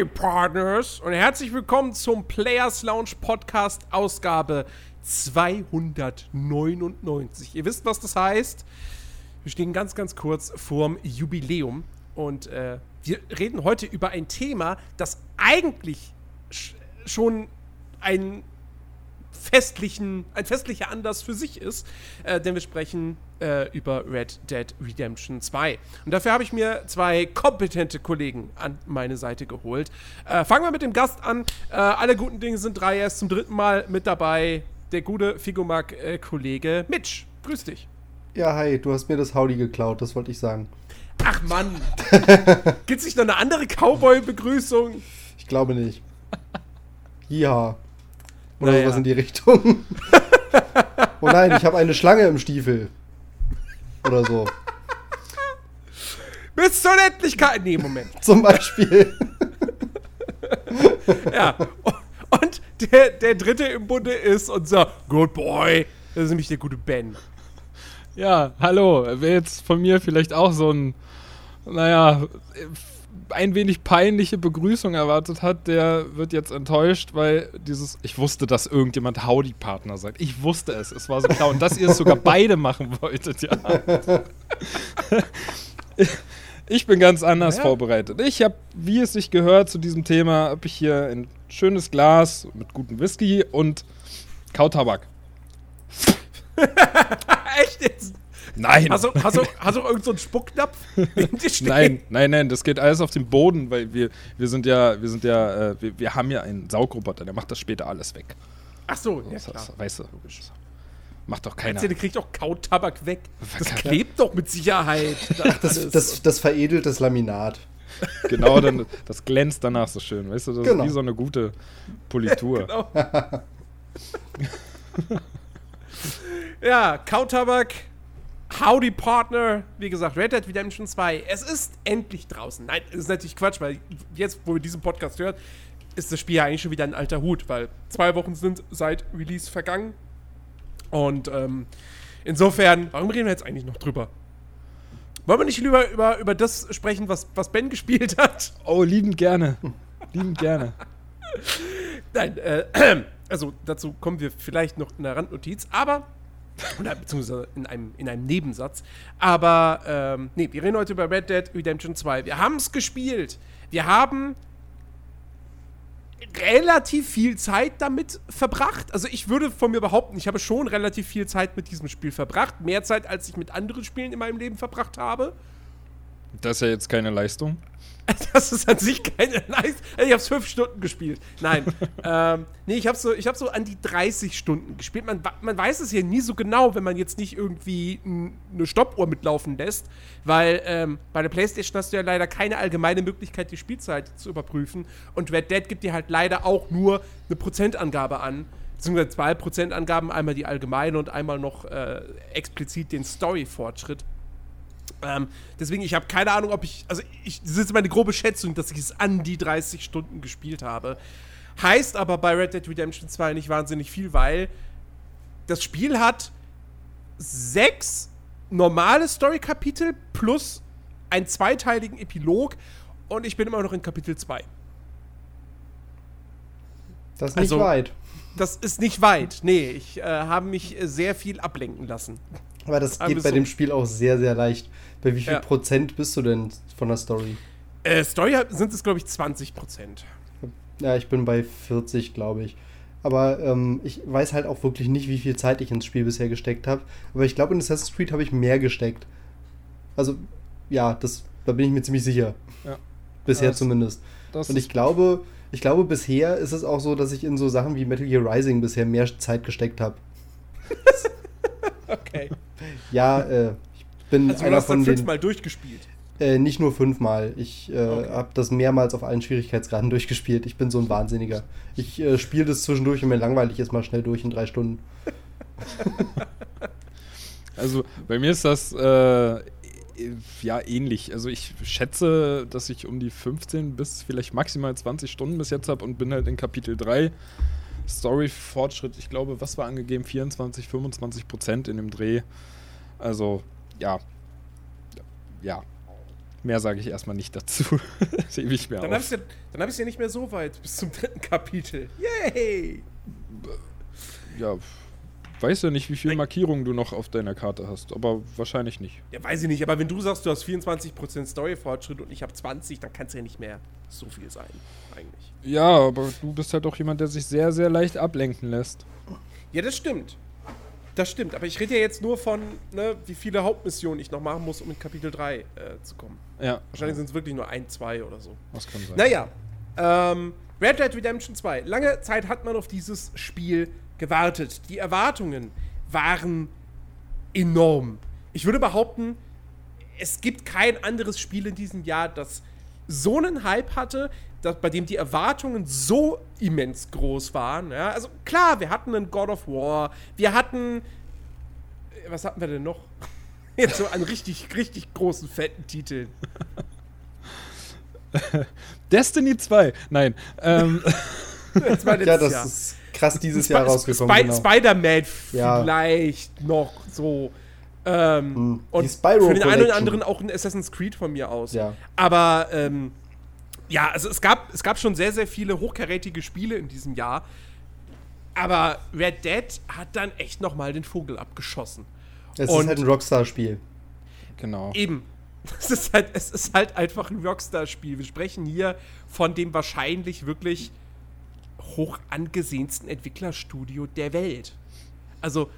Howdy, Partners, und herzlich willkommen zum Players Lounge Podcast Ausgabe 299. Ihr wisst, was das heißt. Wir stehen ganz, ganz kurz vorm Jubiläum und äh, wir reden heute über ein Thema, das eigentlich schon ein festlichen, ein festlicher Anlass für sich ist, äh, denn wir sprechen äh, über Red Dead Redemption 2. Und dafür habe ich mir zwei kompetente Kollegen an meine Seite geholt. Äh, fangen wir mit dem Gast an. Äh, alle guten Dinge sind drei. Er ist zum dritten Mal mit dabei. Der gute Figomark-Kollege Mitch. Grüß dich. Ja, hi, du hast mir das Howdy geklaut, das wollte ich sagen. Ach Mann. Gibt es nicht noch eine andere Cowboy-Begrüßung? Ich glaube nicht. Ja. Oder naja. was in die Richtung. oh nein, ich habe eine Schlange im Stiefel. Oder so. Bis zur Endlichkeit. Nee, Moment. Zum Beispiel. ja. Und der, der dritte im Bunde ist unser Good Boy. Das ist nämlich der gute Ben. Ja, hallo. Wer jetzt von mir vielleicht auch so ein, naja, ein wenig peinliche Begrüßung erwartet hat, der wird jetzt enttäuscht, weil dieses, ich wusste, dass irgendjemand Howdy-Partner sagt. Ich wusste es, es war so klar. Und dass ihr es sogar beide machen wolltet, ja. ich bin ganz anders ja. vorbereitet. Ich habe, wie es sich gehört zu diesem Thema, habe ich hier ein schönes Glas mit gutem Whisky und Kautabak. Echt jetzt? Nein. Hast du, hast du, hast du irgendeinen so Spucknapf? nein, nein, nein, das geht alles auf den Boden, weil wir, wir sind ja, wir sind ja, äh, wir, wir haben ja einen Saugroboter, der macht das später alles weg. Ach so, ja klar. Das, weißt du, logisch. Macht doch keiner. Der kriegt doch Kautabak weg. Das klebt doch mit Sicherheit. Ach, das, das, das veredelt das Laminat. Genau, dann, das glänzt danach so schön. Weißt du, das genau. ist wie so eine gute Politur. genau. ja, Kautabak Howdy Partner, wie gesagt, Red Dead Redemption 2. Es ist endlich draußen. Nein, das ist natürlich Quatsch, weil jetzt, wo wir diesen Podcast hören, ist das Spiel ja eigentlich schon wieder ein alter Hut, weil zwei Wochen sind seit Release vergangen. Und ähm, insofern, warum reden wir jetzt eigentlich noch drüber? Wollen wir nicht lieber über, über das sprechen, was, was Ben gespielt hat? Oh, liebend gerne. liebend gerne. Nein, äh, also dazu kommen wir vielleicht noch in der Randnotiz, aber oder beziehungsweise in einem, in einem Nebensatz. Aber, ähm, nee, wir reden heute über Red Dead Redemption 2. Wir haben es gespielt. Wir haben relativ viel Zeit damit verbracht. Also ich würde von mir behaupten, ich habe schon relativ viel Zeit mit diesem Spiel verbracht. Mehr Zeit, als ich mit anderen Spielen in meinem Leben verbracht habe. Das ist ja jetzt keine Leistung. Das ist an sich keine nice. Ich habe fünf Stunden gespielt. Nein. ähm, nee, ich habe so, hab so an die 30 Stunden gespielt. Man, man weiß es ja nie so genau, wenn man jetzt nicht irgendwie eine Stoppuhr mitlaufen lässt. Weil ähm, bei der Playstation hast du ja leider keine allgemeine Möglichkeit, die Spielzeit zu überprüfen. Und Red Dead gibt dir halt leider auch nur eine Prozentangabe an. Beziehungsweise zwei Prozentangaben, einmal die allgemeine und einmal noch äh, explizit den Story-Fortschritt. Ähm, deswegen, ich habe keine Ahnung, ob ich. Also, ich, das ist meine grobe Schätzung, dass ich es an die 30 Stunden gespielt habe. Heißt aber bei Red Dead Redemption 2 nicht wahnsinnig viel, weil das Spiel hat sechs normale Story-Kapitel plus einen zweiteiligen Epilog und ich bin immer noch in Kapitel 2. Das ist nicht also, weit. Das ist nicht weit. Nee, ich äh, habe mich sehr viel ablenken lassen. Aber das geht bei dem Spiel auch sehr, sehr leicht. Bei wie viel ja. Prozent bist du denn von der Story? Äh, Story sind es, glaube ich, 20 Prozent. Ja, ich bin bei 40, glaube ich. Aber ähm, ich weiß halt auch wirklich nicht, wie viel Zeit ich ins Spiel bisher gesteckt habe. Aber ich glaube, in Assassin's Creed habe ich mehr gesteckt. Also, ja, das, da bin ich mir ziemlich sicher. Ja. Bisher das, zumindest. Das Und ich glaube, ich glaube, bisher ist es auch so, dass ich in so Sachen wie Metal Gear Rising bisher mehr Zeit gesteckt habe. okay. Ja, äh, bin also, einer du hast von dann fünfmal durchgespielt. Äh, nicht nur fünfmal. Ich äh, okay. habe das mehrmals auf allen Schwierigkeitsgraden durchgespielt. Ich bin so ein Wahnsinniger. Ich äh, spiele das zwischendurch und mir langweilig ist mal schnell durch in drei Stunden. also bei mir ist das äh, ja ähnlich. Also ich schätze, dass ich um die 15 bis vielleicht maximal 20 Stunden bis jetzt habe und bin halt in Kapitel 3. Story-Fortschritt, ich glaube, was war angegeben? 24, 25 Prozent in dem Dreh. Also, ja. Ja. Mehr sage ich erstmal nicht dazu. hebe ich mir Dann auf. habe ich ja, dann ich's ja nicht mehr so weit bis zum dritten Kapitel. Yay! Ja, weiß ja nicht, wie viele Markierungen du noch auf deiner Karte hast, aber wahrscheinlich nicht. Ja, weiß ich nicht, aber wenn du sagst, du hast 24% Story-Fortschritt und ich habe 20, dann kann es ja nicht mehr so viel sein, eigentlich. Ja, aber du bist halt auch jemand, der sich sehr, sehr leicht ablenken lässt. Ja, das stimmt. Das stimmt, aber ich rede ja jetzt nur von, ne, wie viele Hauptmissionen ich noch machen muss, um in Kapitel 3 äh, zu kommen. Ja, Wahrscheinlich sind es wirklich nur ein, zwei oder so. das kann sein. Naja, ähm, Red Dead Redemption 2. Lange Zeit hat man auf dieses Spiel gewartet. Die Erwartungen waren enorm. Ich würde behaupten, es gibt kein anderes Spiel in diesem Jahr, das so einen Hype hatte, dass, bei dem die Erwartungen so immens groß waren. Ja? Also klar, wir hatten einen God of War, wir hatten. äh, Was hatten wir denn noch? Jetzt so an richtig, richtig großen, fetten Titeln. Destiny 2. Nein. Ähm, Das war Ja, das Jahr. ist krass dieses Sp Jahr rausgekommen. Sp genau. Spider-Man Ja. vielleicht noch so. Ähm, Hm, die und Spyro für den einen oder anderen auch ein Assassin's Creed von mir aus. Ja. Aber ähm, ja, also es gab, es gab schon sehr, sehr viele hochkarätige Spiele in diesem Jahr. Aber Red Dead hat dann echt noch mal den Vogel abgeschossen. Es Und- ist halt ein Rockstar-Spiel. genau. Eben. Es ist halt, es ist halt einfach ein Rockstar-Spiel. Wir sprechen hier von dem wahrscheinlich wirklich hoch angesehensten Entwicklerstudio der Welt. Also,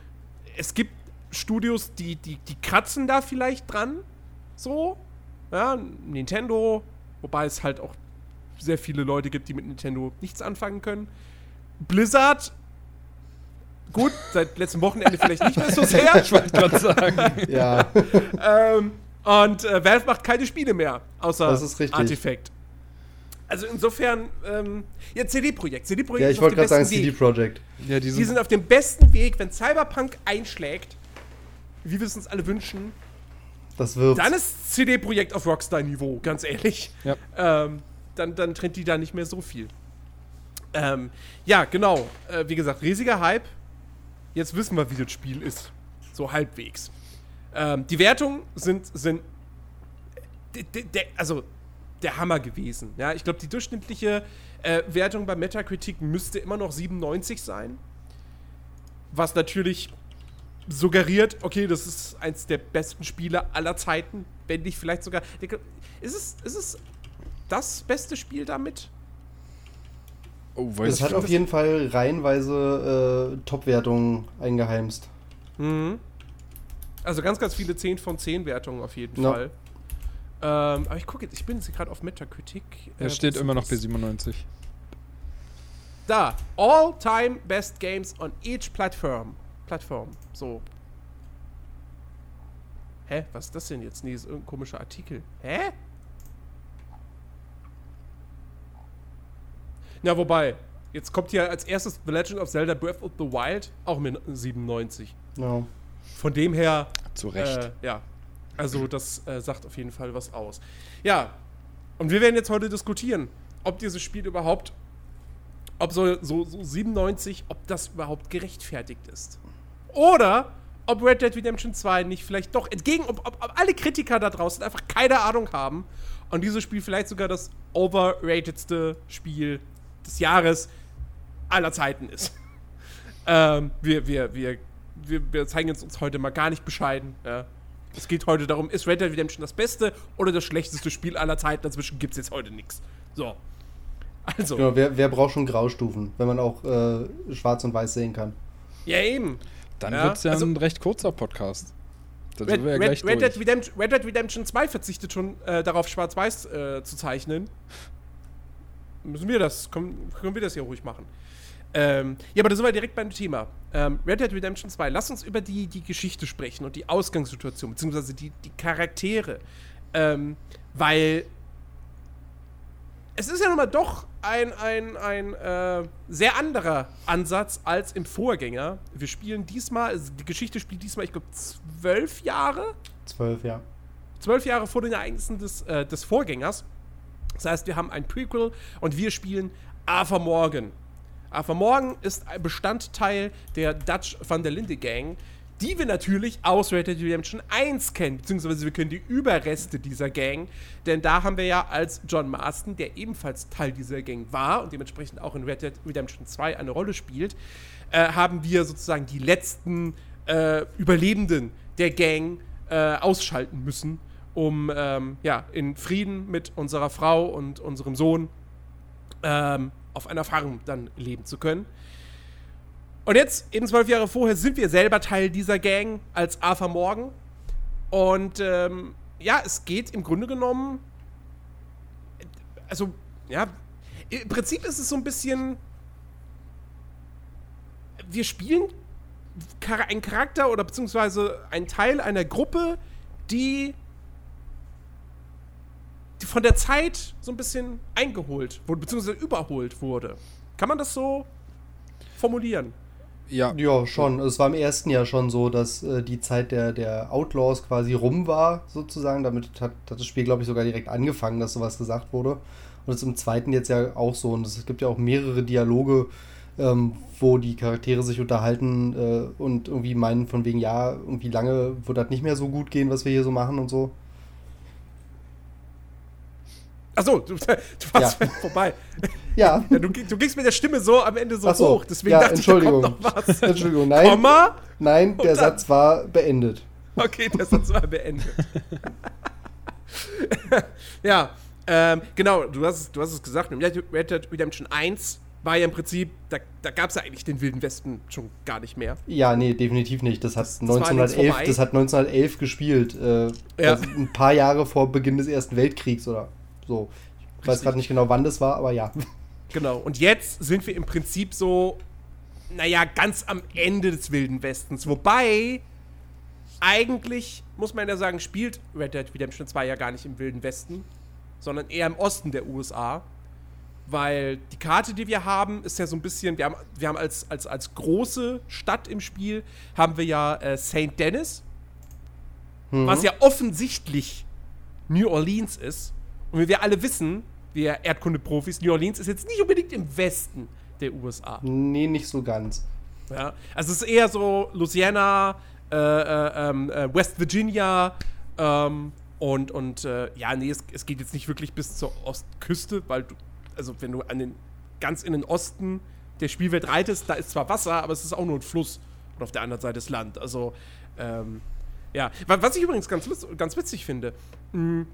es gibt Studios, die, die, die kratzen da vielleicht dran. So. Ja, Nintendo. Wobei es halt auch sehr viele Leute gibt, die mit Nintendo nichts anfangen können. Blizzard. Gut, seit letztem Wochenende vielleicht nicht mehr so sehr. Ich wollte gerade sagen. Ja, Ähm, und äh, Valve macht keine Spiele mehr, außer Das ist richtig. Artifact. Also insofern, ähm, ja, CD-Projekt. CD-Projekt ja ist ich auf wollte dem gerade sagen, besten CD Weg. Projekt. Ja, die Die sind, sind auf dem besten Weg, wenn Cyberpunk einschlägt, wie wir es uns alle wünschen, Das wird. dann ist CD-Projekt auf Rockstar-Niveau, ganz ehrlich. Ja. Ähm, dann, dann trennt die da nicht mehr so viel. Ähm, ja, genau. Äh, wie gesagt, riesiger Hype. Jetzt wissen wir, wie das Spiel ist. So halbwegs. Ähm, die Wertungen sind, sind also der Hammer gewesen. Ja, ich glaube, die durchschnittliche äh, Wertung bei Metacritic müsste immer noch 97 sein. Was natürlich suggeriert, okay, das ist eins der besten Spiele aller Zeiten, wenn nicht vielleicht sogar. Ist es, ist es das beste Spiel damit? oh, weiß Es ich hat auf jeden Fall reihenweise äh, Top-Wertungen eingeheimst. Mhm. Also ganz, ganz viele 10 von 10 Wertungen auf jeden Ja. Fall. Ähm, aber ich gucke jetzt, ich bin jetzt gerade auf Metacritic. Er Äh, steht immer noch das? bei 97. Da. All-time best games on each platform. Plattform. So. Hä? Was ist das denn jetzt? Nee, ist irgendein komischer Artikel. Hä? Na, wobei. Jetzt kommt hier als erstes The Legend of Zelda Breath of the Wild, auch mit 97. Ja. Von dem her Zu Recht. äh, ja. Also das äh, sagt auf jeden Fall was aus. Ja. Und wir werden jetzt heute diskutieren, ob dieses Spiel überhaupt, ob so, so, so 97, ob das überhaupt gerechtfertigt ist. Oder ob Red Dead Redemption 2 nicht vielleicht doch entgegen, ob, ob, ob alle Kritiker da draußen einfach keine Ahnung haben und dieses Spiel vielleicht sogar das overratedste Spiel des Jahres aller Zeiten ist. ähm, wir, wir, wir, wir, wir zeigen uns, uns heute mal gar nicht bescheiden. Ja. Es geht heute darum, ist Red Dead Redemption das beste oder das schlechteste Spiel aller Zeiten? Dazwischen gibt es jetzt heute nichts. So. Also, Genau, wer, wer braucht schon Graustufen, wenn man auch äh, schwarz und weiß sehen kann? ja eben. Dann ja, wird es ja also- ein recht kurzer Podcast. Da Red, sind wir ja Red, gleich Red, Dead. Redemption, Red Dead Redemption 2 verzichtet schon äh, darauf, schwarz-weiß äh, zu zeichnen. Müssen wir das, können, können wir das ja ruhig machen. Ähm, ja, aber da sind wir direkt beim Thema. Ähm, Red Dead Redemption 2. Lass uns über die, die Geschichte sprechen und die Ausgangssituation, beziehungsweise die, die Charaktere. Ähm, weil es ist ja nun mal doch ein, ein, ein äh, sehr anderer Ansatz als im Vorgänger. Wir spielen diesmal, also die Geschichte spielt diesmal, ich glaube, zwölf Jahre Zwölf, ja. zwölf Jahre vor den Ereignissen des, äh, des Vorgängers. Das heißt, wir haben ein Prequel und wir spielen Arthur Morgan. Arthur Morgan ist ein Bestandteil der Dutch van der Linde Gang, die wir natürlich aus Red Dead Redemption 1 kennen, beziehungsweise wir können die Überreste dieser Gang, denn da haben wir ja als John Marston, der ebenfalls Teil dieser Gang war und dementsprechend auch in Red Dead Redemption 2 eine Rolle spielt, äh, haben wir sozusagen die letzten äh, Überlebenden der Gang äh, ausschalten müssen, um ähm, ja, in Frieden mit unserer Frau und unserem Sohn ähm, auf einer Farm dann leben zu können. Und jetzt, eben zwölf Jahre vorher, sind wir selber Teil dieser Gang als Arthur Morgan. Und ähm, ja, es geht im Grunde genommen. Also, ja, im Prinzip ist es so ein bisschen. Wir spielen einen Charakter oder beziehungsweise einen Teil einer Gruppe, die, die von der Zeit so ein bisschen eingeholt wurde, beziehungsweise überholt wurde. Kann man das so formulieren? Ja. Ja, schon. Es war im ersten Jahr schon so, dass äh, die Zeit der, der Outlaws quasi rum war, sozusagen. Damit hat, hat das Spiel, glaube ich, sogar direkt angefangen, dass sowas gesagt wurde. Und das ist im zweiten jetzt ja auch so. Und es gibt ja auch mehrere Dialoge, ähm, wo die Charaktere sich unterhalten äh, und irgendwie meinen, von wegen, ja, irgendwie lange wird das nicht mehr so gut gehen, was wir hier so machen und so. Achso, du, du warst ja. vorbei. Ja. ja du, du gingst mit der Stimme so am Ende so, so hoch, deswegen ja, dachte Entschuldigung. ich, da kommt noch was. Entschuldigung, nein. Komma? Nein, der Satz war beendet. Okay, der Satz war beendet. ja, ähm, genau, du hast, du hast es gesagt, Red Dead Redemption 1 war ja im Prinzip, da, da gab es ja eigentlich den Wilden Westen schon gar nicht mehr. Ja, nee, definitiv nicht. Das hat, das, 1911, das hat 1911 gespielt. Äh, ja. Also ein paar Jahre vor Beginn des Ersten Weltkriegs oder so. Ich weiß gerade nicht genau, wann das war, aber ja. Genau, und jetzt sind wir im Prinzip so, naja, ganz am Ende des Wilden Westens. Wobei, eigentlich, muss man ja sagen, spielt Red Dead Redemption 2 ja gar nicht im Wilden Westen, sondern eher im Osten der USA. Weil die Karte, die wir haben, ist ja so ein bisschen, wir haben, wir haben als, als, als große Stadt im Spiel, haben wir ja äh, St. Dennis, mhm. was ja offensichtlich New Orleans ist. Und wie wir alle wissen, wir Erdkunde-Profis, New Orleans ist jetzt nicht unbedingt im Westen der USA. Nee, nicht so ganz. Ja, also es ist eher so Louisiana, äh, äh, ähm, äh, West Virginia ähm, und, und äh, ja, nee, es, es, geht jetzt nicht wirklich bis zur Ostküste, weil du, also wenn du an den, ganz in den Osten der Spielwelt reitest, da ist zwar Wasser, aber es ist auch nur ein Fluss und auf der anderen Seite ist Land. Also, ähm, ja, was ich übrigens ganz, ganz witzig finde, mh,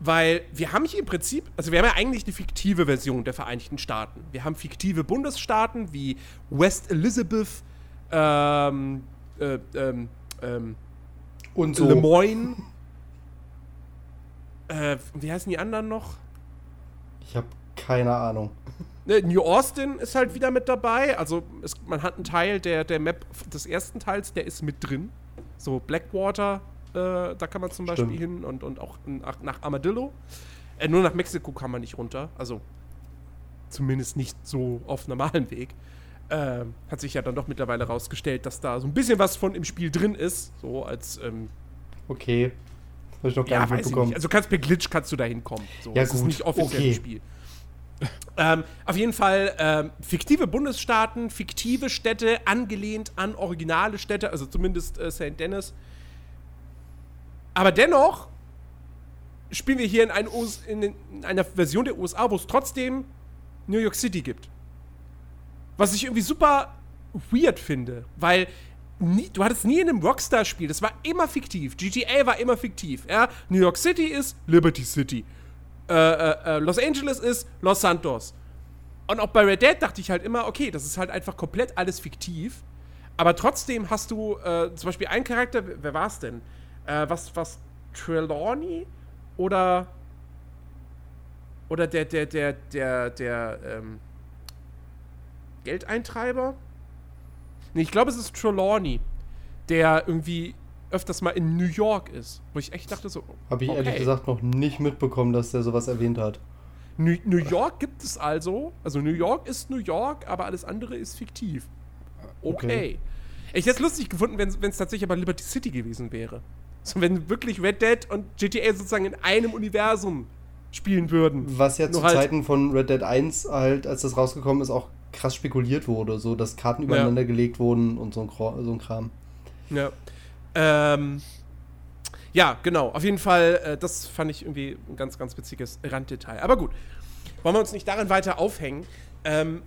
weil wir haben hier im Prinzip, also wir haben ja eigentlich eine fiktive Version der Vereinigten Staaten. Wir haben fiktive Bundesstaaten wie West Elizabeth, ähm, äh, ähm, ähm, und so. Le Moyne. Äh, wie heißen die anderen noch? Ich habe keine Ahnung. Ne, New Austin ist halt wieder mit dabei. Also es, man hat einen Teil der, der Map des ersten Teils, der ist mit drin. So Blackwater äh, da kann man zum Stimmt. Beispiel hin und, und auch nach, nach Armadillo. Äh, nur nach Mexiko kann man nicht runter. Also zumindest nicht so auf normalem Weg. Äh, hat sich ja dann doch mittlerweile rausgestellt, dass da so ein bisschen was von im Spiel drin ist. So als. Ähm, okay. Habe ich noch gar ja, nicht mitbekommen. Nicht. Also kannst per Glitch kannst du da hinkommen. So. Ja, das gut. ist nicht offiziell okay. im Spiel. ähm, auf jeden Fall ähm, fiktive Bundesstaaten, fiktive Städte, angelehnt an originale Städte, also zumindest äh, St. Dennis. Aber dennoch spielen wir hier in, ein in, einer Version der USA, wo es trotzdem New York City gibt. Was ich irgendwie super weird finde, weil nie, du hattest nie in einem Rockstar-Spiel, das war immer fiktiv. GTA war immer fiktiv. Ja? New York City ist Liberty City. Äh, äh, äh, Los Angeles ist Los Santos. Und auch bei Red Dead dachte ich halt immer, okay, das ist halt einfach komplett alles fiktiv. Aber trotzdem hast du äh, zum Beispiel einen Charakter, wer war es denn? Äh, was, was Trelawney oder oder der, der, der, der, der, ähm, Geldeintreiber? Nee, ich glaube, es ist Trelawney, der irgendwie öfters mal in New York ist. Wo ich echt dachte so. Habe ich okay. ehrlich gesagt noch nicht mitbekommen, dass der sowas erwähnt hat. New, New York gibt es also. Also New York ist New York, aber alles andere ist fiktiv. Okay. okay. Ich hätte es lustig gefunden, wenn es tatsächlich aber Liberty City gewesen wäre. So, wenn wirklich Red Dead und GTA sozusagen in einem Universum spielen würden. Was ja zu halt Zeiten von Red Dead 1 halt, als das rausgekommen ist, auch krass spekuliert wurde, so dass Karten übereinander ja. gelegt wurden und so ein, so ein Kram. Ja. Ähm, ja, genau. Auf jeden Fall, äh, das fand ich irgendwie ein ganz, ganz witziges Randdetail. Aber gut, wollen wir uns nicht daran weiter aufhängen. Ähm,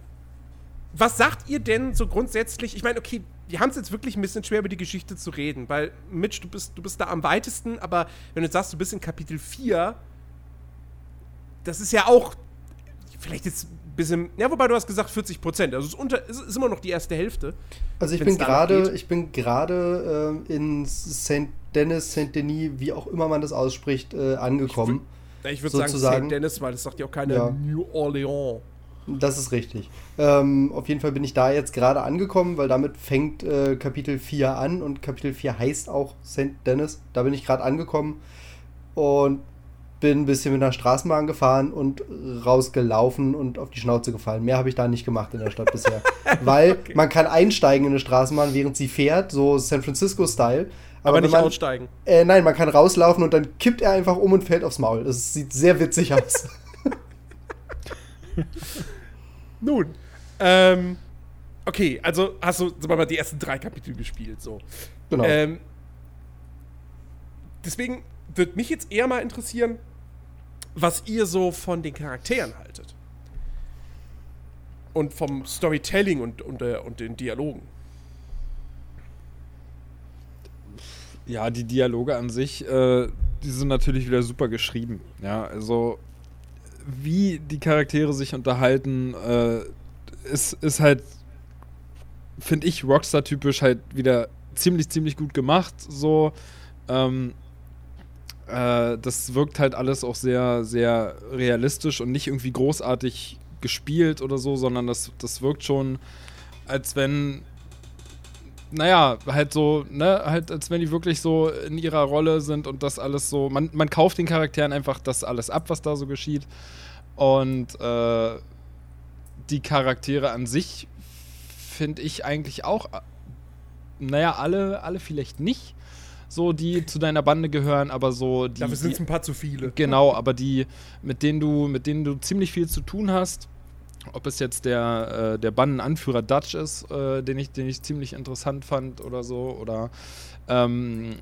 was sagt ihr denn so grundsätzlich? Ich meine, okay, wir haben es jetzt wirklich ein bisschen schwer, über die Geschichte zu reden, weil, Mitch, du bist, du bist da am weitesten, aber wenn du jetzt sagst, du bist in Kapitel 4, das ist ja auch vielleicht jetzt ein bisschen, ja, wobei du hast gesagt 40 Prozent, also es ist, unter, es ist immer noch die erste Hälfte. Also ich bin gerade, ich bin gerade äh, in St. Dennis, St. Denis, wie auch immer man das ausspricht, äh, angekommen. Ich würde würd sagen St. Dennis, weil das sagt ja auch keiner ja. New Orleans. Das ist richtig. Ähm, auf jeden Fall bin ich da jetzt gerade angekommen, weil damit fängt äh, Kapitel 4 an und Kapitel 4 heißt auch St. Dennis. Da bin ich gerade angekommen und bin ein bisschen mit einer Straßenbahn gefahren und rausgelaufen und auf die Schnauze gefallen. Mehr habe ich da nicht gemacht in der Stadt bisher. Weil okay. man kann einsteigen in eine Straßenbahn, während sie fährt, so San Francisco-Style. Aber, aber nicht man, aussteigen. Äh, nein, man kann rauslaufen und dann kippt er einfach um und fällt aufs Maul. Das sieht sehr witzig aus. Nun, ähm, okay, also hast du sagen wir mal, die ersten drei Kapitel gespielt, so. Genau. Ähm, deswegen würde mich jetzt eher mal interessieren, was ihr so von den Charakteren haltet. Und vom Storytelling und, und, äh, und den Dialogen. Ja, die Dialoge an sich, äh, die sind natürlich wieder super geschrieben. Ja, also wie die Charaktere sich unterhalten, äh, ist, ist halt, finde ich, Rockstar-typisch halt wieder ziemlich, ziemlich gut gemacht. So, ähm, äh, das wirkt halt alles auch sehr, sehr realistisch und nicht irgendwie großartig gespielt oder so, sondern das, das wirkt schon, als wenn naja, halt so, ne, halt als wenn die wirklich so in ihrer Rolle sind und das alles so, man, man kauft den Charakteren einfach das alles ab, was da so geschieht. Und äh, die Charaktere an sich finde ich eigentlich auch, naja, alle, alle vielleicht nicht so, die zu deiner Bande gehören, aber so die. Dafür sind es ein paar zu viele. Genau, aber die, mit denen du, mit denen du ziemlich viel zu tun hast ob es jetzt der, äh, der Bandenanführer Dutch ist, äh, den, ich, den ich ziemlich interessant fand oder so, oder ähm,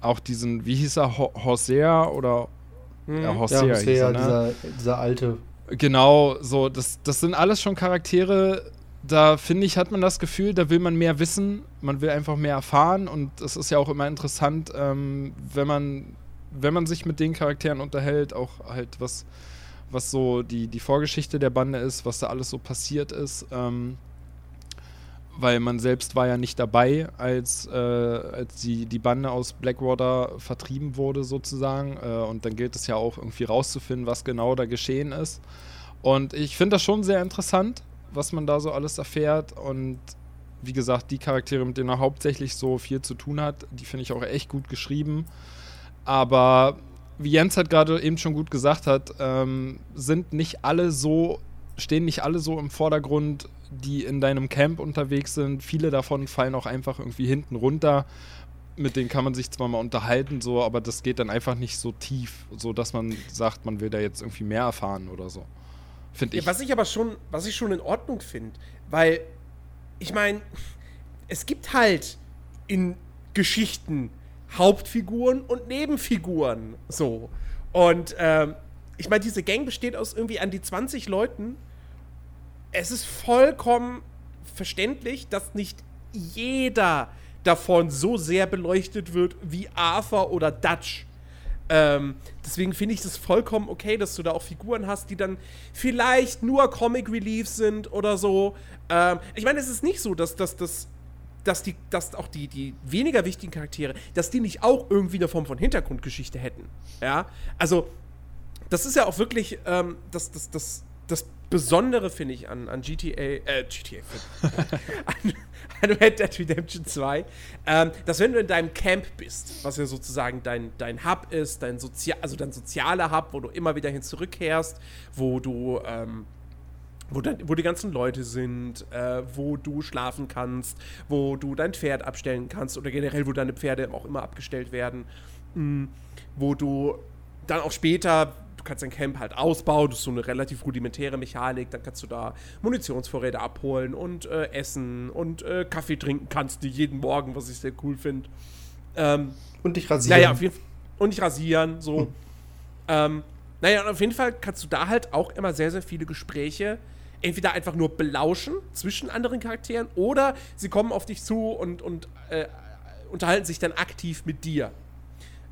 auch diesen, wie hieß er, Hosea oder mhm. ja, Hosea, ja, Hosea er, ne? dieser, dieser alte. Genau, so, das, das sind alles schon Charaktere, da finde ich, hat man das Gefühl, da will man mehr wissen, man will einfach mehr erfahren und es ist ja auch immer interessant, ähm, wenn man, wenn man sich mit den Charakteren unterhält, auch halt was was so die, die Vorgeschichte der Bande ist, was da alles so passiert ist. Ähm, weil man selbst war ja nicht dabei, als, äh, als die, die Bande aus Blackwater vertrieben wurde, sozusagen. Äh, und dann gilt es ja auch irgendwie rauszufinden, was genau da geschehen ist. Und ich finde das schon sehr interessant, was man da so alles erfährt. Und wie gesagt, die Charaktere, mit denen er hauptsächlich so viel zu tun hat, die finde ich auch echt gut geschrieben. Aber wie Jens halt gerade eben schon gut gesagt hat, ähm, sind nicht alle so, stehen nicht alle so im Vordergrund, die in deinem Camp unterwegs sind. Viele davon fallen auch einfach irgendwie hinten runter. Mit denen kann man sich zwar mal unterhalten, so, aber das geht dann einfach nicht so tief, so dass man sagt, man will da jetzt irgendwie mehr erfahren oder so. Finde ich. Ja, was ich aber schon, was ich schon in Ordnung finde, weil ich meine, es gibt halt in Geschichten Hauptfiguren und Nebenfiguren. So. Und ähm, ich meine, diese Gang besteht aus irgendwie an die 20 Leuten. Es ist vollkommen verständlich, dass nicht jeder davon so sehr beleuchtet wird wie Arthur oder Dutch. Ähm, deswegen finde ich das vollkommen okay, dass du da auch Figuren hast, die dann vielleicht nur Comic Relief sind oder so. Ähm, ich meine, es ist nicht so, dass das dass, die, dass auch die, die weniger wichtigen Charaktere, dass die nicht auch irgendwie eine Form von Hintergrundgeschichte hätten. Ja, also das ist ja auch wirklich ähm, das, das, das, das Besondere, finde ich, an, an GTA, äh, GTA, an, an Red Dead Redemption 2, ähm, dass wenn du in deinem Camp bist, was ja sozusagen dein, dein Hub ist, dein Sozial, also dein sozialer Hub, wo du immer wieder hin zurückkehrst, wo du ähm, wo, dann, wo die ganzen Leute sind, äh, wo du schlafen kannst, wo du dein Pferd abstellen kannst oder generell, wo deine Pferde auch immer abgestellt werden, mh, wo du dann auch später, du kannst dein Camp halt ausbauen, das ist so eine relativ rudimentäre Mechanik, dann kannst du da Munitionsvorräte abholen und äh, essen und äh, Kaffee trinken kannst du jeden Morgen, was ich sehr cool finde. Ähm, und dich rasieren. Naja, auf jeden Fall. Und dich rasieren, so. Hm. Ähm, naja, und auf jeden Fall kannst du da halt auch immer sehr, sehr viele Gespräche entweder einfach nur belauschen zwischen anderen Charakteren oder sie kommen auf dich zu und, und äh, unterhalten sich dann aktiv mit dir.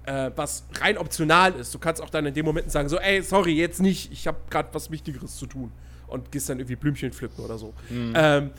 Äh, was rein optional ist. Du kannst auch dann in dem Moment sagen, so, ey, sorry, jetzt nicht, ich habe gerade was Wichtigeres zu tun. Und gehst dann irgendwie Blümchen pflücken oder so. Mhm. Ähm,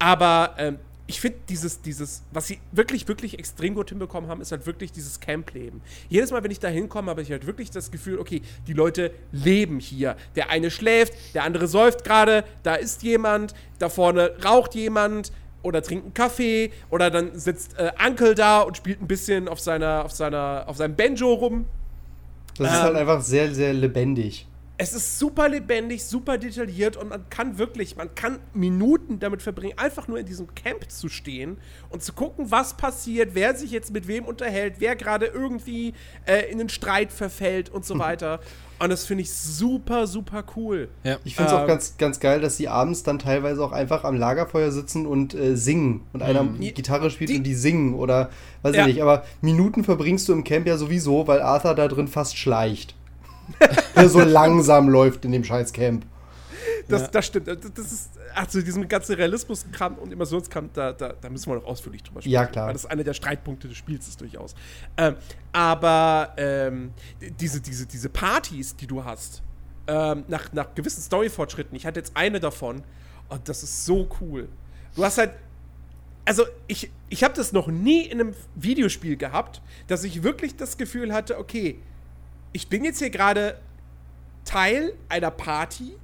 aber ähm, ich finde dieses, dieses, was sie wirklich, wirklich extrem gut hinbekommen haben, ist halt wirklich dieses Camp-Leben. Jedes Mal, wenn ich da hinkomme, habe ich halt wirklich das Gefühl, okay, die Leute leben hier. Der eine schläft, der andere säuft gerade, da ist jemand, da vorne raucht jemand oder trinkt einen Kaffee oder dann sitzt äh, Uncle da und spielt ein bisschen auf seiner, auf seiner, auf seinem Banjo rum. Das ähm, ist halt ähm, einfach sehr, sehr lebendig es ist super lebendig, super detailliert und man kann wirklich, man kann Minuten damit verbringen, einfach nur in diesem Camp zu stehen und zu gucken, was passiert, wer sich jetzt mit wem unterhält, wer gerade irgendwie äh, in einen Streit verfällt und so weiter. Und das finde ich super, super cool. Ja. Ich finde es ähm, auch ganz, ganz geil, dass sie abends dann teilweise auch einfach am Lagerfeuer sitzen und äh, singen. Und einer mhm. Gitarre spielt die, und die singen oder weiß ja. ich nicht. Aber Minuten verbringst du im Camp ja sowieso, weil Arthur da drin fast schleicht der so langsam läuft in dem scheiß Camp. Das, ja. das stimmt. Das ist, also diesem ganzen Realismus-Kram und Immersionskram, da, da, da müssen wir noch ausführlich drüber sprechen. Ja, klar. Weil das ist einer der Streitpunkte des Spiels ist durchaus. Ähm, aber ähm, diese, diese, diese Partys, die du hast, ähm, nach, nach gewissen Story-Fortschritten, ich hatte jetzt eine davon, und das ist so cool. Du hast halt also ich, ich habe das noch nie in einem Videospiel gehabt, dass ich wirklich das Gefühl hatte, okay, ich bin jetzt hier gerade Teil einer Party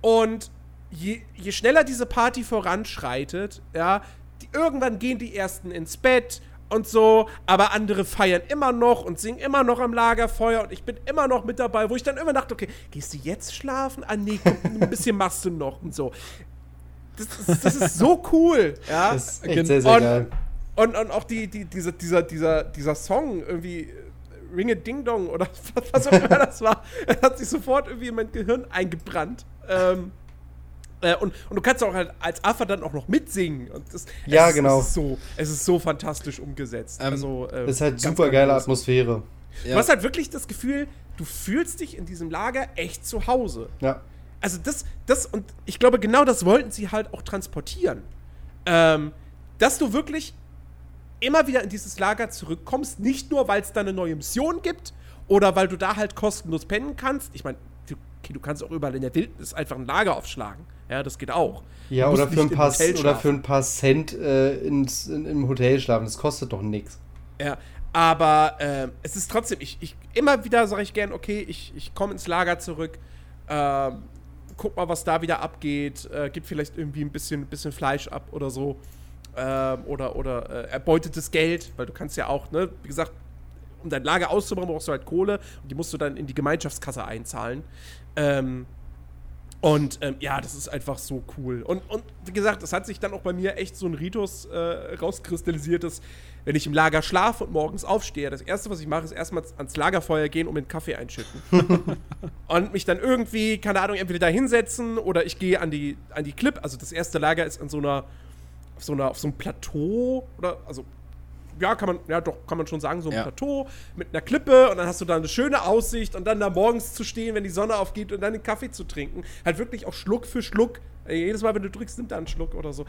und je, je schneller diese Party voranschreitet, ja, die, irgendwann gehen die ersten ins Bett und so, aber andere feiern immer noch und singen immer noch am Lagerfeuer und ich bin immer noch mit dabei, wo ich dann immer dachte, okay, gehst du jetzt schlafen? Ah nee, komm, ein bisschen machst du noch und so. Das, das, das ist so cool, ja. Das ist echt sehr, sehr und, geil. Und, und auch die, die, diese, dieser, dieser, dieser Song irgendwie Ringe Ding Dong oder was auch immer das war, hat sich sofort irgendwie in mein Gehirn eingebrannt. Ähm, äh, und, und du kannst auch halt als Affe dann auch noch mitsingen. Und das, ja, es, genau. Es ist, so, es ist so fantastisch umgesetzt. Ähm, also, äh, ist halt super geile Atmosphäre. Du ja. hast halt wirklich das Gefühl, du fühlst dich in diesem Lager echt zu Hause. Ja. Also das, das, und ich glaube, genau das wollten sie halt auch transportieren. Ähm, dass du wirklich immer wieder in dieses Lager zurückkommst, nicht nur, weil es da eine neue Mission gibt oder weil du da halt kostenlos pennen kannst. Ich meine, du, okay, du kannst auch überall in der Wildnis einfach ein Lager aufschlagen. Ja, das geht auch. Ja, oder für, ein paar, oder für ein paar Cent äh, ins, in, im Hotel schlafen. Das kostet doch nichts. Ja, aber äh, es ist trotzdem, ich, ich immer wieder sage ich gern, okay, ich, ich komme ins Lager zurück, äh, guck mal, was da wieder abgeht, äh, gib vielleicht irgendwie ein bisschen, bisschen Fleisch ab oder so ähm, oder, oder äh, erbeutetes Geld, weil du kannst ja auch, ne, wie gesagt, um dein Lager auszubauen, brauchst du halt Kohle und die musst du dann in die Gemeinschaftskasse einzahlen. Ähm, und ähm, ja, das ist einfach so cool. Und, und wie gesagt, es hat sich dann auch bei mir echt so ein Ritus äh, rauskristallisiert, dass wenn ich im Lager schlafe und morgens aufstehe, das erste, was ich mache, ist erstmal ans Lagerfeuer gehen und mir einen Kaffee einschütten. und mich dann irgendwie, keine Ahnung, entweder da hinsetzen oder ich gehe an die, an die Clip. Also das erste Lager ist an so einer auf so, einer, auf so einem Plateau oder also ja, kann man, ja doch, kann man schon sagen, so ein ja. Plateau mit einer Klippe und dann hast du da eine schöne Aussicht und dann da morgens zu stehen, wenn die Sonne aufgeht und dann den Kaffee zu trinken. Halt wirklich auch Schluck für Schluck. Jedes Mal, wenn du drückst, nimmt er einen Schluck oder so.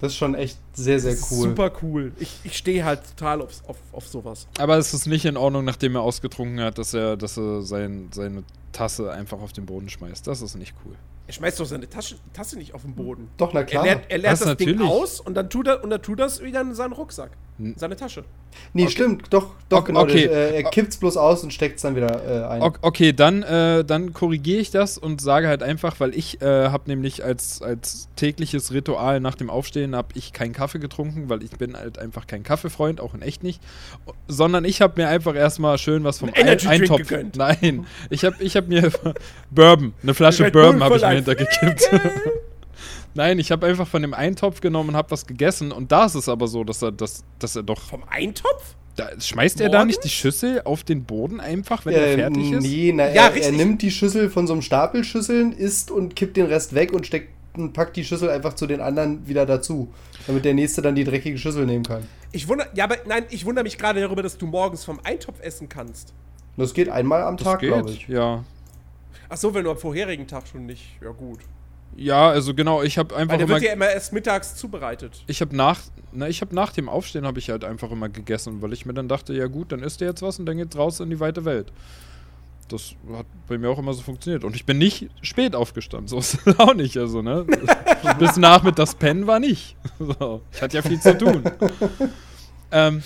Das ist schon echt sehr, sehr cool. Super cool. Ich, ich stehe halt total auf, auf, auf sowas. Aber es ist nicht in Ordnung, nachdem er ausgetrunken hat, dass er, dass er sein, seine Tasse einfach auf den Boden schmeißt. Das ist nicht cool. Er schmeißt doch seine Tasche, Tasse nicht auf den Boden. Doch, na klar. Er leert, er leert das, das Ding aus und dann, tut er, und dann tut das wieder in seinen Rucksack. Hm. Seine Tasche. Nee, okay. stimmt. Doch, doch, okay, genau. Okay. Äh, er kippt es bloß aus und steckt es dann wieder äh, ein. Okay, dann, äh, dann korrigiere ich das und sage halt einfach, weil ich äh, habe nämlich als, als tägliches Ritual nach dem Aufstehen habe ich keinen Kaffee getrunken, weil ich bin halt einfach kein Kaffeefreund, auch in echt nicht. Sondern ich habe mir einfach erstmal schön was vom Ein Eintopf. Gegönnt. Nein, ich habe ich hab mir Bourbon, eine Flasche Bourbon habe ich mir hintergekippt. Nein, ich habe einfach von dem Eintopf genommen und habe was gegessen. Und da ist es aber so, dass er, dass, dass er doch. Vom Eintopf? Da, schmeißt er da nicht die Schüssel auf den Boden einfach, wenn er Äh, fertig ist? Nee, na, Ja, er, er nimmt die Schüssel von so einem Stapel Schüsseln, isst und kippt den Rest weg und steckt und packt die Schüssel einfach zu den anderen wieder dazu, damit der nächste dann die dreckige Schüssel nehmen kann. Ich wundere, ja, aber nein, ich wundere mich gerade darüber, dass du morgens vom Eintopf essen kannst. Das geht einmal am Das Tag, glaube ich. ja. Ach so, wenn du am vorherigen Tag schon nicht. Ja, gut. Ja, also genau, ich habe einfach Weil der immer, wird ja immer erst mittags zubereitet. ich habe nach, na, ich habe nach dem Aufstehen habe ich halt einfach immer gegessen, weil ich mir dann dachte, ja gut, dann isst ihr jetzt was und dann geht's raus in die weite Welt. Das hat bei mir auch immer so funktioniert. Und ich bin nicht spät aufgestanden, so ist es auch nicht. Also, ne? Bis nachmittags pennen war nicht. So, ich hatte ja viel zu tun. ähm,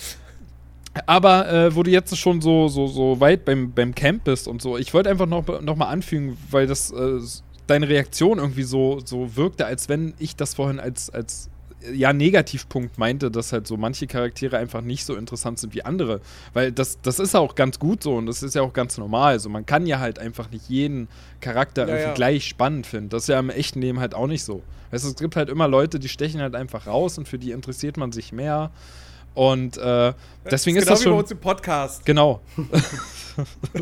aber äh, wo du jetzt schon so, so, so weit beim, beim Camp bist und so, ich wollte einfach noch, noch mal anfügen, weil das äh, deine Reaktion irgendwie so, so wirkte, als wenn ich das vorhin als, als äh, ja, Negativpunkt meinte, dass halt so manche Charaktere einfach nicht so interessant sind wie andere. Weil das, das ist auch ganz gut so und das ist ja auch ganz normal. Also man kann ja halt einfach nicht jeden Charakter Ja, irgendwie ja. gleich spannend finden. Das ist ja im echten Leben halt auch nicht so. Weißt du, es gibt halt immer Leute, die stechen halt einfach raus und für die interessiert man sich mehr. Und äh, deswegen ist genau das wie bei schon. uns im Podcast. Genau.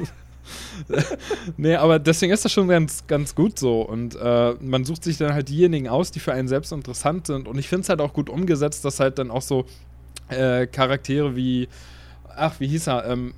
nee, aber deswegen ist das schon ganz, ganz gut so. Und äh, man sucht sich dann halt diejenigen aus, die für einen selbst interessant sind. Und ich finde es halt auch gut umgesetzt, dass halt dann auch so äh, Charaktere wie, ach, wie hieß er? Ähm,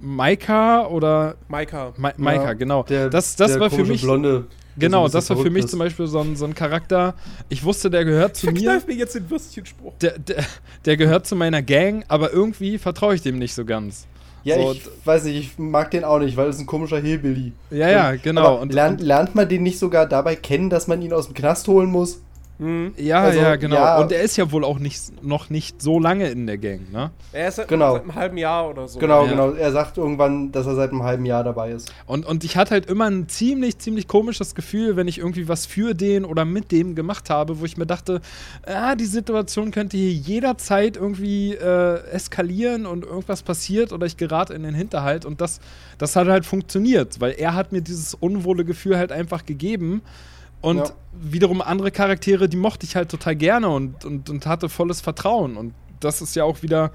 Maika oder Maika. Ma Maika, Ja, genau. Der, das das der war für mich. Blonde. Genau, so ein das war für mich verrückt zum ist. Beispiel so ein, so ein Charakter. Ich wusste, der gehört zu mir. Verkneif mir jetzt den Würstchenspruch. Der, der, der gehört zu meiner Gang, aber irgendwie vertraue ich dem nicht so ganz. Ja, so, ich weiß nicht, ich mag den auch nicht, weil es ein komischer Hillbilly. Ja, ja, genau. Aber Und- lernt, lernt man den nicht sogar dabei kennen, dass man ihn aus dem Knast holen muss? Hm. Ja, Also, ja, genau. ja. Und er ist ja wohl auch nicht, noch nicht so lange in der Gang, ne? Er ist seit, Genau. seit einem halben Jahr oder so. Genau, Ja. genau. Er sagt irgendwann, dass er seit einem halben Jahr dabei ist. Und, und ich hatte halt immer ein ziemlich, ziemlich komisches Gefühl, wenn ich irgendwie was für den oder mit dem gemacht habe, wo ich mir dachte, ah, die Situation könnte hier jederzeit irgendwie äh, eskalieren und irgendwas passiert oder ich gerate in den Hinterhalt. Und das, das hat halt funktioniert, weil er hat mir dieses unwohle Gefühl halt einfach gegeben. Und Ja. wiederum andere Charaktere, die mochte ich halt total gerne und, und, und hatte volles Vertrauen. Und das ist ja auch wieder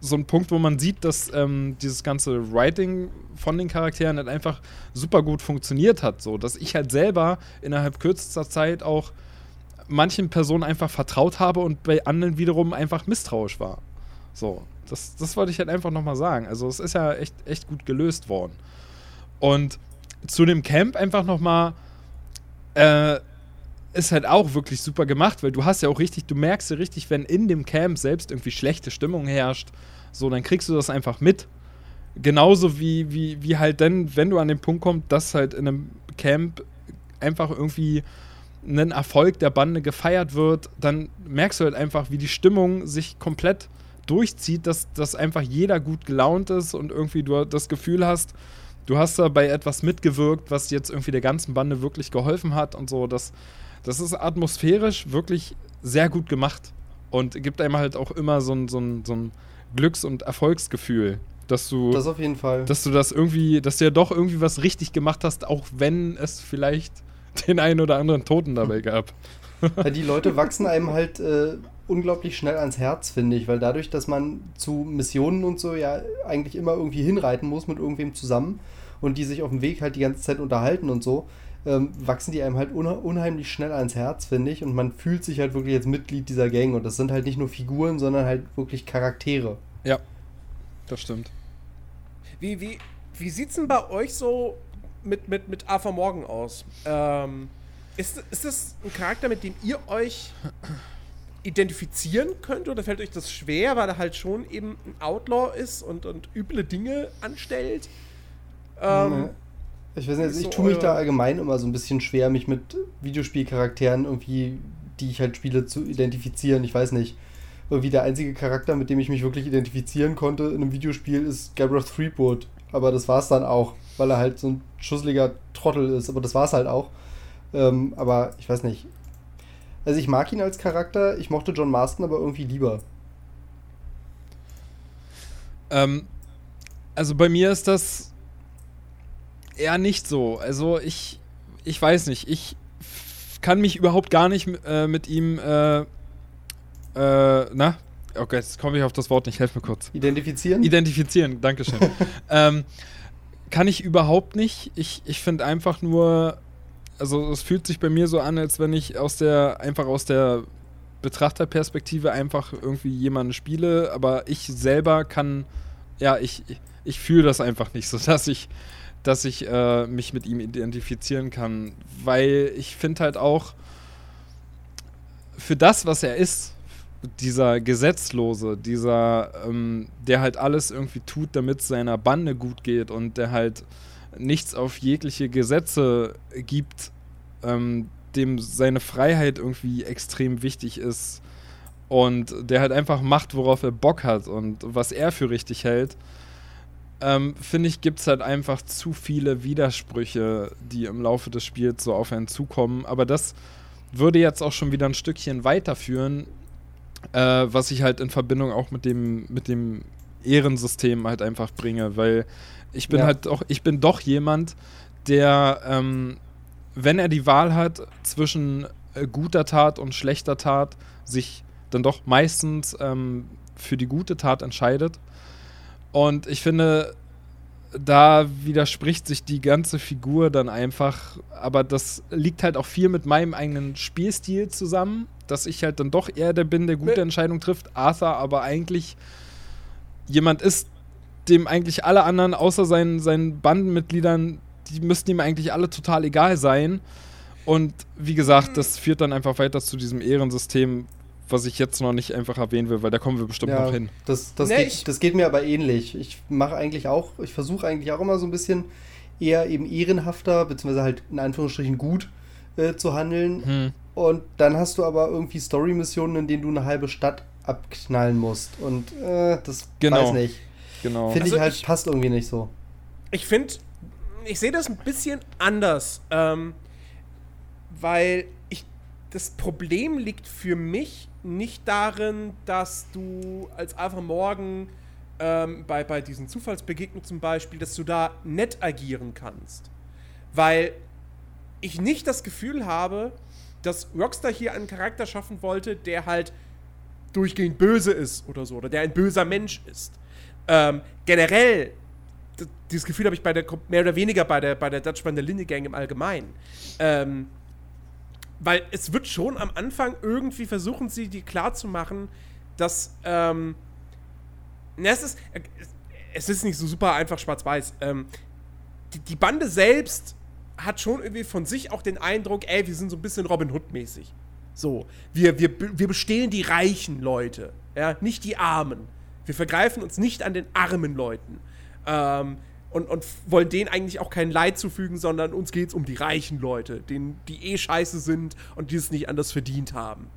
so ein Punkt, wo man sieht, dass ähm, dieses ganze Writing von den Charakteren halt einfach super gut funktioniert hat. So, dass ich halt selber innerhalb kürzester Zeit auch manchen Personen einfach vertraut habe und bei anderen wiederum einfach misstrauisch war. So, das, das wollte ich halt einfach nochmal sagen. Also es ist ja echt, echt gut gelöst worden. Und zu dem Camp einfach nochmal, äh, ist halt auch wirklich super gemacht, weil du hast ja auch richtig, du merkst ja richtig, wenn in dem Camp selbst irgendwie schlechte Stimmung herrscht, so, dann kriegst du das einfach mit. Genauso wie, wie, wie halt dann, wenn du an den Punkt kommst, dass halt in einem Camp einfach irgendwie ein Erfolg der Bande gefeiert wird, dann merkst du halt einfach, wie die Stimmung sich komplett durchzieht, dass, dass einfach jeder gut gelaunt ist und irgendwie du das Gefühl hast, du hast da bei etwas mitgewirkt, was jetzt irgendwie der ganzen Bande wirklich geholfen hat und so. Das, das ist atmosphärisch wirklich sehr gut gemacht und gibt einem halt auch immer so ein, so ein, so ein Glücks- und Erfolgsgefühl, dass du, Das auf jeden Fall. dass du das irgendwie, dass du ja doch irgendwie was richtig gemacht hast, auch wenn es vielleicht den einen oder anderen Toten dabei gab. Ja, die Leute wachsen einem halt äh, unglaublich schnell ans Herz, finde ich, weil dadurch, dass man zu Missionen und so ja eigentlich immer irgendwie hinreiten muss mit irgendwem zusammen und die sich auf dem Weg halt die ganze Zeit unterhalten und so, ähm, wachsen die einem halt unheimlich schnell ans Herz, finde ich, und man fühlt sich halt wirklich als Mitglied dieser Gang und das sind halt nicht nur Figuren, sondern halt wirklich Charaktere. Ja, das stimmt. Wie, wie, wie sieht's denn bei euch so mit, mit, mit Arthur Morgan aus? Ähm, ist, ist das ein Charakter, mit dem ihr euch identifizieren könnt oder fällt euch das schwer, weil er halt schon eben ein Outlaw ist und, und üble Dinge anstellt? Ähm, Ich weiß nicht, also ich so tue mich da allgemein immer so ein bisschen schwer, mich mit Videospielcharakteren irgendwie, die ich halt spiele, zu identifizieren. Ich weiß nicht. Irgendwie der einzige Charakter, mit dem ich mich wirklich identifizieren konnte in einem Videospiel, ist Gabriel Threepwood. Aber das war's dann auch, weil er halt so ein schusseliger Trottel ist. Aber das war's halt auch. Ähm, aber ich weiß nicht. Also ich mag ihn als Charakter, ich mochte John Marston aber irgendwie lieber. Ähm, also bei mir ist das eher nicht so. Also ich, ich weiß nicht, ich kann mich überhaupt gar nicht äh, mit ihm, äh, äh, na, okay, jetzt komme ich auf das Wort nicht, helf mir kurz. Identifizieren? Identifizieren, Dankeschön. ähm, kann ich überhaupt nicht. Ich, ich finde einfach nur, also es fühlt sich bei mir so an, als wenn ich aus der, einfach aus der Betrachterperspektive einfach irgendwie jemanden spiele, aber ich selber kann, ja, ich, ich fühle das einfach nicht, so dass ich, dass ich äh, mich mit ihm identifizieren kann, weil ich finde halt auch für das, was er ist, dieser Gesetzlose, dieser, ähm, der halt alles irgendwie tut, damit es seiner Bande gut geht und der halt nichts auf jegliche Gesetze gibt, ähm, dem seine Freiheit irgendwie extrem wichtig ist und der halt einfach macht, worauf er Bock hat und was er für richtig hält, ähm, finde ich, gibt es halt einfach zu viele Widersprüche, die im Laufe des Spiels so auf einen zukommen. Aber das würde jetzt auch schon wieder ein Stückchen weiterführen, äh, was ich halt in Verbindung auch mit dem, mit dem Ehrensystem halt einfach bringe, weil ich bin ja. halt auch, ich bin doch jemand, der ähm, wenn er die Wahl hat zwischen äh, guter Tat und schlechter Tat, sich dann doch meistens ähm, für die gute Tat entscheidet. Und ich finde, da widerspricht sich die ganze Figur dann einfach. Aber das liegt halt auch viel mit meinem eigenen Spielstil zusammen, dass ich halt dann doch eher der bin, der gute Entscheidung trifft. Arthur aber eigentlich jemand ist, dem eigentlich alle anderen außer seinen, seinen Bandenmitgliedern die müssten ihm eigentlich alle total egal sein. Und wie gesagt, das führt dann einfach weiter zu diesem Ehrensystem, was ich jetzt noch nicht einfach erwähnen will, weil da kommen wir bestimmt ja, noch hin. Das, das, nee, geht, das geht mir aber ähnlich. Ich mache eigentlich auch, ich versuche eigentlich auch immer so ein bisschen eher eben ehrenhafter, beziehungsweise halt in Anführungsstrichen gut äh, zu handeln. Hm. Und dann hast du aber irgendwie Story-Missionen, in denen du eine halbe Stadt abknallen musst. Und äh, das genau. weiß nicht. Genau. Finde also ich halt, ich, passt irgendwie nicht so. Ich finde, ich sehe das ein bisschen anders, ähm, weil ich das Problem liegt für mich nicht darin, dass du als Alpha Morgan ähm, bei, bei diesen Zufallsbegegnungen zum Beispiel, dass du da nett agieren kannst. Weil ich nicht das Gefühl habe, dass Rockstar hier einen Charakter schaffen wollte, der halt durchgehend böse ist oder so, oder der ein böser Mensch ist. Ähm, generell dieses Gefühl habe ich bei der, mehr oder weniger bei der, bei der Dutch Linie Gang im Allgemeinen. Ähm, weil es wird schon am Anfang irgendwie versuchen sie, die klarzumachen, dass, ähm, na, es ist, es ist nicht so super einfach schwarz-weiß. Ähm, die, die Bande selbst hat schon irgendwie von sich auch den Eindruck, ey, wir sind so ein bisschen Robin Hood-mäßig. So, wir, wir, wir bestehlen die reichen Leute, ja, nicht die Armen. Wir vergreifen uns nicht an den armen Leuten. Ähm, und, und wollen denen eigentlich auch kein Leid zufügen, sondern uns geht es um die reichen Leute, denen, die eh scheiße sind und die es nicht anders verdient haben.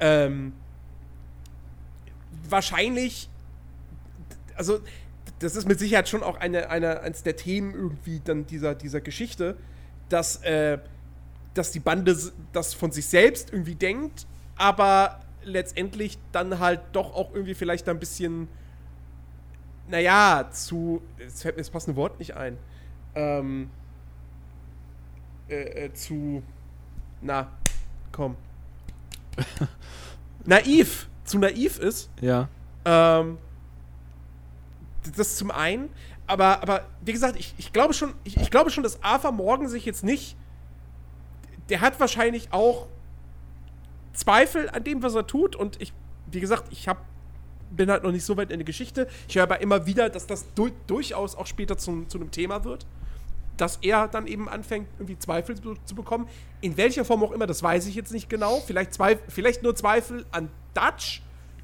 Ähm, wahrscheinlich, also das ist mit Sicherheit schon auch eine, eine, eines der Themen irgendwie dann dieser, dieser Geschichte, dass, äh, dass die Bande das von sich selbst irgendwie denkt, aber letztendlich dann halt doch auch irgendwie vielleicht ein bisschen naja, zu. Jetzt fällt mir das passende Wort nicht ein. Ähm, äh, äh, zu. Na, komm. naiv. Zu naiv ist. Ja. Ähm, das zum einen. Aber, aber wie gesagt, ich, ich glaube schon, ich, ich glaube schon, dass Arthur Morgan sich jetzt nicht. Der hat wahrscheinlich auch Zweifel an dem, was er tut. Und ich, wie gesagt, ich habe bin halt noch nicht so weit in der Geschichte. Ich höre aber immer wieder, dass das du durchaus auch später zum, zu einem Thema wird. Dass er dann eben anfängt, irgendwie Zweifel zu, zu, bekommen. In welcher Form auch immer, das weiß ich jetzt nicht genau. Vielleicht, Zweif vielleicht nur Zweifel an Dutch,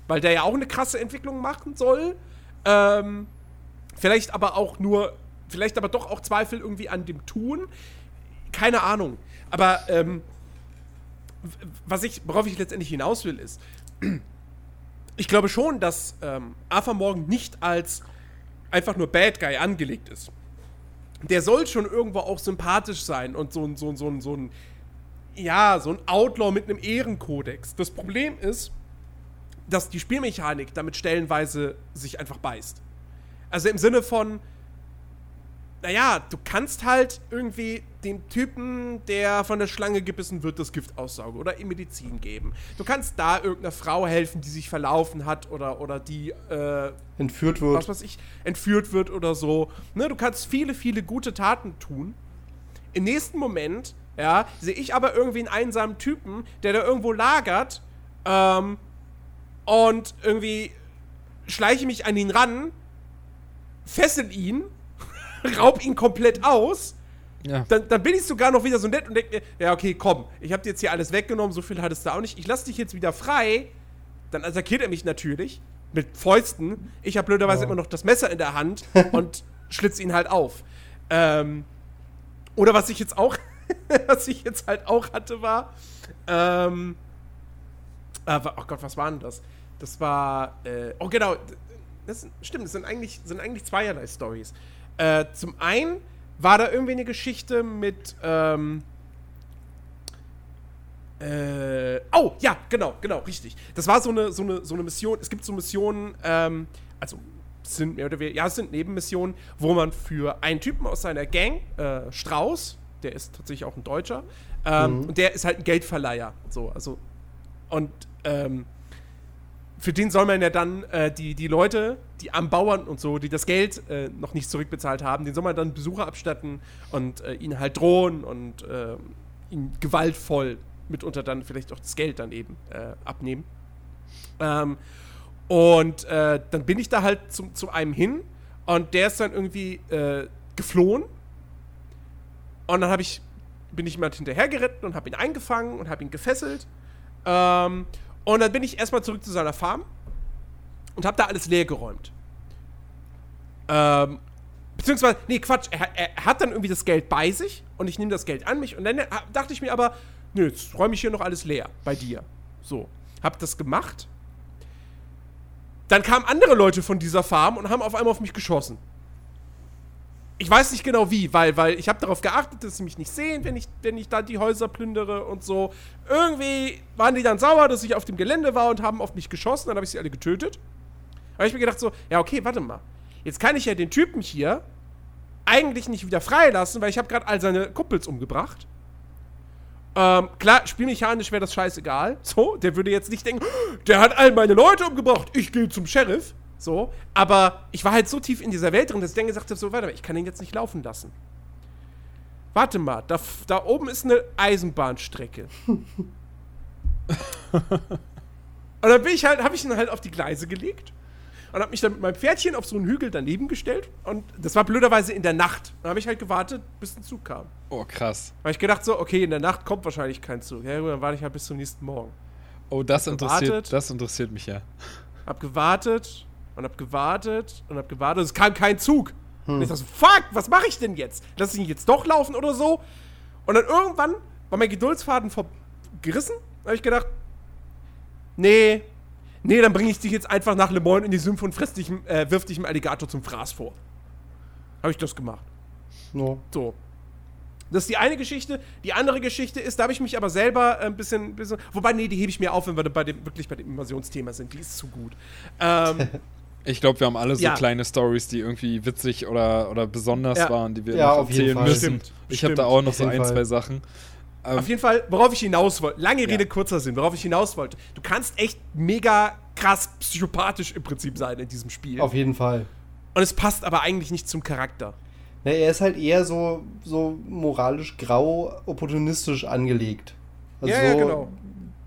weil der ja auch eine krasse Entwicklung machen soll. Ähm, vielleicht aber auch nur, vielleicht aber doch auch Zweifel irgendwie an dem Tun. Keine Ahnung. Aber ähm, was ich, worauf ich letztendlich hinaus will, ist, ich glaube schon, dass ähm, Arthur Morgan nicht als einfach nur Bad Guy angelegt ist. Der soll schon irgendwo auch sympathisch sein und so ein, so ein, so ein, so ein, ja, so ein Outlaw mit einem Ehrenkodex. Das Problem ist, dass die Spielmechanik damit stellenweise sich einfach beißt. Also im Sinne von, naja, du kannst halt irgendwie dem Typen, der von der Schlange gebissen wird, das Gift aussaugen oder ihm Medizin geben. Du kannst da irgendeiner Frau helfen, die sich verlaufen hat oder, oder die äh, entführt wird. Was weiß ich, entführt wird oder so. Ne, du kannst viele, viele gute Taten tun. Im nächsten Moment, ja, sehe ich aber irgendwie einen einsamen Typen, der da irgendwo lagert ähm, und irgendwie schleiche mich an ihn ran, fessel ihn, raub ihn komplett aus ja. Dann, dann, bin ich sogar noch wieder so nett und denke mir, ja, okay, komm, ich habe dir jetzt hier alles weggenommen, so viel hattest du auch nicht. Ich lasse dich jetzt wieder frei. Dann attackiert er mich natürlich mit Fäusten. Ich habe blöderweise oh. immer noch das Messer in der Hand und schlitze ihn halt auf. Ähm, oder was ich jetzt auch, was ich jetzt halt auch hatte, war, ähm, äh, oh Gott, was war denn das? Das war, äh, oh genau, das stimmt, das sind eigentlich, sind eigentlich zweierlei Stories. Äh, zum einen war da irgendwie eine Geschichte mit, ähm, äh, oh, ja, genau, genau, richtig. Das war so eine, so eine, so eine Mission. Es gibt so Missionen, ähm, also sind mehr oder weniger, ja, es sind Nebenmissionen, wo man für einen Typen aus seiner Gang, äh, Strauß, der ist tatsächlich auch ein Deutscher, ähm, mhm. und der ist halt ein Geldverleiher. So, also, und ähm, für den soll man ja dann äh, die, die Leute, die am Bauern und so, die das Geld äh, noch nicht zurückbezahlt haben, den soll man dann Besucher abstatten und äh, ihnen halt drohen und äh, ihnen gewaltvoll mitunter dann vielleicht auch das Geld dann eben äh, abnehmen. Ähm, und äh, dann bin ich da halt zum, zu einem hin und der ist dann irgendwie geflohen. Und dann ich, bin ich jemand hinterhergeritten und habe ihn eingefangen und habe ihn gefesselt. Ähm, und dann bin ich erstmal zurück zu seiner Farm und habe da alles leer geräumt. Ähm, beziehungsweise, nee, Quatsch, er, er, hat dann irgendwie das Geld bei sich und ich nehme das Geld an mich und dann dachte ich mir aber, nö, jetzt räume ich hier noch alles leer bei dir. So, hab das gemacht. Dann kamen andere Leute von dieser Farm und haben auf einmal auf mich geschossen ich weiß nicht genau wie, weil, weil ich habe darauf geachtet, dass sie mich nicht sehen, wenn ich, wenn ich da die Häuser plündere und so. Irgendwie waren die dann sauer, dass ich auf dem Gelände war und haben auf mich geschossen, dann habe ich sie alle getötet. Da habe ich mir gedacht so, ja okay, warte mal. Jetzt kann ich ja den Typen hier eigentlich nicht wieder freilassen, weil ich habe gerade all seine Kumpels umgebracht. Ähm, klar, spielmechanisch wäre das scheißegal. So, der würde jetzt nicht denken, der hat all meine Leute umgebracht, ich gehe zum Sheriff. So, aber ich war halt so tief in dieser Welt drin, dass ich dann gesagt habe: So, warte mal, ich kann den jetzt nicht laufen lassen. Warte mal, da, da oben ist eine Eisenbahnstrecke. und dann bin ich halt, habe ich ihn halt auf die Gleise gelegt und habe mich dann mit meinem Pferdchen auf so einen Hügel daneben gestellt und das war blöderweise in der Nacht. Dann habe ich halt gewartet, bis ein Zug kam. Oh, krass. Da habe ich gedacht so, okay, in der Nacht kommt wahrscheinlich kein Zug. Ja, gut, dann warte ich halt bis zum nächsten Morgen. Oh, das interessiert, das interessiert mich ja. Hab gewartet und hab gewartet und hab gewartet und es kam kein Zug. Hm. Und ich dachte so, fuck, was mache ich denn jetzt? Lass ich ihn jetzt doch laufen oder so? Und dann irgendwann war mein Geduldsfaden gerissen. Da habe ich gedacht, nee, nee, dann bringe ich dich jetzt einfach nach Le Mans in die Sümpfe und fress dich, äh, wirf dich im Alligator zum Fraß vor. Habe ich das gemacht. No. So. Das ist die eine Geschichte. Die andere Geschichte ist, da habe ich mich aber selber ein bisschen, bisschen wobei, nee, die hebe ich mir auf, wenn wir bei dem, wirklich bei dem Invasionsthema sind. Die ist zu gut. Ähm, Ich glaube, wir haben alle so ja. kleine Stories, die irgendwie witzig oder, oder besonders ja. waren, die wir ja, noch erzählen müssen. Stimmt, ich habe da auch noch so ein, Fall. zwei Sachen. Ähm, auf jeden Fall, worauf ich hinaus wollte, lange Rede, kurzer Sinn, worauf ich hinaus wollte. Du kannst echt mega krass psychopathisch im Prinzip sein in diesem Spiel. Auf jeden Fall. Und es passt aber eigentlich nicht zum Charakter. Na, er ist halt eher so, so moralisch grau, opportunistisch angelegt. Also ja, ja, genau.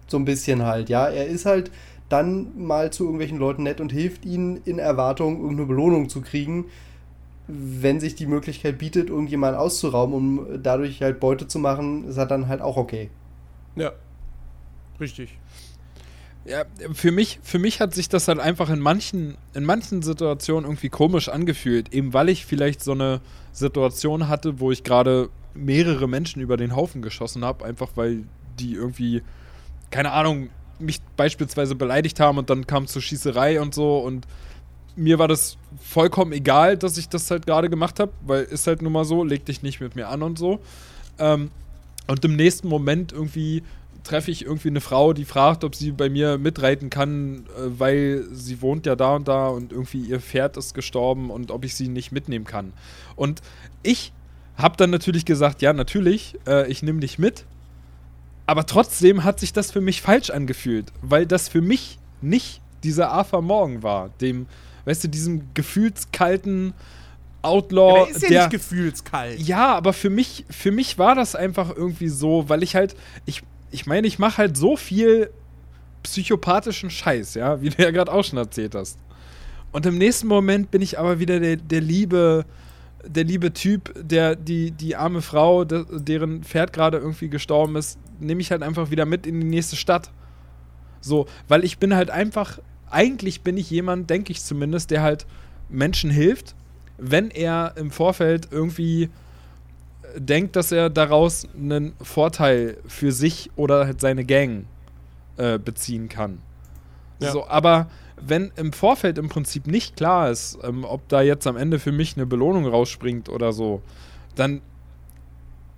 So ein bisschen halt, ja. Er ist halt dann mal zu irgendwelchen Leuten nett und hilft ihnen in Erwartung, irgendeine Belohnung zu kriegen, wenn sich die Möglichkeit bietet, irgendjemanden auszurauben, um dadurch halt Beute zu machen, ist er dann halt auch okay. Ja. Richtig. Ja, für mich, für mich hat sich das halt einfach in manchen, in manchen Situationen irgendwie komisch angefühlt, eben weil ich vielleicht so eine Situation hatte, wo ich gerade mehrere Menschen über den Haufen geschossen habe, einfach weil die irgendwie, keine Ahnung, mich beispielsweise beleidigt haben und dann kam zur Schießerei und so und mir war das vollkommen egal, dass ich das halt gerade gemacht habe, weil ist halt nun mal so, leg dich nicht mit mir an und so. Ähm, und im nächsten Moment irgendwie treffe ich irgendwie eine Frau, die fragt, ob sie bei mir mitreiten kann, äh, weil sie wohnt ja da und da und irgendwie ihr Pferd ist gestorben und ob ich sie nicht mitnehmen kann. Und ich hab dann natürlich gesagt, ja, natürlich, äh, ich nehme dich mit. Aber trotzdem hat sich das für mich falsch angefühlt, weil das für mich nicht dieser Arthur Morgan war, dem, weißt du, diesem gefühlskalten Outlaw. Ja, der ist ja der, nicht gefühlskalt. ja, aber für mich, für mich war das einfach irgendwie so, weil ich halt, ich, ich meine, ich mache halt so viel psychopathischen Scheiß, ja, wie du ja gerade auch schon erzählt hast. Und im nächsten Moment bin ich aber wieder der, der liebe, der liebe Typ, der die, die arme Frau, de, deren Pferd gerade irgendwie gestorben ist, nehme ich halt einfach wieder mit in die nächste Stadt. So, weil ich bin halt einfach, eigentlich bin ich jemand, denke ich zumindest, der halt Menschen hilft, wenn er im Vorfeld irgendwie denkt, dass er daraus einen Vorteil für sich oder halt seine Gang äh, beziehen kann. Ja. So, aber wenn im Vorfeld im Prinzip nicht klar ist, ähm, ob da jetzt am Ende für mich eine Belohnung rausspringt oder so, dann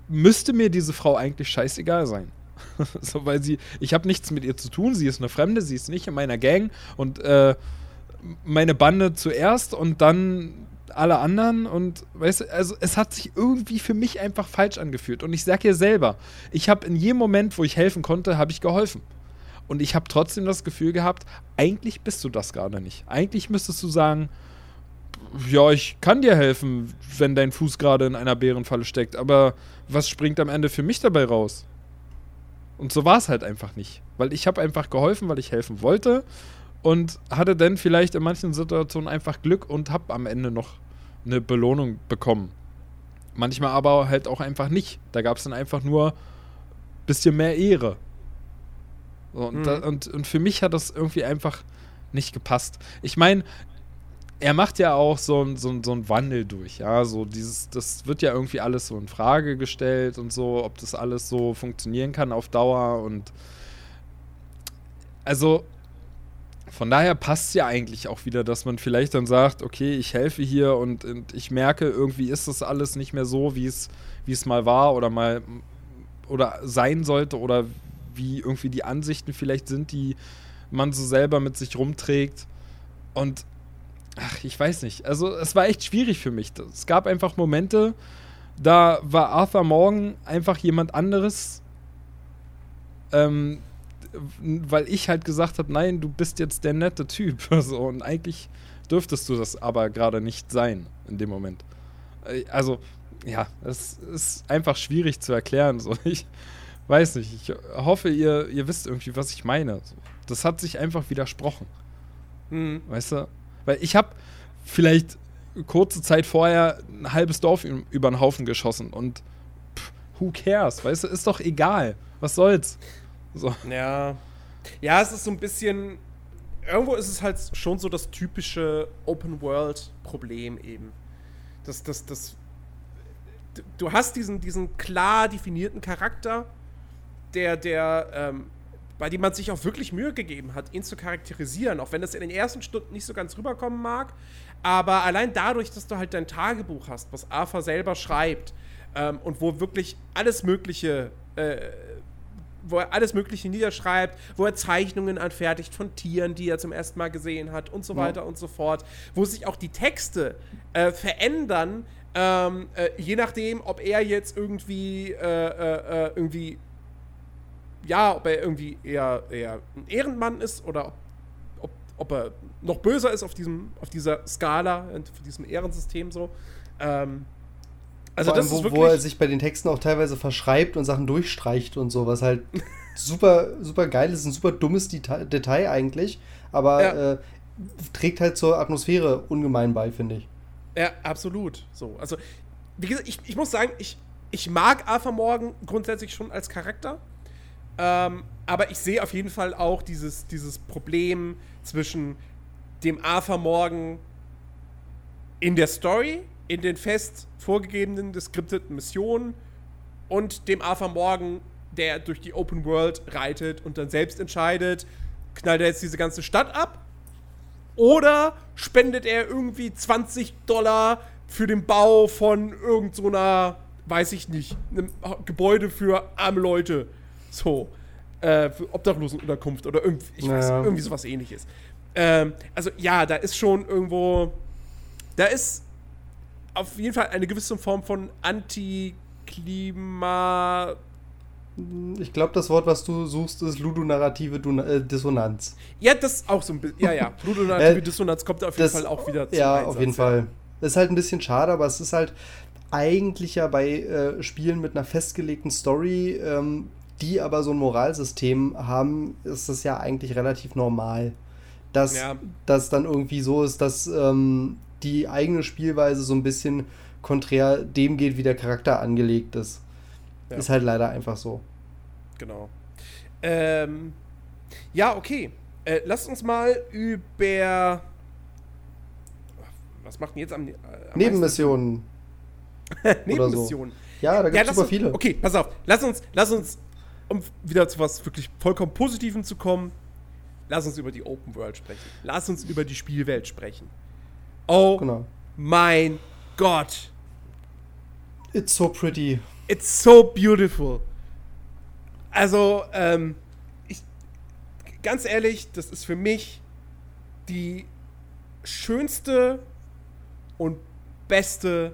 müsste mir diese Frau eigentlich scheißegal sein. so, weil sie, ich habe nichts mit ihr zu tun, sie ist eine Fremde, sie ist nicht in meiner Gang und äh, meine Bande zuerst und dann alle anderen und weißt du, also es hat sich irgendwie für mich einfach falsch angefühlt und ich sag ihr selber, ich habe in jedem Moment, wo ich helfen konnte, habe ich geholfen. Und ich habe trotzdem das Gefühl gehabt, eigentlich bist du das gerade nicht. Eigentlich müsstest du sagen, ja, ich kann dir helfen, wenn dein Fuß gerade in einer Bärenfalle steckt, aber was springt am Ende für mich dabei raus? Und so war es halt einfach nicht. Weil ich habe einfach geholfen, weil ich helfen wollte und hatte dann vielleicht in manchen Situationen einfach Glück und habe am Ende noch eine Belohnung bekommen. Manchmal aber halt auch einfach nicht. Da gab es dann einfach nur bisschen mehr Ehre. So, und, Mhm. da, und, und für mich hat das irgendwie einfach nicht gepasst. Ich meine, er macht ja auch so einen so, ein- so einen Wandel durch, ja, so dieses, das wird ja irgendwie alles so in Frage gestellt und so, ob das alles so funktionieren kann auf Dauer und also von daher passt es ja eigentlich auch wieder, dass man vielleicht dann sagt, okay, ich helfe hier und, und ich merke, irgendwie ist das alles nicht mehr so, wie es wie es mal war oder mal oder sein sollte oder wie irgendwie die Ansichten vielleicht sind, die man so selber mit sich rumträgt. Und ach, ich weiß nicht. Also es war echt schwierig für mich. Es gab einfach Momente, da war Arthur Morgan einfach jemand anderes, ähm, weil ich halt gesagt habe, nein, du bist jetzt der nette Typ. So, und eigentlich dürftest du das aber gerade nicht sein in dem Moment. Äh, Also, ja, es ist einfach schwierig zu erklären. So. Ich weiß nicht. Ich hoffe, ihr, ihr wisst irgendwie, was ich meine. Das hat sich einfach widersprochen. Hm. Weißt du? Weil ich habe vielleicht kurze Zeit vorher ein halbes Dorf über den Haufen geschossen und pff, who cares? Weißt du, ist doch egal. Was soll's? So. Ja. Ja, es ist so ein bisschen. Irgendwo ist es halt schon so das typische Open-World-Problem eben. Das, das, das. du- Du hast diesen, diesen klar definierten Charakter, der, der, ähm, bei dem man sich auch wirklich Mühe gegeben hat, ihn zu charakterisieren, auch wenn das in den ersten Stunden nicht so ganz rüberkommen mag. Aber allein dadurch, dass du halt dein Tagebuch hast, was Arthur selber schreibt, ähm, und wo wirklich alles Mögliche äh, wo er alles Mögliche niederschreibt, wo er Zeichnungen anfertigt von Tieren, die er zum ersten Mal gesehen hat und so Ja. weiter und so fort, wo sich auch die Texte äh, verändern, ähm, äh, je nachdem, ob er jetzt irgendwie, äh, äh, äh, irgendwie, ja, ob er irgendwie eher, eher ein Ehrenmann ist oder ob, ob, ob er noch böser ist auf, diesem, auf dieser Skala, auf diesem Ehrensystem so. Ähm, also allem, das wo, ist wo er wirklich, sich bei den Texten auch teilweise verschreibt und Sachen durchstreicht und so, was halt super, super geil ist, ein super dummes Deta Detail eigentlich, aber Ja. äh, trägt halt zur Atmosphäre ungemein bei, finde ich. Ja, absolut. So, also, wie gesagt, ich, ich muss sagen, ich, ich mag Arthur Morgan grundsätzlich schon als Charakter. Ähm, aber ich sehe auf jeden Fall auch dieses, dieses Problem zwischen dem Arthur Morgan in der Story, in den fest vorgegebenen, geskripteten Missionen und dem Arthur Morgan, der durch die Open World reitet und dann selbst entscheidet, knallt er jetzt diese ganze Stadt ab oder spendet er irgendwie 20 Dollar für den Bau von irgend so weiß ich nicht, einem Gebäude für arme Leute. So. Äh, für Obdachlosenunterkunft oder irgendwie, ich weiß, Ja. irgendwie sowas ähnliches. Ähm, also ja, da ist schon irgendwo, da ist auf jeden Fall eine gewisse Form von Anti-Klima. Ich glaube, das Wort, was du suchst, ist ludonarrative Dun äh, Dissonanz. Ja, das auch so ein bisschen. Ja, ja. Ludonarrative Äh, Dissonanz kommt auf jeden das- Fall auch wieder Ja, Einsatz, auf jeden Fall. Das ist halt ein bisschen schade, aber es ist halt eigentlich ja bei äh, Spielen mit einer festgelegten Story, ähm, die aber so ein Moralsystem haben, ist das ja eigentlich relativ normal. Dass Ja. das dann irgendwie so ist, dass ähm, die eigene Spielweise so ein bisschen konträr dem geht, wie der Charakter angelegt ist. Ja. Ist halt leider einfach so. Genau. Ähm, ja, okay. Äh, lasst uns mal über. Was macht denn jetzt am, äh, am Nebenmissionen. oder so. Nebenmissionen. Ja, da gibt es lass super uns, viele. Okay, pass auf. Lass uns, lass uns, um wieder zu was wirklich vollkommen Positivem zu kommen, lass uns über die Open World sprechen. Lass uns über die Spielwelt sprechen. Oh Genau. mein Gott. It's so pretty. It's so beautiful. Also, ähm, ich, ganz ehrlich, das ist für mich die schönste und beste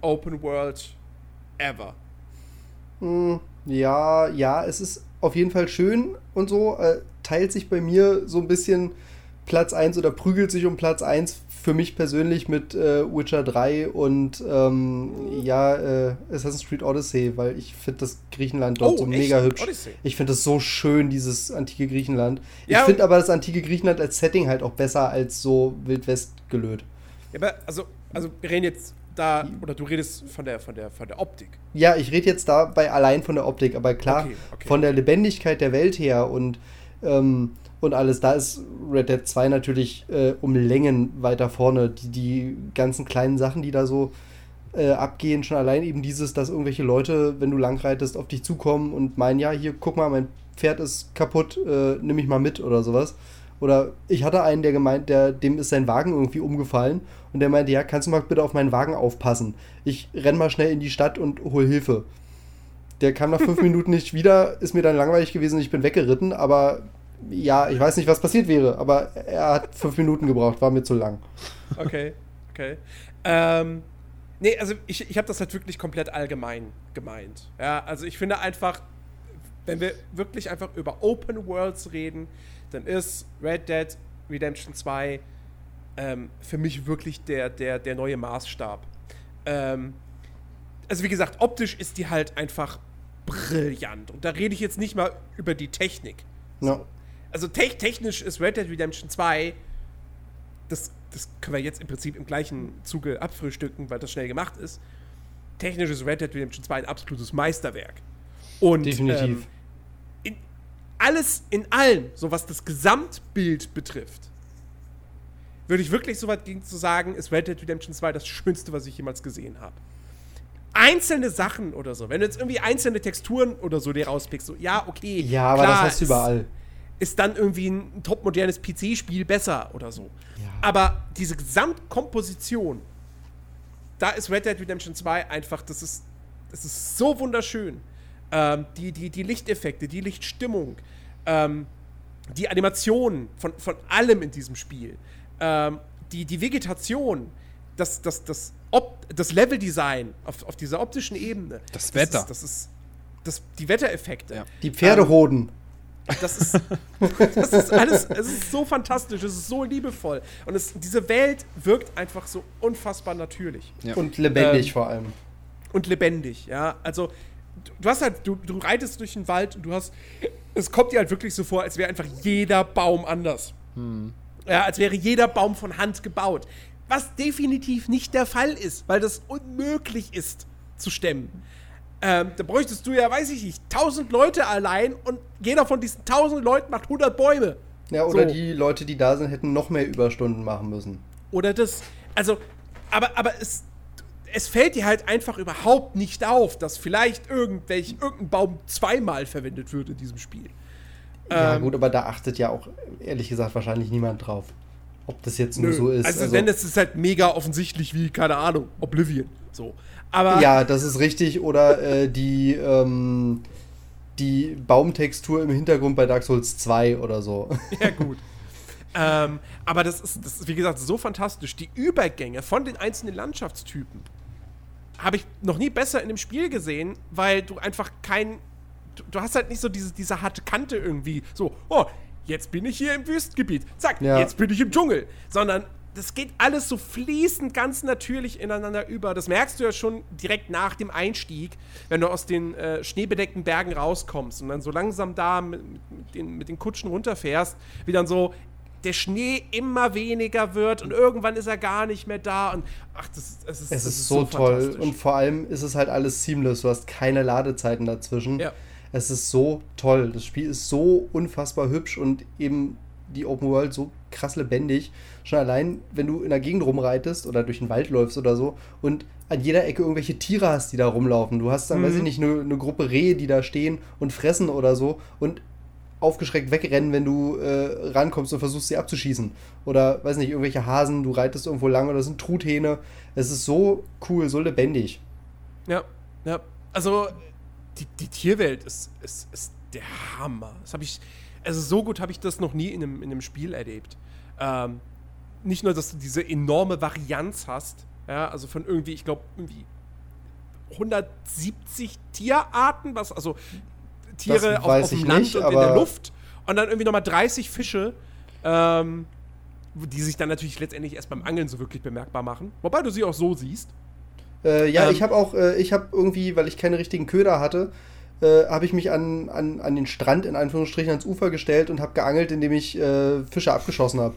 Open World ever. Hm, Ja, ja, es ist auf jeden Fall schön und so. Äh, teilt sich bei mir so ein bisschen Platz 1 oder prügelt sich um Platz 1 für mich persönlich mit äh, Witcher 3 und ähm, ja, äh, Assassin's Creed Odyssey, weil ich finde das Griechenland dort Oh, so echt? mega hübsch. Odyssey? Ich finde das so schön, dieses antike Griechenland. Ja, ich finde aber das antike Griechenland als Setting halt auch besser als so Wildwest gelöt. Ja, aber also, also wir reden jetzt da, oder du redest von der, von der, von der Optik. Ja, ich rede jetzt dabei allein von der Optik, aber klar, Okay, okay. von der Lebendigkeit der Welt her und, ähm, und alles, da ist Red Dead 2 natürlich äh, um Längen weiter vorne. Die, die ganzen kleinen Sachen, die da so äh, abgehen, schon allein eben dieses, dass irgendwelche Leute, wenn du langreitest, auf dich zukommen und meinen, ja, hier, guck mal, mein Pferd ist kaputt, äh, nimm mich mal mit oder sowas. Oder ich hatte einen, der gemeint, der, dem ist sein Wagen irgendwie umgefallen und der meinte, ja, kannst du mal bitte auf meinen Wagen aufpassen? Ich renn mal schnell in die Stadt und hol Hilfe. Der kam nach fünf Minuten nicht wieder, ist mir dann langweilig gewesen, ich bin weggeritten, aber ja, ich weiß nicht, was passiert wäre, aber er hat fünf Minuten gebraucht, war mir zu lang. Okay, okay. Ähm, nee, also ich, ich habe das halt wirklich komplett allgemein gemeint. Ja, also ich finde einfach, wenn wir wirklich einfach über Open Worlds reden, dann ist Red Dead Redemption 2 ähm, für mich wirklich der, der, der neue Maßstab. Ähm, also wie gesagt, optisch ist die halt einfach brillant. Und da rede ich jetzt nicht mal über die Technik. Ja. Also te technisch ist Red Dead Redemption 2, das, das können wir jetzt im Prinzip im gleichen Zuge abfrühstücken, weil das schnell gemacht ist. Technisch ist Red Dead Redemption 2 ein absolutes Meisterwerk. Und Definitiv. Ähm, in, alles in allem, so was das Gesamtbild betrifft, würde ich wirklich so weit gehen zu sagen, ist Red Dead Redemption 2 das Schönste, was ich jemals gesehen habe. Einzelne Sachen oder so, wenn du jetzt irgendwie einzelne Texturen oder so dir rauspickst, so, ja, okay. ja, aber klar, das hast du ist- überall. ist dann irgendwie ein topmodernes PC-Spiel besser oder so. Ja. Aber diese Gesamtkomposition, da ist Red Dead Redemption 2 einfach, das ist, das ist so wunderschön. Ähm, die, die, die Lichteffekte, die Lichtstimmung, ähm, die Animationen von, von allem in diesem Spiel, ähm, die, die Vegetation, das, das, das, Op das Leveldesign auf, auf dieser optischen Ebene. Das Wetter. Ist, das ist das, die Wettereffekte. Ja. Die Pferdehoden. Das ist, das ist alles, es ist so fantastisch, es ist so liebevoll. Und es, diese Welt wirkt einfach so unfassbar natürlich Ja. Und lebendig Ähm, vor allem. und lebendig, ja. Also, du, du hast halt, du, du reitest durch den Wald und du hast, es kommt dir halt wirklich so vor, als wäre einfach jeder Baum anders. Ja, als wäre jeder Baum von Hand gebaut. Was definitiv nicht der Fall ist, weil das unmöglich ist zu stemmen. Ähm, da bräuchtest du ja, weiß ich nicht, 1000 Leute allein und jeder von diesen 1000 Leuten macht 100 Bäume. Ja, oder so. die Leute, die da sind, hätten noch mehr Überstunden machen müssen. Oder das. Also, aber, aber es, es fällt dir halt einfach überhaupt nicht auf, dass vielleicht irgendwelch, irgendein Baum zweimal verwendet wird in diesem Spiel. Ja, Ähm, gut, aber da achtet ja auch, ehrlich gesagt, wahrscheinlich niemand drauf. Ob das jetzt nur Nö. so ist. Also, wenn es ist halt mega offensichtlich wie, keine Ahnung, Oblivion. So. Aber ja, das ist richtig. Oder äh, die, ähm, die Baumtextur im Hintergrund bei Dark Souls 2 oder so. Ja, gut. ähm, aber das ist, das ist, wie gesagt, so fantastisch. Die Übergänge von den einzelnen Landschaftstypen habe ich noch nie besser in dem Spiel gesehen, weil du einfach kein. Du, hast halt nicht so diese, diese harte Kante irgendwie. So, oh, jetzt bin ich hier im Wüstengebiet. Zack, Ja. jetzt bin ich im Dschungel. Sondern das geht alles so fließend ganz natürlich ineinander über. Das merkst du ja schon direkt nach dem Einstieg, wenn du aus den äh, schneebedeckten Bergen rauskommst und dann so langsam da mit, mit, den, mit den Kutschen runterfährst, wie dann so der Schnee immer weniger wird und irgendwann ist er gar nicht mehr da und ach, das, das ist, Es das ist, so, toll fantastisch. und vor allem ist es halt alles seamless. Du hast keine Ladezeiten dazwischen. Ja. Es ist so toll. Das Spiel ist so unfassbar hübsch und eben die Open World so krass lebendig. Schon allein, wenn du in der Gegend rumreitest oder durch den Wald läufst oder so und an jeder Ecke irgendwelche Tiere hast, die da rumlaufen. Du hast dann, Mhm. weiß ich nicht, eine, eine Gruppe Rehe, die da stehen und fressen oder so und aufgeschreckt wegrennen, wenn du äh, rankommst und versuchst, sie abzuschießen. Oder, weiß nicht, irgendwelche Hasen, du reitest irgendwo lang oder sind Truthähne. Es ist so cool, so lebendig. Ja, ja. Also, die, die Tierwelt ist, ist, ist der Hammer. Das habe ich, also so gut habe ich das noch nie in einem, in einem Spiel erlebt. Ähm, nicht nur, dass du diese enorme Varianz hast, ja, also von irgendwie, ich glaube, irgendwie 170 Tierarten, was, also Tiere auf, auf dem Land nicht, und in der Luft und dann irgendwie nochmal 30 Fische, ähm, die sich dann natürlich letztendlich erst beim Angeln so wirklich bemerkbar machen. Wobei du sie auch so siehst. Äh, ja, Ähm, ich habe auch, äh, ich habe irgendwie, weil ich keine richtigen Köder hatte, äh, habe ich mich an, an, an den Strand in Anführungsstrichen ans Ufer gestellt und habe geangelt, indem ich äh, Fische abgeschossen habe.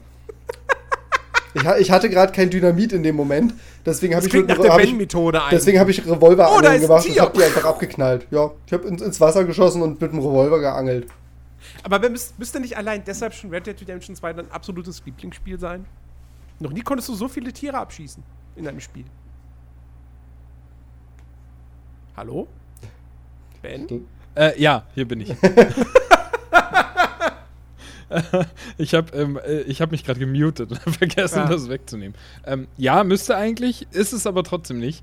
ich, ich hatte gerade kein Dynamit in dem Moment, deswegen habe ich, der hab ich, deswegen habe ich Oh, ist ein gemacht und habe die einfach abgeknallt. Ja, ich habe ins, ins Wasser geschossen und mit dem Revolver geangelt. Aber müsste nicht allein deshalb schon Red Dead Redemption 2 dein absolutes Lieblingsspiel sein? Noch nie konntest du so viele Tiere abschießen in einem Spiel. Hallo? Ben? Äh, ja, hier bin ich. ich habe ähm, äh, ich hab mich gerade gemutet und vergessen, Ja. das wegzunehmen. Ähm, ja, müsste eigentlich, ist es aber trotzdem nicht.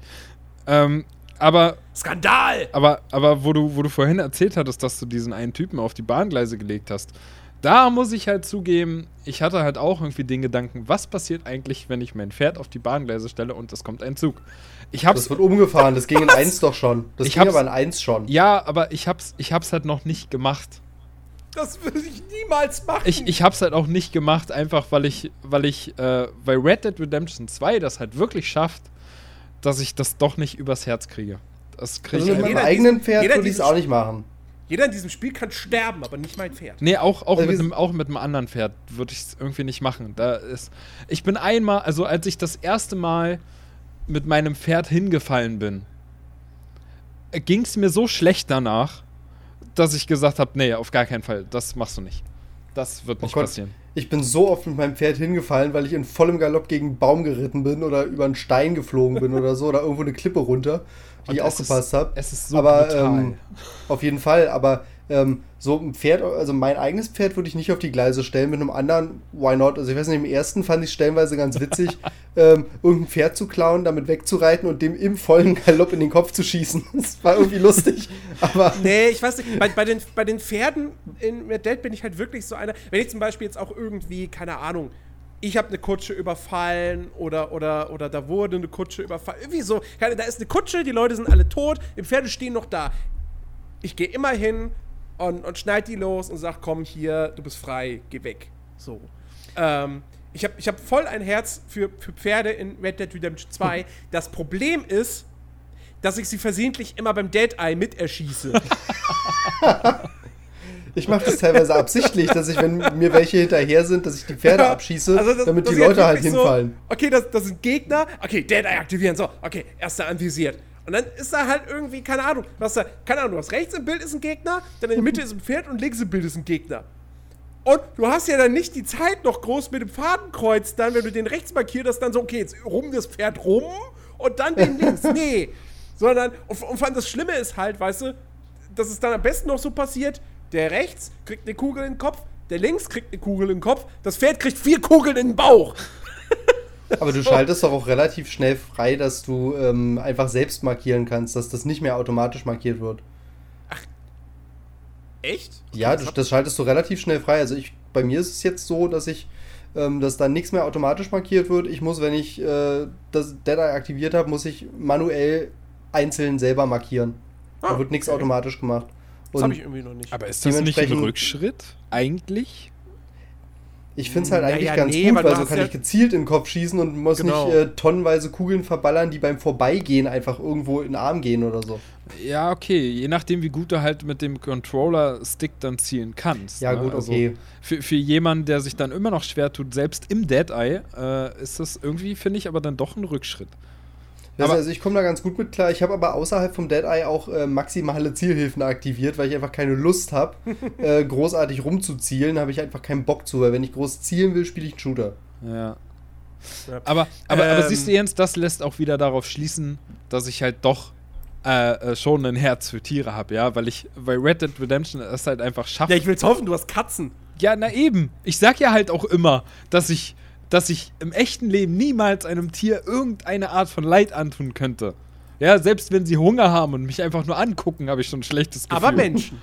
Ähm, aber, Skandal! aber, aber wo, du, wo du vorhin erzählt hattest, dass du diesen einen Typen auf die Bahngleise gelegt hast, da muss ich halt zugeben, ich hatte halt auch irgendwie den Gedanken, was passiert eigentlich, wenn ich mein Pferd auf die Bahngleise stelle und es kommt ein Zug? Ich hab's Das wird umgefahren, das ging in 1 doch schon. Das Ich ging aber in 1 schon. Ja, aber ich hab's, ich hab's halt noch nicht gemacht. Das würde ich niemals machen. Ich, ich hab's halt auch nicht gemacht, einfach weil ich, weil ich, äh, weil Red Dead Redemption 2 das halt wirklich schafft, dass ich das doch nicht übers Herz kriege. Das kriege Also ich mit meinem eigenen Pferd jeder würde ich es auch nicht machen. Jeder in diesem Spiel kann sterben, aber nicht mein Pferd. Nee, auch, auch, Also mit einem, auch mit einem anderen Pferd würde ich es irgendwie nicht machen. Da ist, ich bin einmal, also als ich das erste Mal mit meinem Pferd hingefallen bin, ging es mir so schlecht danach, dass ich gesagt habe, nee, auf gar keinen Fall, das machst du nicht. Das wird Oh nicht Gott. passieren. Ich bin so oft mit meinem Pferd hingefallen, weil ich in vollem Galopp gegen einen Baum geritten bin oder über einen Stein geflogen bin oder so oder irgendwo eine Klippe runter, die Und ich aufgepasst habe. Es ist so aber brutal. ähm, auf jeden Fall, aber ähm, so ein Pferd, also mein eigenes Pferd würde ich nicht auf die Gleise stellen, mit einem anderen, why not? Also ich weiß nicht, im ersten fand ich stellenweise ganz witzig, ähm, irgendein Pferd zu klauen, damit wegzureiten und dem im vollen Galopp in den Kopf zu schießen. Das war irgendwie lustig, aber Nee, ich weiß nicht. Bei, bei, den, bei den Pferden in Red Dead bin ich halt wirklich so einer. Wenn ich zum Beispiel jetzt auch irgendwie, keine Ahnung, ich habe eine Kutsche überfallen oder, oder, oder da wurde eine Kutsche überfallen. Irgendwie so, da ist eine Kutsche, die Leute sind alle tot, die Pferde stehen noch da. Ich gehe immer hin und, und schneid die los und sag, komm hier, du bist frei, geh weg. So. Ähm, ich habe ich hab voll ein Herz für, für Pferde in Red Dead Redemption 2. Das Problem ist, dass ich sie versehentlich immer beim Dead Eye mit erschieße. ich mache das teilweise absichtlich, dass ich, wenn mir welche hinterher sind, dass ich die Pferde abschieße, Also das- damit das die Leute halt hinfallen. So, okay, das, das sind Gegner. Okay, Dead Eye aktivieren. So, okay, erster anvisiert. Und dann ist da halt irgendwie, keine Ahnung, hast da, keine Ahnung, du hast rechts im Bild ist ein Gegner, dann in der Mitte ist ein Pferd und links im Bild ist ein Gegner. Und du hast ja dann nicht die Zeit noch groß mit dem Fadenkreuz, dann, wenn du den rechts markierst, dass dann so, okay, jetzt rum das Pferd rum und dann den links. Nee. Sondern, und, und vor allem das Schlimme ist halt, weißt du, dass es dann am besten noch so passiert, der rechts kriegt eine Kugel in den Kopf, der links kriegt eine Kugel in den Kopf, das Pferd kriegt vier Kugeln in den Bauch. Aber du schaltest doch auch relativ schnell frei, dass du ähm, einfach selbst markieren kannst, dass das nicht mehr automatisch markiert wird. Echt? Ja, du, das schaltest du relativ schnell frei. Also ich, bei mir ist es jetzt so, dass ich ähm, dass dann nichts mehr automatisch markiert wird. Ich muss, wenn ich äh, das Dead Eye aktiviert habe, muss ich manuell einzeln selber markieren. Ah, da wird nichts okay. automatisch gemacht. Das Und habe ich irgendwie noch nicht. Aber ist das nicht ein Dementsprechend- Rückschritt? Eigentlich? Ich finde es halt Naja, eigentlich ganz nee, gut, weil so kann ja- ich gezielt in den Kopf schießen und muss Genau. nicht äh, tonnenweise Kugeln verballern, die beim Vorbeigehen einfach irgendwo in den Arm gehen oder so. Ja, okay. Je nachdem, wie gut du halt mit dem Controller-Stick dann zielen kannst. Ja, ne? gut, Also okay. für, für jemanden, der sich dann immer noch schwer tut, selbst im Dead Eye, äh, ist das irgendwie, finde ich, aber dann doch ein Rückschritt. Also, Aber- also ich komme da ganz gut mit klar. Ich habe aber außerhalb vom Dead Eye auch äh, maximale Zielhilfen aktiviert, weil ich einfach keine Lust habe, äh, großartig rumzuzielen. habe ich einfach keinen Bock zu, weil wenn ich groß zielen will, spiele ich einen Shooter. Ja. Aber, aber, aber Ähm. siehst du, Jens, das lässt auch wieder darauf schließen, dass ich halt doch äh, äh, schon ein Herz für Tiere habe, ja, weil ich, weil Red Dead Redemption es halt einfach schafft. ja, ich will's hoffen, du hast Katzen. Ja, na eben. Ich sag ja halt auch immer, dass ich, dass ich im echten Leben niemals einem Tier irgendeine Art von Leid antun könnte. Ja, selbst wenn sie Hunger haben und mich einfach nur angucken, habe ich schon ein schlechtes Gefühl. Aber Menschen.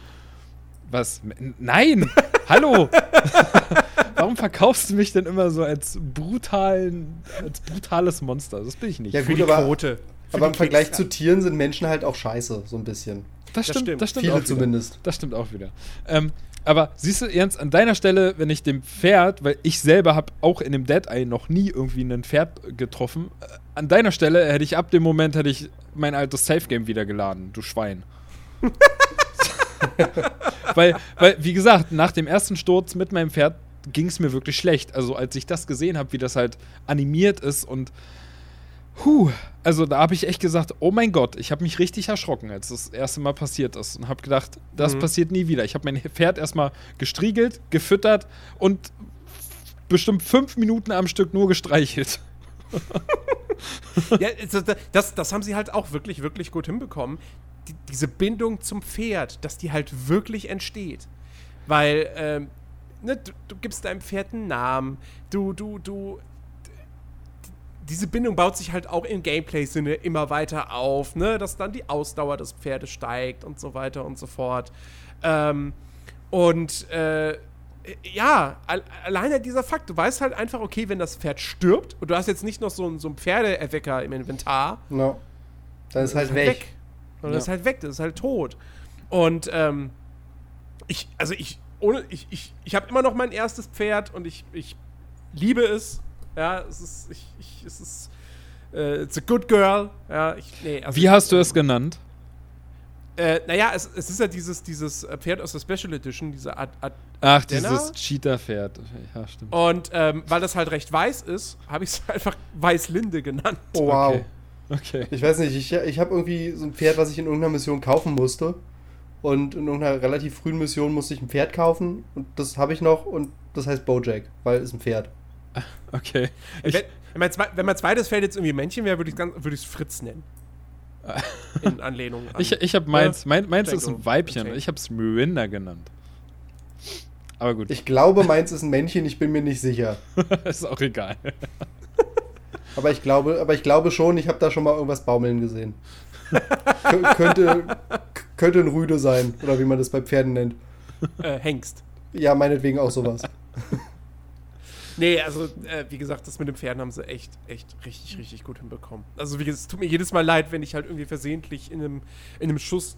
Was? Nein! Hallo! Warum verkaufst du mich denn immer so als brutalen, als brutales Monster? Das bin ich nicht. Ja, Für gut, die aber, Quote. Für aber im Vergleich Klicks. zu Tieren sind Menschen halt auch scheiße, so ein bisschen. das, stimmt, stimmt. das stimmt Viele auch wieder. zumindest. Das stimmt auch wieder. Ähm, aber siehst du, Jens, an deiner Stelle, wenn ich dem Pferd, weil ich selber habe auch in dem Dead Eye noch nie irgendwie ein Pferd getroffen, äh, an deiner Stelle hätte ich ab dem Moment hätte ich mein altes Safe Game wieder geladen, du Schwein. weil, weil, wie gesagt, nach dem ersten Sturz mit meinem Pferd ging es mir wirklich schlecht. Also als ich das gesehen habe, wie das halt animiert ist und Puh, also da habe ich echt gesagt, oh mein Gott, ich habe mich richtig erschrocken, als das erste Mal passiert ist und habe gedacht, das Mhm. passiert nie wieder. Ich habe mein Pferd erstmal gestriegelt, gefüttert und bestimmt fünf Minuten am Stück nur gestreichelt. Ja, also da- das, das haben sie halt auch wirklich, wirklich gut hinbekommen. Die, diese Bindung zum Pferd, dass die halt wirklich entsteht. Weil, ähm, ne, du, du gibst deinem Pferd einen Namen, du, du, du. Diese Bindung baut sich halt auch im Gameplay-Sinne immer weiter auf, ne? Dass dann die Ausdauer des Pferdes steigt und so weiter und so fort. Ähm, und äh, ja, al alleine dieser Fakt, du weißt halt einfach, okay, wenn das Pferd stirbt und du hast jetzt nicht noch so, einen- so einen Pferdeerwecker im Inventar, No. Dann ist das halt weg. Und Ja. das ist halt weg, das ist halt tot. Und ähm, ich, also ich, ohne, ich, ich, ich habe immer noch mein erstes Pferd und ich, ich liebe es. Ja, es ist, ich, ich, es ist, äh, it's a good girl. Ja, ich, nee, also Wie hast du es genannt? Äh, naja, es, es ist ja dieses, dieses Pferd aus der Special Edition, diese Art, Art Ach, Denner? dieses Cheetah-Pferd. Ja, stimmt. Und ähm, weil das halt recht weiß ist, habe ich es einfach Weißlinde genannt. Oh, wow. Okay. Okay. Ich weiß nicht, ich, ich habe irgendwie so ein Pferd, was ich in irgendeiner Mission kaufen musste. Und in irgendeiner relativ frühen Mission musste ich ein Pferd kaufen. Und das habe ich noch. Und das heißt Bojack, weil es ein Pferd. Okay. Ich, wenn, wenn, mein zwei, wenn mein zweites Pferd jetzt irgendwie Männchen wäre, würde ich es würd Fritz nennen. In Anlehnung an. ich, ich habe meins, mein, meins Django ist ein Weibchen. Ich habe es Mirinda genannt. Aber gut, Ich glaube, meins ist ein Männchen, ich bin mir nicht sicher. ist auch egal. Aber ich glaube, aber ich glaube schon, ich habe da schon mal irgendwas baumeln gesehen. Kö- könnte, k- könnte ein Rüde sein, oder wie man das bei Pferden nennt. äh, Hengst. Ja, meinetwegen auch sowas. Nee, also, äh, wie gesagt, das mit den Pferden haben sie echt, echt richtig, richtig gut hinbekommen. Also, wie gesagt, es tut mir jedes Mal leid, wenn ich halt irgendwie versehentlich in einem, in einem Schuss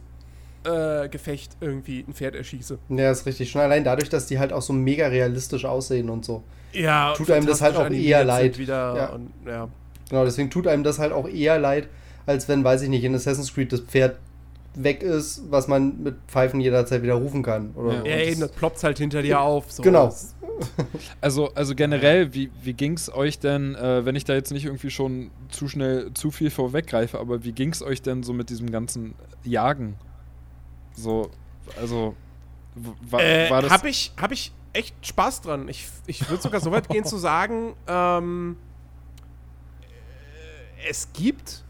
äh, Gefecht irgendwie ein Pferd erschieße. Ja, ist richtig. Schon allein dadurch, dass die halt auch so mega realistisch aussehen und so. Ja, Tut einem das halt auch eher leid. Ja. Und, ja. Genau, deswegen tut einem das halt auch eher leid, als wenn, weiß ich nicht, in Assassin's Creed das Pferd weg ist, was man mit Pfeifen jederzeit wieder rufen kann. Oder Ja. Ja, eben, das- das ploppt halt hinter dir auf. So. Genau. Das- Also, also generell, wie, wie ging es euch denn, äh, wenn ich da jetzt nicht irgendwie schon zu schnell zu viel vorweggreife, aber wie ging es euch denn so mit diesem ganzen Jagen? So, also, war, Äh, war das. hab ich, hab ich echt Spaß dran. Ich, ich würde sogar so weit gehen zu sagen, ähm, äh, es gibt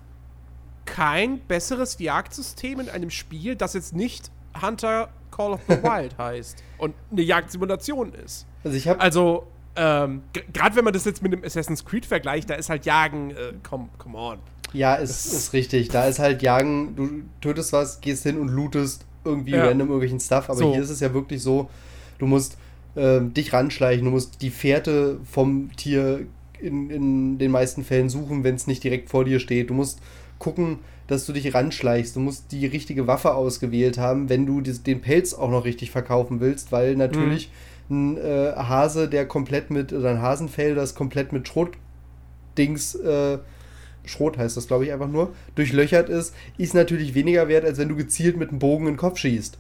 kein besseres Jagdsystem in einem Spiel, das jetzt nicht Hunter Call of the Wild heißt und eine Jagdsimulation ist. Also ich habe Also, ähm, gerade wenn man das jetzt mit dem Assassin's Creed vergleicht, da ist halt Jagen, äh, come, come on. Ja, ist, ist richtig. Da ist halt Jagen, du tötest was, gehst hin und lootest irgendwie Ja. random irgendwelchen Stuff. Aber So. hier ist es ja wirklich so, du musst ähm, dich ranschleichen, du musst die Fährte vom Tier in, in den meisten Fällen suchen, wenn es nicht direkt vor dir steht. Du musst gucken, dass du dich ranschleichst. Du musst die richtige Waffe ausgewählt haben, wenn du den Pelz auch noch richtig verkaufen willst, weil natürlich mhm. ein äh, Hase, der komplett mit, oder ein Hasenfell, das komplett mit Schrotdings, äh, Schrot heißt das, glaube ich, einfach nur, durchlöchert ist, ist natürlich weniger wert, als wenn du gezielt mit einem Bogen in den Kopf schießt.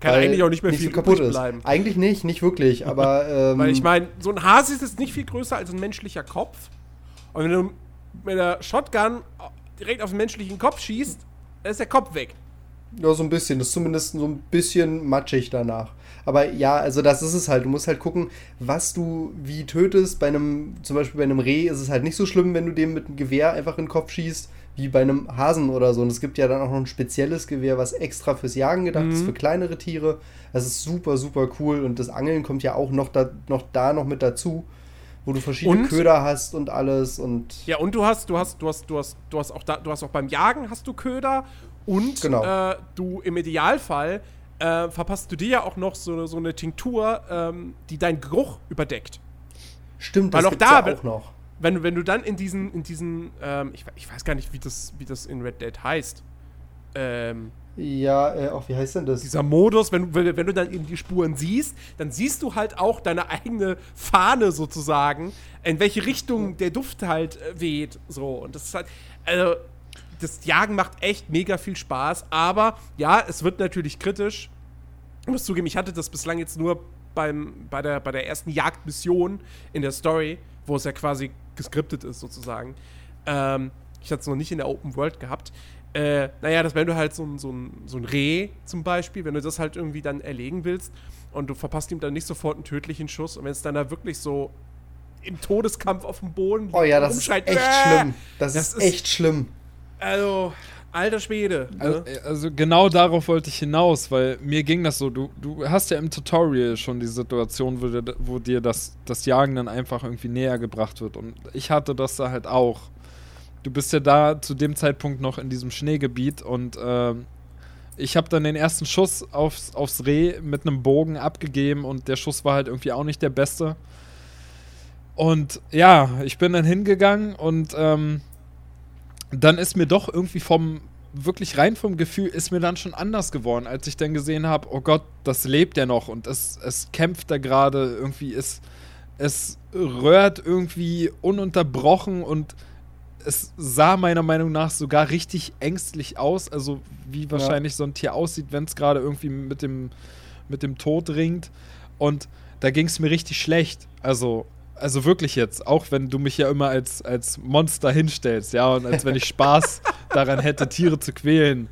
Kann eigentlich auch nicht mehr nicht viel kaputt bleiben. Eigentlich nicht, nicht wirklich, aber. Ähm, weil ich meine, so ein Hase ist jetzt nicht viel größer als ein menschlicher Kopf. Und wenn du mit der Shotgun direkt auf den menschlichen Kopf schießt, dann ist der Kopf weg. Ja, so ein bisschen. Das ist zumindest so ein bisschen matschig danach. Aber ja, also das ist es halt. Du musst halt gucken, was du wie tötest. Bei einem, zum Beispiel bei einem Reh ist es halt nicht so schlimm, wenn du dem mit einem Gewehr einfach in den Kopf schießt, wie bei einem Hasen oder so. Und es gibt ja dann auch noch ein spezielles Gewehr, was extra fürs Jagen gedacht mhm. ist, für kleinere Tiere. Das ist super, super cool. Und das Angeln kommt ja auch noch da noch, da noch mit dazu wo du verschiedene und, Köder hast und alles und ja und du hast du hast du hast du hast du hast auch da, du hast auch beim Jagen hast du Köder und genau. äh, du im Idealfall äh, verpasst du dir ja auch noch so, so eine Tinktur, ähm, die deinen Geruch überdeckt. Stimmt, Weil das auch da ja auch noch. Wenn, wenn du dann in diesen, in diesen, ähm, ich, ich weiß gar nicht, wie das, wie das in Red Dead heißt. Ähm, ja, äh, auch wie heißt denn das? Dieser Modus, wenn, wenn, wenn du dann in die Spuren siehst, dann siehst du halt auch deine eigene Fahne sozusagen, in welche Richtung der Duft halt äh, weht. So. Und das ist halt, also, das Jagen macht echt mega viel Spaß, aber ja, es wird natürlich kritisch. Ich muss zugeben, ich hatte das bislang jetzt nur beim, bei, der, bei der ersten Jagdmission in der Story, wo es ja quasi geskriptet ist sozusagen. Ähm, ich hatte es noch nicht in der Open World gehabt. Äh, naja, dass wenn du halt so ein, so, ein, so ein Reh zum Beispiel, wenn du das halt irgendwie dann erlegen willst und du verpasst ihm dann nicht sofort einen tödlichen Schuss und wenn es dann da wirklich so im Todeskampf auf dem Boden Oh ja, das ist echt äh, schlimm. Das, das ist, ist echt schlimm. Also, alter Schwede. Ne? Also, also, genau darauf wollte ich hinaus, weil mir ging das so, du, du hast ja im Tutorial schon die Situation, wo dir, wo dir das, das Jagen dann einfach irgendwie näher gebracht wird und ich hatte das da halt auch du bist ja da zu dem Zeitpunkt noch in diesem Schneegebiet und äh, ich habe dann den ersten Schuss aufs, aufs Reh mit einem Bogen abgegeben und der Schuss war halt irgendwie auch nicht der beste. Und ja, ich bin dann hingegangen und ähm, dann ist mir doch irgendwie vom, wirklich rein vom Gefühl, ist mir dann schon anders geworden, als ich dann gesehen habe, oh Gott, das lebt ja noch und es, es kämpft da gerade irgendwie, es, es röhrt irgendwie ununterbrochen und es sah meiner Meinung nach sogar richtig ängstlich aus, also wie wahrscheinlich ja. so ein Tier aussieht, wenn es gerade irgendwie mit dem, mit dem Tod ringt. Und da ging es mir richtig schlecht. Also, also wirklich jetzt, auch wenn du mich ja immer als, als Monster hinstellst, ja, und als wenn ich Spaß daran hätte, Tiere zu quälen.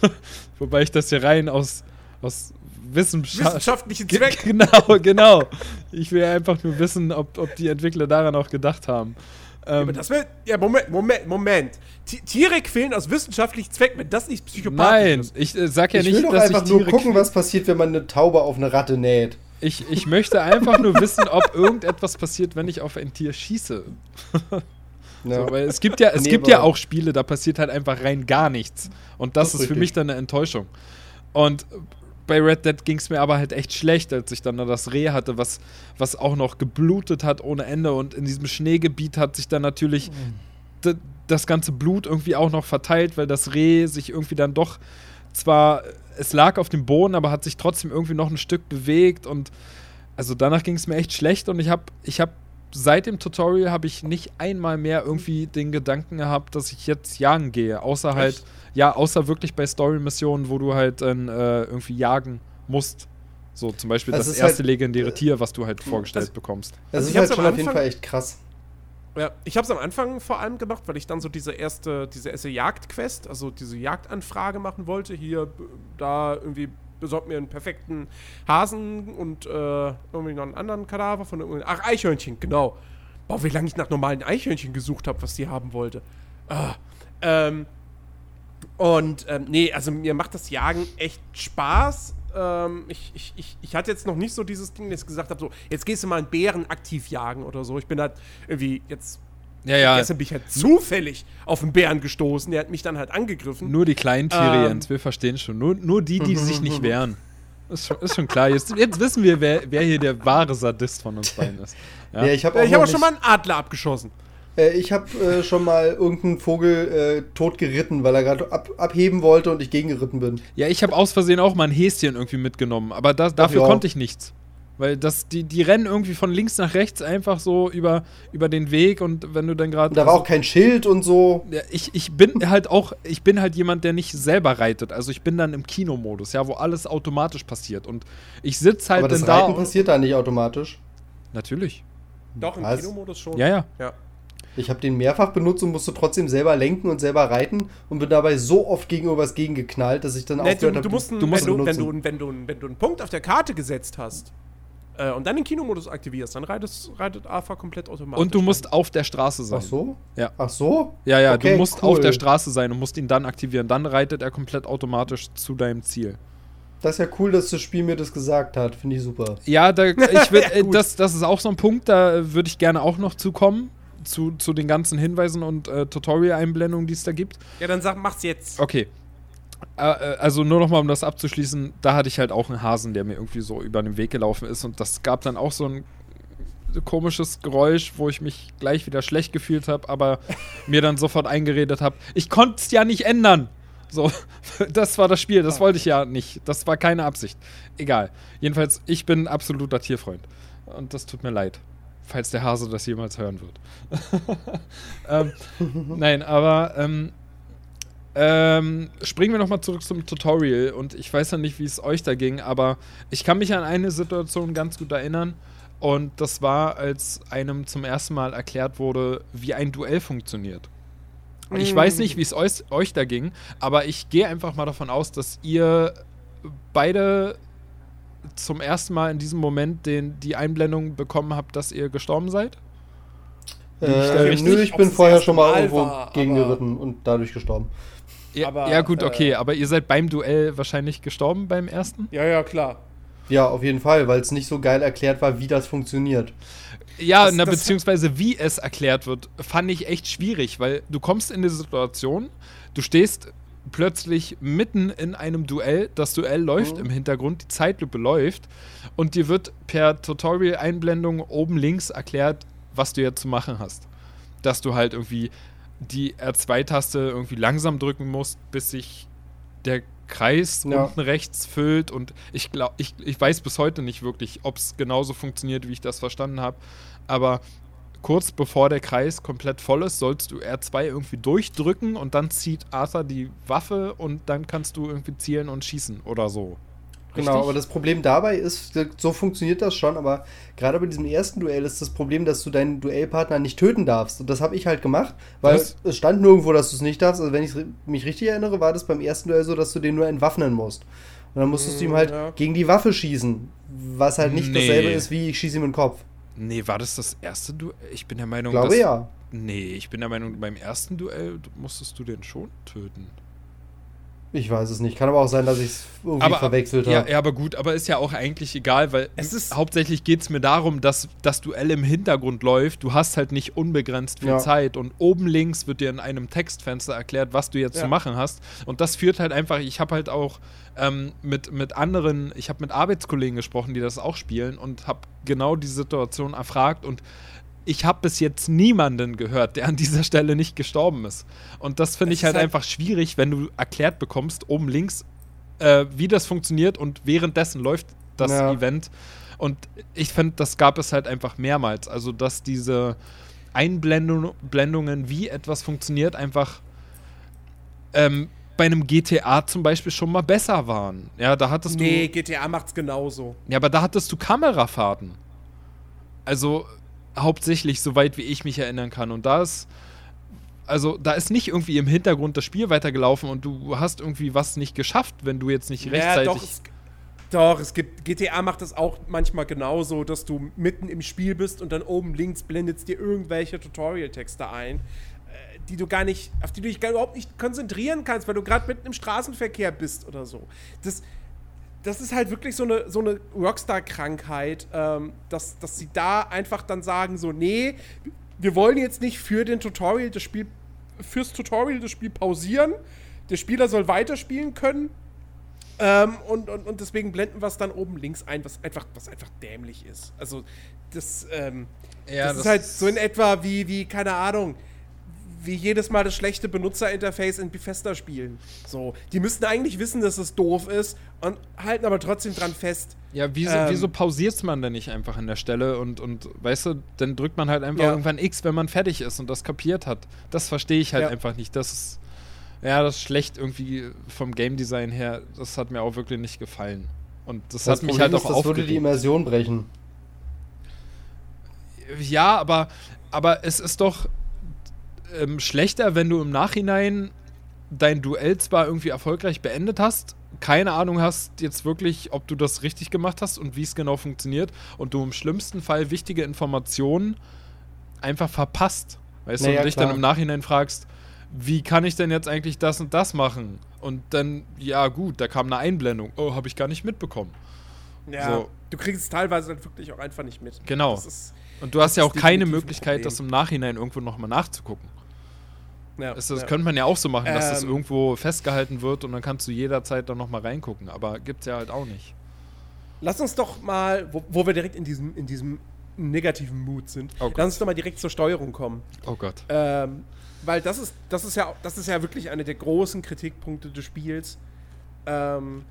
Wobei ich das hier rein aus, aus Wissenschaft wissenschaftlichen Zweck. Genau, genau. Ich will einfach nur wissen, ob, ob die Entwickler daran auch gedacht haben. Ähm, ja, das wird. Ja, Moment, Moment, Moment. Tiere quälen aus wissenschaftlichen Zwecken, wenn das nicht psychopathisch Nein, ist. ich äh, sag ja ich nicht, will doch dass einfach ich Tiere nur gucken, was passiert, wenn man eine Taube auf eine Ratte näht. Ich, ich möchte einfach nur wissen, ob irgendetwas passiert, wenn ich auf ein Tier schieße. Ja. So, weil es gibt ja, es nee, gibt ja auch Spiele, da passiert halt einfach rein gar nichts. Und das, das ist, ist für mich dann eine Enttäuschung. Und bei Red Dead ging es mir aber halt echt schlecht, als ich dann da das Reh hatte, was, was auch noch geblutet hat ohne Ende. Und in diesem Schneegebiet hat sich dann natürlich mhm. das ganze Blut irgendwie auch noch verteilt, weil das Reh sich irgendwie dann doch zwar, es lag auf dem Boden, aber hat sich trotzdem irgendwie noch ein Stück bewegt. Und also danach ging es mir echt schlecht und ich habe ich hab seit dem Tutorial habe ich nicht einmal mehr irgendwie den Gedanken gehabt, dass ich jetzt jagen gehe. Außer halt Echt? Ja, außer wirklich bei Story-Missionen, wo du halt dann äh, irgendwie jagen musst. So zum Beispiel also das erste halt, legendäre Tier, was du halt vorgestellt also, bekommst. Das also ist halt schon auf jeden Fall echt krass. Ja, ich habe es am Anfang vor allem gemacht, weil ich dann so diese erste, diese erste Jagdquest, also diese Jagdanfrage machen wollte. Hier, da irgendwie besorgt mir einen perfekten Hasen und äh, irgendwie noch einen anderen Kadaver von irgendeinem. Ach, Eichhörnchen, genau. Boah, wie lange ich nach normalen Eichhörnchen gesucht habe, was die haben wollte. Ah, ähm, und ähm, nee, also mir macht das Jagen echt Spaß. Ähm, ich, ich, ich, ich hatte jetzt noch nicht so dieses Ding, dass ich gesagt habe, so, jetzt gehst du mal einen Bären aktiv jagen oder so. Ich bin halt irgendwie jetzt. Ja, ja. Gestern bin ich halt zufällig auf einen Bären gestoßen. Der hat mich dann halt angegriffen. Nur die kleinen Tiere, ähm, Jens, wir verstehen schon. Nur, nur die, die sich nicht wehren. Ist schon, ist schon klar. Jetzt, jetzt wissen wir, wer, wer hier der wahre Sadist von uns beiden ist. Ja, ich habe auch, ich habe auch schon mal einen Adler abgeschossen. Äh, ich habe äh, schon mal irgendeinen Vogel äh, tot geritten, weil er gerade ab, abheben wollte und ich gegengeritten bin. Ja, ich habe aus Versehen auch mal ein Häschen irgendwie mitgenommen, aber das, dafür ja. konnte ich nichts. Weil das, die, die rennen irgendwie von links nach rechts einfach so über, über den Weg und wenn du dann gerade. Und da war auch kein Schild und so. Ja, ich, ich bin halt auch, ich bin halt jemand, der nicht selber reitet. Also ich bin dann im Kinomodus, ja, wo alles automatisch passiert. Und ich sitze halt aber das dann da. Reiten und- passiert da nicht automatisch. Natürlich. Doch, im Was? Kinomodus schon. Ja, ja. ja. Ich habe den mehrfach benutzt und musste trotzdem selber lenken und selber reiten und bin dabei so oft gegen irgendwas gegengeknallt, dass ich dann Nee, du, aufgehört du habe. musst, einen- du musst wenn, du, ihn wenn, du, benutzen. wenn, du, wenn du einen Punkt auf der Karte gesetzt hast äh, und dann den Kinomodus aktivierst, dann reitet, reitet AFA komplett automatisch. Und du musst auf der Straße sein. Ach so? Ja. Ach so? Ja, ja, Okay, du musst cool. auf der Straße sein und musst ihn dann aktivieren. Dann reitet er komplett automatisch zu deinem Ziel. Das ist ja cool, dass das Spiel mir das gesagt hat. Finde ich super. Ja, da, ich will, äh, Gut. das, das ist auch so ein Punkt, da äh, würde ich gerne auch noch zukommen. Zu, zu den ganzen Hinweisen und äh, Tutorial-Einblendungen, die es da gibt. Ja, dann sag, mach's jetzt. Okay. Äh, äh, also nur noch mal, um das abzuschließen, da hatte ich halt auch einen Hasen, der mir irgendwie so über den Weg gelaufen ist und das gab dann auch so ein komisches Geräusch, wo ich mich gleich wieder schlecht gefühlt habe, aber mir dann sofort eingeredet habe, ich konnte es ja nicht ändern. So, das war das Spiel, das wollte ich ja nicht. Das war keine Absicht. Egal. Jedenfalls, ich bin ein absoluter Tierfreund. Und das tut mir leid, falls der Hase das jemals hören wird. ähm, nein, aber ähm, ähm, springen wir nochmal zurück zum Tutorial und ich weiß ja nicht, wie es euch da ging, aber ich kann mich an eine Situation ganz gut erinnern und das war, als einem zum ersten Mal erklärt wurde, wie ein Duell funktioniert. Und ich Mm. weiß nicht, wie es euch, euch da ging, aber ich gehe einfach mal davon aus, dass ihr beide zum ersten Mal in diesem Moment den, die Einblendung bekommen habt, dass ihr gestorben seid. Ich Äh, richtig? nö, ich bin vorher schon mal Mal irgendwo war, gegengeritten und dadurch gestorben. Ja, Aber, ja gut, äh, okay, aber ihr seid beim Duell wahrscheinlich gestorben beim ersten? Ja, ja, klar. Ja, auf jeden Fall, weil es nicht so geil erklärt war, wie das funktioniert. Ja, Das- na, das- beziehungsweise wie es erklärt wird, fand ich echt schwierig, weil du kommst in die Situation, du stehst plötzlich mitten in einem Duell, das Duell läuft Mhm. im Hintergrund, die Zeitlupe läuft und dir wird per Tutorial-Einblendung oben links erklärt, was du jetzt zu machen hast. Dass du halt irgendwie die R2-Taste irgendwie langsam drücken musst, bis sich der Kreis Ja. unten rechts füllt und ich glaube, ich, ich weiß bis heute nicht wirklich, ob es genauso funktioniert, wie ich das verstanden habe, aber kurz bevor der Kreis komplett voll ist, sollst du R2 irgendwie durchdrücken und dann zieht Arthur die Waffe und dann kannst du irgendwie zielen und schießen oder so. Genau, Richtig? aber das Problem dabei ist, so funktioniert das schon, aber gerade bei diesem ersten Duell ist das Problem, dass du deinen Duellpartner nicht töten darfst. Und das habe ich halt gemacht, weil Was? es stand nirgendwo, dass du es nicht darfst. Also wenn ich mich richtig erinnere, war das beim ersten Duell so, dass du den nur entwaffnen musst. Und dann musstest du ihm halt ja. gegen die Waffe schießen, was halt nicht Nee. dasselbe ist, wie ich schieße ihm in den Kopf. Nee, war das das erste Duell? Ich bin der Meinung, Ich glaube dass, ja. Nee, ich bin der Meinung, beim ersten Duell musstest du den schon töten. Ich weiß es nicht. Kann aber auch sein, dass ich es irgendwie Aber, verwechselt ja, habe. ja, aber gut, aber ist ja auch eigentlich egal, weil Es ist- hauptsächlich geht es mir darum, dass das Duell im Hintergrund läuft. Du hast halt nicht unbegrenzt viel Ja. Zeit und oben links wird dir in einem Textfenster erklärt, was du jetzt Ja. zu machen hast. Und das führt halt einfach, ich habe halt auch ähm, mit, mit anderen, ich habe mit Arbeitskollegen gesprochen, die das auch spielen und habe genau die Situation erfragt und ich habe bis jetzt niemanden gehört, der an dieser Stelle nicht gestorben ist. Und das finde ich halt, halt- einfach schwierig, wenn du erklärt bekommst, oben links, äh, wie das funktioniert und währenddessen läuft das Ja. Event. Und ich finde, das gab es halt einfach mehrmals. Also, dass diese Einblendungen, Blendungen, wie etwas funktioniert, einfach ähm, bei einem GTA zum Beispiel schon mal besser waren. Ja, da hattest Nee, du. GTA macht's genauso. Ja, aber da hattest du Kamerafahrten. Also hauptsächlich, soweit wie ich mich erinnern kann. Und da ist. Also, da ist nicht irgendwie im Hintergrund das Spiel weitergelaufen und du hast irgendwie was nicht geschafft, wenn du jetzt nicht Ja, rechtzeitig. doch, es, doch, es gibt, GTA macht das auch manchmal genauso, dass du mitten im Spiel bist und dann oben links blendet dir irgendwelche Tutorial-Texte ein, äh, die du gar nicht, auf die du dich gar überhaupt nicht konzentrieren kannst, weil du gerade mitten im Straßenverkehr bist oder so. Das, das ist halt wirklich so eine, so eine Rockstar-Krankheit, ähm, dass, dass sie da einfach dann sagen, so, nee, wir wollen jetzt nicht für den Tutorial das Spiel, fürs Tutorial das Spiel pausieren. Der Spieler soll weiterspielen können. Ähm, und, und, und deswegen blenden wir es dann oben links ein, was einfach, was einfach dämlich ist. Also, das, ähm, Ja, das, ist halt so in etwa wie, wie, keine Ahnung, wie jedes Mal das schlechte Benutzerinterface in Bethesda-Spielen. So, die müssten eigentlich wissen, dass es doof ist und halten aber trotzdem dran fest. Ja, wieso, Ähm, wieso pausiert man denn nicht einfach an der Stelle und, und weißt du, dann drückt man halt einfach Ja. irgendwann X, wenn man fertig ist und das kapiert hat. Das verstehe ich halt Ja. einfach nicht. Das ist, ja, das ist schlecht irgendwie vom Game Design her. Das hat mir auch wirklich nicht gefallen. Und das, Das hat mich Problem halt ist, auch das würde die. Immersion brechen. Ja, aber, aber es ist doch ähm, schlechter, wenn du im Nachhinein dein Duell zwar irgendwie erfolgreich beendet hast, keine Ahnung hast jetzt wirklich, ob du das richtig gemacht hast und wie es genau funktioniert und du im schlimmsten Fall wichtige Informationen einfach verpasst. Weißt du, Naja, und dich klar. dann im Nachhinein fragst, wie kann ich denn jetzt eigentlich das und das machen? Und dann, ja gut, da kam eine Einblendung. Oh, habe ich gar nicht mitbekommen. Ja, So. du kriegst es teilweise halt wirklich auch einfach nicht mit. Genau. Ist, Und du hast ja auch keine Möglichkeit, das im Nachhinein irgendwo nochmal nachzugucken. Ja, Das, das ja. könnte man ja auch so machen, dass das Ähm. irgendwo festgehalten wird und dann kannst du jederzeit dann nochmal reingucken. Aber gibt's ja halt auch nicht. Lass uns doch mal, wo, wo wir direkt in diesem, in diesem negativen Mut sind, Oh lass uns doch mal direkt zur Steuerung kommen. Oh Gott. Ähm, weil das ist, das ist ja, das ist ja wirklich einer der großen Kritikpunkte des Spiels. Ähm,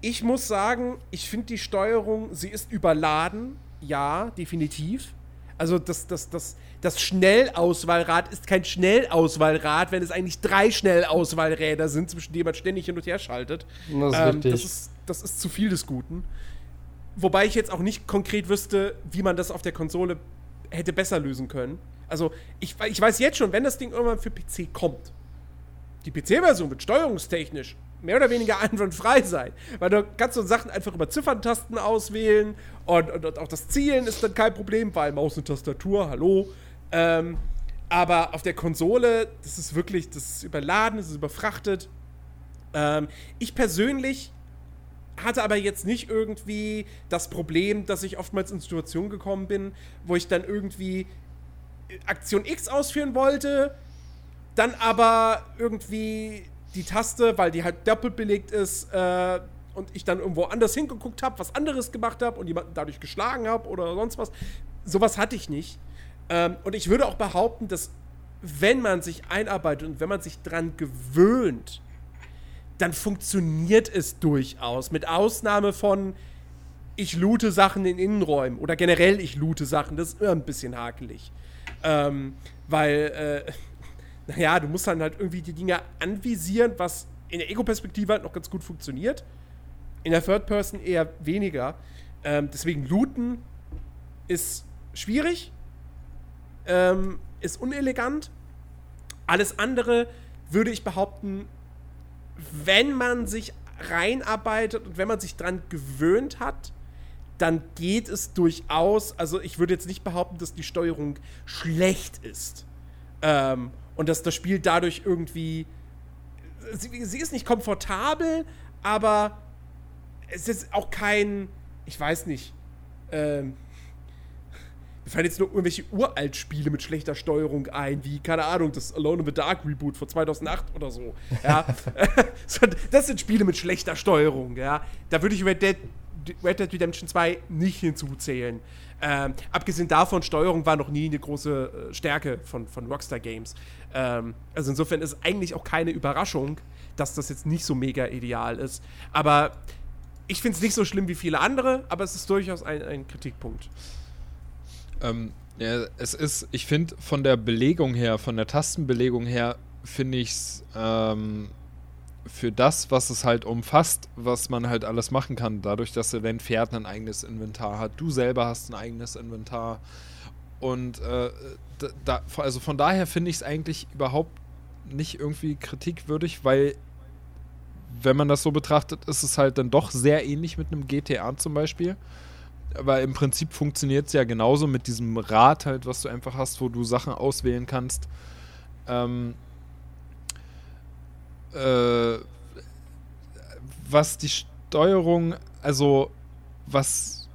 ich muss sagen, ich finde die Steuerung, sie ist überladen, ja, definitiv. Also das, das, das, das Schnellauswahlrad ist kein Schnellauswahlrad, wenn es eigentlich drei Schnellauswahlräder sind, zwischen denen man ständig hin und her schaltet. Das ist Ähm, das, ist, das ist zu viel des Guten. Wobei ich jetzt auch nicht konkret wüsste, wie man das auf der Konsole hätte besser lösen können. Also, ich, ich weiß jetzt schon, wenn das Ding irgendwann für PC kommt, die PC-Version wird steuerungstechnisch mehr oder weniger einwandfrei sein. Weil du kannst so Sachen einfach über Zifferntasten auswählen und, und, und auch das Zielen ist dann kein Problem, weil Maus und Tastatur, hallo. Ähm, aber auf der Konsole, das ist wirklich, das ist überladen, das ist überfrachtet. Ähm, ich persönlich hatte aber jetzt nicht irgendwie das Problem, dass ich oftmals in Situationen gekommen bin, wo ich dann irgendwie Aktion X ausführen wollte, dann aber irgendwie die Taste, weil die halt doppelt belegt ist, äh, und ich dann irgendwo anders hingeguckt habe, was anderes gemacht habe und jemanden dadurch geschlagen habe oder sonst was. Sowas hatte ich nicht. Ähm, und ich würde auch behaupten, dass wenn man sich einarbeitet und wenn man sich dran gewöhnt, dann funktioniert es durchaus. Mit Ausnahme von, ich loote Sachen in Innenräumen oder generell ich loote Sachen, das ist immer ein bisschen hakelig. Ähm, weil, äh, naja, du musst dann halt irgendwie die Dinge anvisieren, was in der Ego-Perspektive halt noch ganz gut funktioniert. In der Third Person eher weniger. Ähm, deswegen looten ist schwierig, ähm, ist unelegant. Alles andere würde ich behaupten, wenn man sich reinarbeitet und wenn man sich dran gewöhnt hat, dann geht es durchaus. Also ich würde jetzt nicht behaupten, dass die Steuerung schlecht ist. Ähm, und dass das Spiel dadurch irgendwie. Sie, sie ist nicht komfortabel, aber es ist auch kein. Ich weiß nicht. Ähm, fallen jetzt nur irgendwelche Uralt-Spiele mit schlechter Steuerung ein, wie, keine Ahnung, das Alone in the Dark Reboot von 2008 oder so. Ja. Das sind Spiele mit schlechter Steuerung, ja. Da würde ich Red Dead, Red Dead Redemption 2 nicht hinzuzählen. Ähm, abgesehen davon, Steuerung war noch nie eine große äh, Stärke von, von Rockstar Games. Ähm, also insofern ist eigentlich auch keine Überraschung, dass das jetzt nicht so mega ideal ist. Aber ich finde es nicht so schlimm wie viele andere, aber es ist durchaus ein, ein Kritikpunkt. Ähm, ja, es ist, ich finde, von der Belegung her, von der Tastenbelegung her, finde ich es ähm, für das, was es halt umfasst, was man halt alles machen kann, dadurch, dass dein Pferd ein eigenes Inventar hat, du selber hast ein eigenes Inventar. Und äh, da, also von daher finde ich es eigentlich überhaupt nicht irgendwie kritikwürdig, weil wenn man das so betrachtet, ist es halt dann doch sehr ähnlich mit einem GTA zum Beispiel. Aber im Prinzip funktioniert es ja genauso mit diesem Rad halt, was du einfach hast, wo du Sachen auswählen kannst. Ähm, äh, was die Steuerung, also was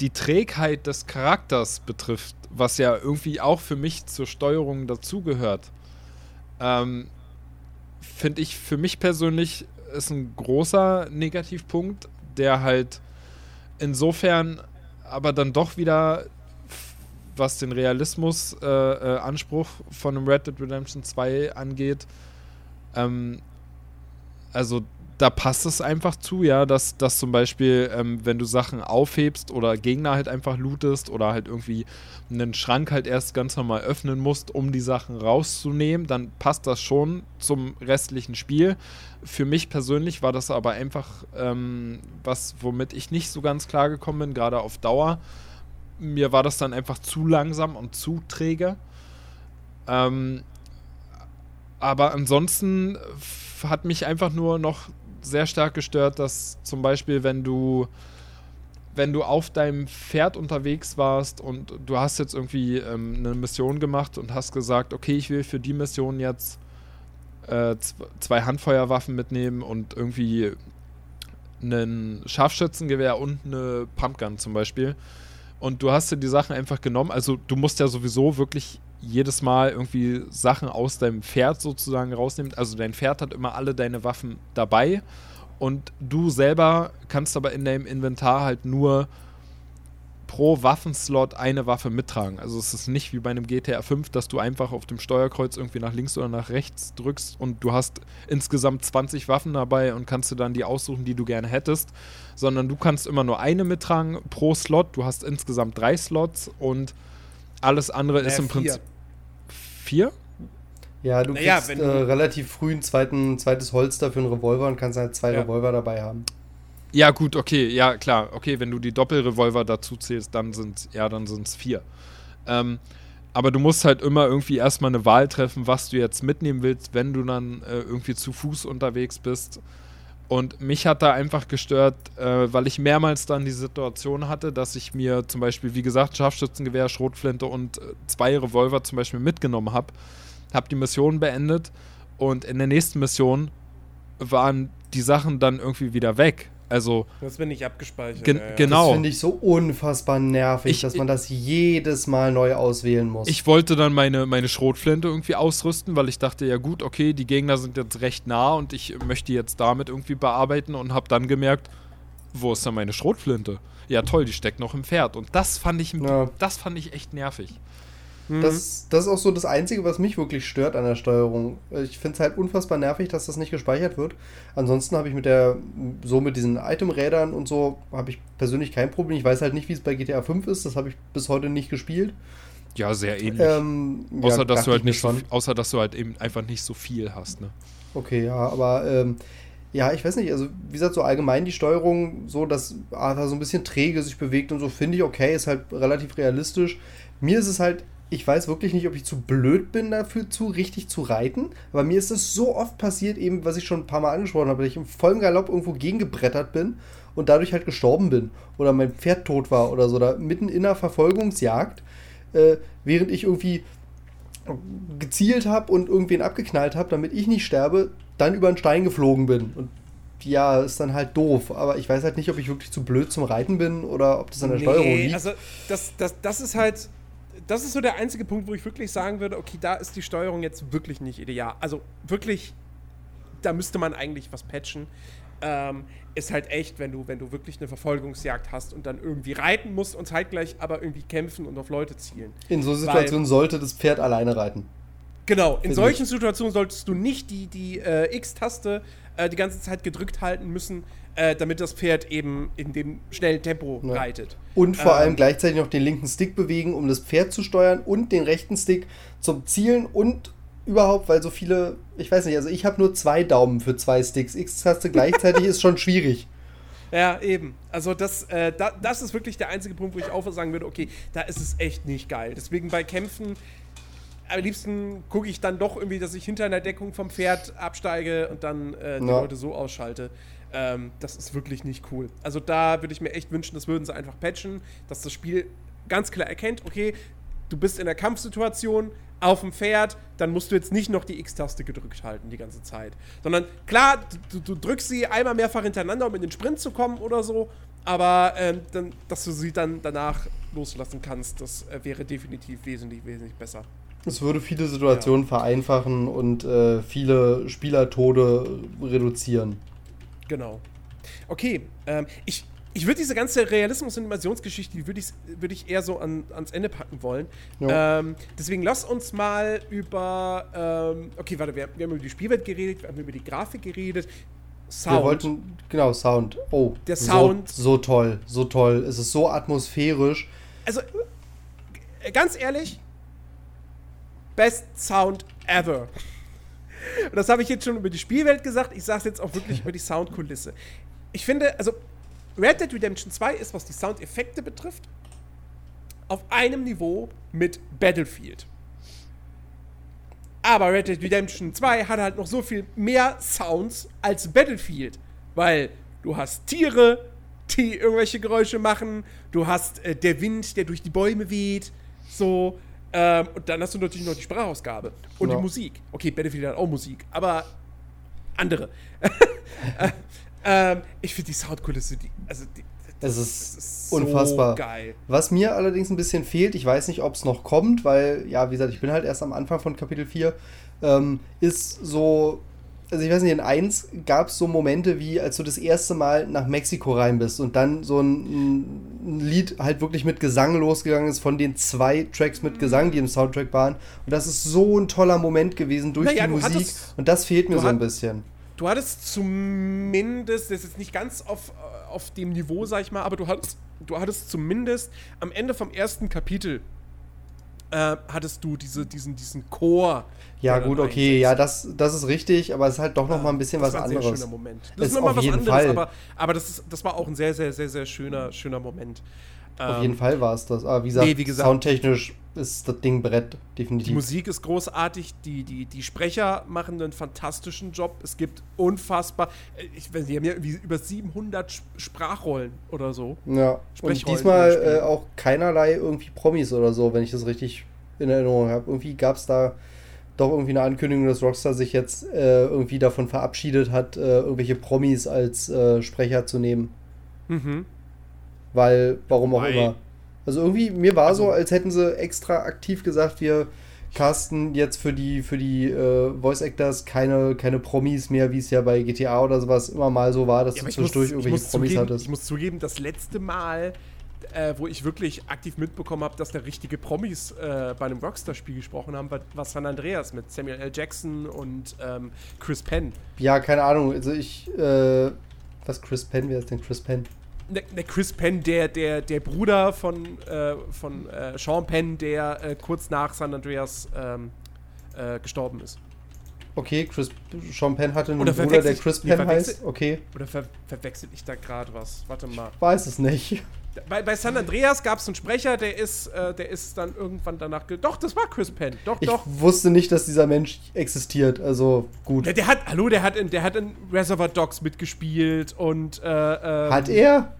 die Trägheit des Charakters betrifft, was ja irgendwie auch für mich zur Steuerung dazugehört, ähm, finde ich für mich persönlich ist ein großer Negativpunkt, der halt insofern aber dann doch wieder, was den Realismus-Anspruch äh, äh, von einem Red Dead Redemption 2 angeht, ähm, also da passt es einfach zu, ja, dass, dass zum Beispiel, ähm, wenn du Sachen aufhebst oder Gegner halt einfach lootest oder halt irgendwie einen Schrank halt erst ganz normal öffnen musst, um die Sachen rauszunehmen, dann passt das schon zum restlichen Spiel. Für mich persönlich war das aber einfach ähm, was, womit ich nicht so ganz klar gekommen bin, gerade auf Dauer. Mir war das dann einfach zu langsam und zu träge. Ähm, aber ansonsten hat mich einfach nur noch sehr stark gestört, dass zum Beispiel, wenn du wenn du auf deinem Pferd unterwegs warst und du hast jetzt irgendwie ähm, eine Mission gemacht und hast gesagt, okay, ich will für die Mission jetzt äh, zwei Handfeuerwaffen mitnehmen und irgendwie ein Scharfschützengewehr und eine Pumpgun zum Beispiel. Und du hast dir die Sachen einfach genommen. Also du musst ja sowieso wirklich jedes Mal irgendwie Sachen aus deinem Pferd sozusagen rausnehmen. Also dein Pferd hat immer alle deine Waffen dabei und du selber kannst aber in deinem Inventar halt nur pro Waffenslot eine Waffe mittragen. Also es ist nicht wie bei einem GTA 5, dass du einfach auf dem Steuerkreuz irgendwie nach links oder nach rechts drückst und du hast insgesamt 20 Waffen dabei und kannst du dann die aussuchen, die du gerne hättest, sondern du kannst immer nur eine mittragen pro Slot. Du hast insgesamt drei Slots und alles andere naja, ist im vier. Prinzip vier. Ja, du naja, kriegst äh, relativ früh ein zweiten, zweites Holster für einen Revolver und kannst halt zwei ja. Revolver dabei haben. Ja, gut, okay, ja, klar. Okay, wenn du die Doppelrevolver dazu zählst, dann sind ja, dann sind es vier. Ähm, aber du musst halt immer irgendwie erstmal eine Wahl treffen, was du jetzt mitnehmen willst, wenn du dann äh, irgendwie zu Fuß unterwegs bist. Und mich hat da einfach gestört, äh, weil ich mehrmals dann die Situation hatte, dass ich mir zum Beispiel, wie gesagt, Scharfschützengewehr, Schrotflinte und äh, zwei Revolver zum Beispiel mitgenommen habe, habe die Mission beendet und in der nächsten Mission waren die Sachen dann irgendwie wieder weg. Also. Das bin ich abgespeichert. Gen ja, ja. Genau. Das finde ich so unfassbar nervig, ich, dass man das jedes Mal neu auswählen muss. Ich wollte dann meine, meine Schrotflinte irgendwie ausrüsten, weil ich dachte, ja gut, okay, die Gegner sind jetzt recht nah und ich möchte jetzt damit irgendwie bearbeiten und habe dann gemerkt, wo ist da meine Schrotflinte? Ja toll, die steckt noch im Pferd. Und das fand ich, ja. das fand ich echt nervig. Mhm. Das, das ist auch so das Einzige, was mich wirklich stört an der Steuerung. Ich finde es halt unfassbar nervig, dass das nicht gespeichert wird. Ansonsten habe ich mit der, so mit diesen Itemrädern und so, habe ich persönlich kein Problem. Ich weiß halt nicht, wie es bei GTA 5 ist. Das habe ich bis heute nicht gespielt. Ja, sehr ähnlich. Ähm, außer, ja, dass du halt nicht so, außer dass du halt eben einfach nicht so viel hast, ne? Okay, ja, aber ähm, ja, ich weiß nicht, also wie gesagt, so allgemein die Steuerung, so dass Arthur so ein bisschen träge sich bewegt und so, finde ich okay, ist halt relativ realistisch. Mir ist es halt ich weiß wirklich nicht, ob ich zu blöd bin dafür, zu richtig zu reiten. Aber mir ist es so oft passiert, eben, was ich schon ein paar Mal angesprochen habe, dass ich im vollen Galopp irgendwo gegengebrettert bin und dadurch halt gestorben bin. Oder mein Pferd tot war oder so. Da mitten in einer Verfolgungsjagd, äh, während ich irgendwie gezielt habe und irgendwen abgeknallt habe, damit ich nicht sterbe, dann über einen Stein geflogen bin. Und ja, ist dann halt doof. Aber ich weiß halt nicht, ob ich wirklich zu blöd zum Reiten bin oder ob das an der nee, Steuerung liegt. Also, das, das, das ist halt das ist so der einzige Punkt, wo ich wirklich sagen würde, okay, da ist die Steuerung jetzt wirklich nicht ideal. Also wirklich, da müsste man eigentlich was patchen. Ähm, ist halt echt, wenn du, wenn du wirklich eine Verfolgungsjagd hast und dann irgendwie reiten musst und zeitgleich aber irgendwie kämpfen und auf Leute zielen. In so Situationen Weil, sollte das Pferd alleine reiten. Genau, in solchen ich. Situationen solltest du nicht die, die äh, X-Taste äh, die ganze Zeit gedrückt halten müssen, äh, damit das Pferd eben in dem schnellen Tempo ja. reitet. Und vor ähm, allem gleichzeitig noch den linken Stick bewegen, um das Pferd zu steuern und den rechten Stick zum Zielen und überhaupt, weil so viele, ich weiß nicht, also ich habe nur zwei Daumen für zwei Sticks. X-Taste gleichzeitig ist schon schwierig. Ja, eben. Also das, äh, da, das ist wirklich der einzige Punkt, wo ich auch sagen würde, okay, da ist es echt nicht geil. Deswegen bei Kämpfen, am liebsten gucke ich dann doch irgendwie, dass ich hinter einer Deckung vom Pferd absteige und dann äh, die ja. Leute so ausschalte. Ähm, das ist wirklich nicht cool. Also da würde ich mir echt wünschen, das würden sie einfach patchen, dass das Spiel ganz klar erkennt, okay, du bist in der Kampfsituation auf dem Pferd, dann musst du jetzt nicht noch die X-Taste gedrückt halten die ganze Zeit. Sondern klar, du, du, drückst sie einmal mehrfach hintereinander, um in den Sprint zu kommen oder so, aber ähm, dann, dass du sie dann danach loslassen kannst, das äh, wäre definitiv wesentlich, wesentlich besser. Es würde viele Situationen ja. vereinfachen und äh, viele Spielertode reduzieren. Genau. Okay, ähm, ich, ich würde diese ganze Realismus- und Invasionsgeschichte, die würde ich, würd ich eher so an, ans Ende packen wollen. Ja. Ähm, deswegen lass uns mal über. Ähm, okay, warte, wir, wir haben über die Spielwelt geredet, wir haben über die Grafik geredet. Sound. Wir wollten, genau, Sound. Oh, Der so- Sound. So, toll, so toll. Es ist so atmosphärisch. also, äh, ganz ehrlich, best Sound ever. Das habe ich jetzt schon über die Spielwelt gesagt. Ich sage es jetzt auch wirklich über die Soundkulisse. Ich finde, also Red Dead Redemption 2 ist, was die Soundeffekte betrifft, auf einem Niveau mit Battlefield. Aber Red Dead Redemption 2 hat halt noch so viel mehr Sounds als Battlefield. Weil du hast Tiere, die irgendwelche Geräusche machen, du hast äh, der Wind, der durch die Bäume weht, so. Ähm, und dann hast du natürlich noch die Sprachausgabe und Ja. die Musik. Okay, Battlefield hat auch Musik, aber andere. äh, ähm, ich finde die Soundkulisse, die, also die, Es das ist, so unfassbar. geil. Was mir allerdings ein bisschen fehlt, ich weiß nicht, ob es noch kommt, weil, ja, wie gesagt, ich bin halt erst am Anfang von Kapitel 4, ähm, ist so, also ich weiß nicht, in 1 gab es so Momente wie, als du das erste Mal nach Mexiko rein bist und dann so ein, ein Lied halt wirklich mit Gesang losgegangen ist, von den zwei Tracks mit Gesang, die im Soundtrack waren. Und das ist so ein toller Moment gewesen durch Naja, die Musik. hattest- und das fehlt mir so ein bisschen. Du hattest zumindest, das ist jetzt nicht ganz auf, äh, auf dem Niveau, sag ich mal, aber du hattest, du hattest zumindest am Ende vom ersten Kapitel äh, hattest du diese, diesen, diesen Chor. Ja, gut, okay, einsetzt. ja, das, das ist richtig, aber es ist halt doch noch mal ein bisschen Das was war ein sehr anderes. schöner Moment. Das ist ist nochmal auf was jeden anderes, Fall. aber, aber das, ist, das war auch ein sehr, sehr, sehr, sehr schöner, schöner Moment. Auf Ähm, jeden Fall war es das. Aber wie gesagt, nee, wie gesagt- soundtechnisch ist das Ding Brett, Die definitiv. Musik ist großartig, die, die, die Sprecher machen einen fantastischen Job. Es gibt unfassbar, äh, ich weiß nicht, die haben ja über 700 Sp- Sprachrollen oder so. Ja, und diesmal äh, auch keinerlei irgendwie Promis oder so, wenn ich das richtig in Erinnerung habe. Irgendwie gab es da doch irgendwie eine Ankündigung, dass Rockstar sich jetzt äh, irgendwie davon verabschiedet hat, äh, irgendwelche Promis als äh, Sprecher zu nehmen. Mhm. Weil, warum auch Wei. immer. Also irgendwie, mir war so, als hätten sie extra aktiv gesagt, wir casten jetzt für die, für die äh, Voice Actors keine, keine Promis mehr, wie es ja bei GTA oder sowas immer mal so war, dass Ja, du muss, zwischendurch ich, irgendwelche muss Promis zugeben, hattest. ich muss zugeben, das letzte Mal, äh, wo ich wirklich aktiv mitbekommen habe, dass da richtige Promis äh, bei einem Rockstar-Spiel gesprochen haben, war, war San Andreas mit Samuel L. Jackson und ähm, Chris Penn. Ja, keine Ahnung. Also ich, äh, was Chris Penn, wer ist denn Chris Penn? Ne, ne, Chris Penn, der, der, der Bruder von, äh, von äh, Sean Penn, der äh, kurz nach San Andreas ähm, äh, gestorben ist. Okay, Chris, Sean Penn hatte einen Oder Bruder, der ich- Chris Penn heißt. Okay, Oder ver verwechsel ich da gerade was? Warte mal. weiß es nicht. Bei, bei San Andreas gab es einen Sprecher, der ist, äh, der ist dann irgendwann danach. Doch, das war Chris Penn. Doch, Ich doch. wusste nicht, dass dieser Mensch existiert. Also gut. Der, der hat, hallo, der hat in, der hat in Reservoir Dogs mitgespielt und äh, ähm, Hat er?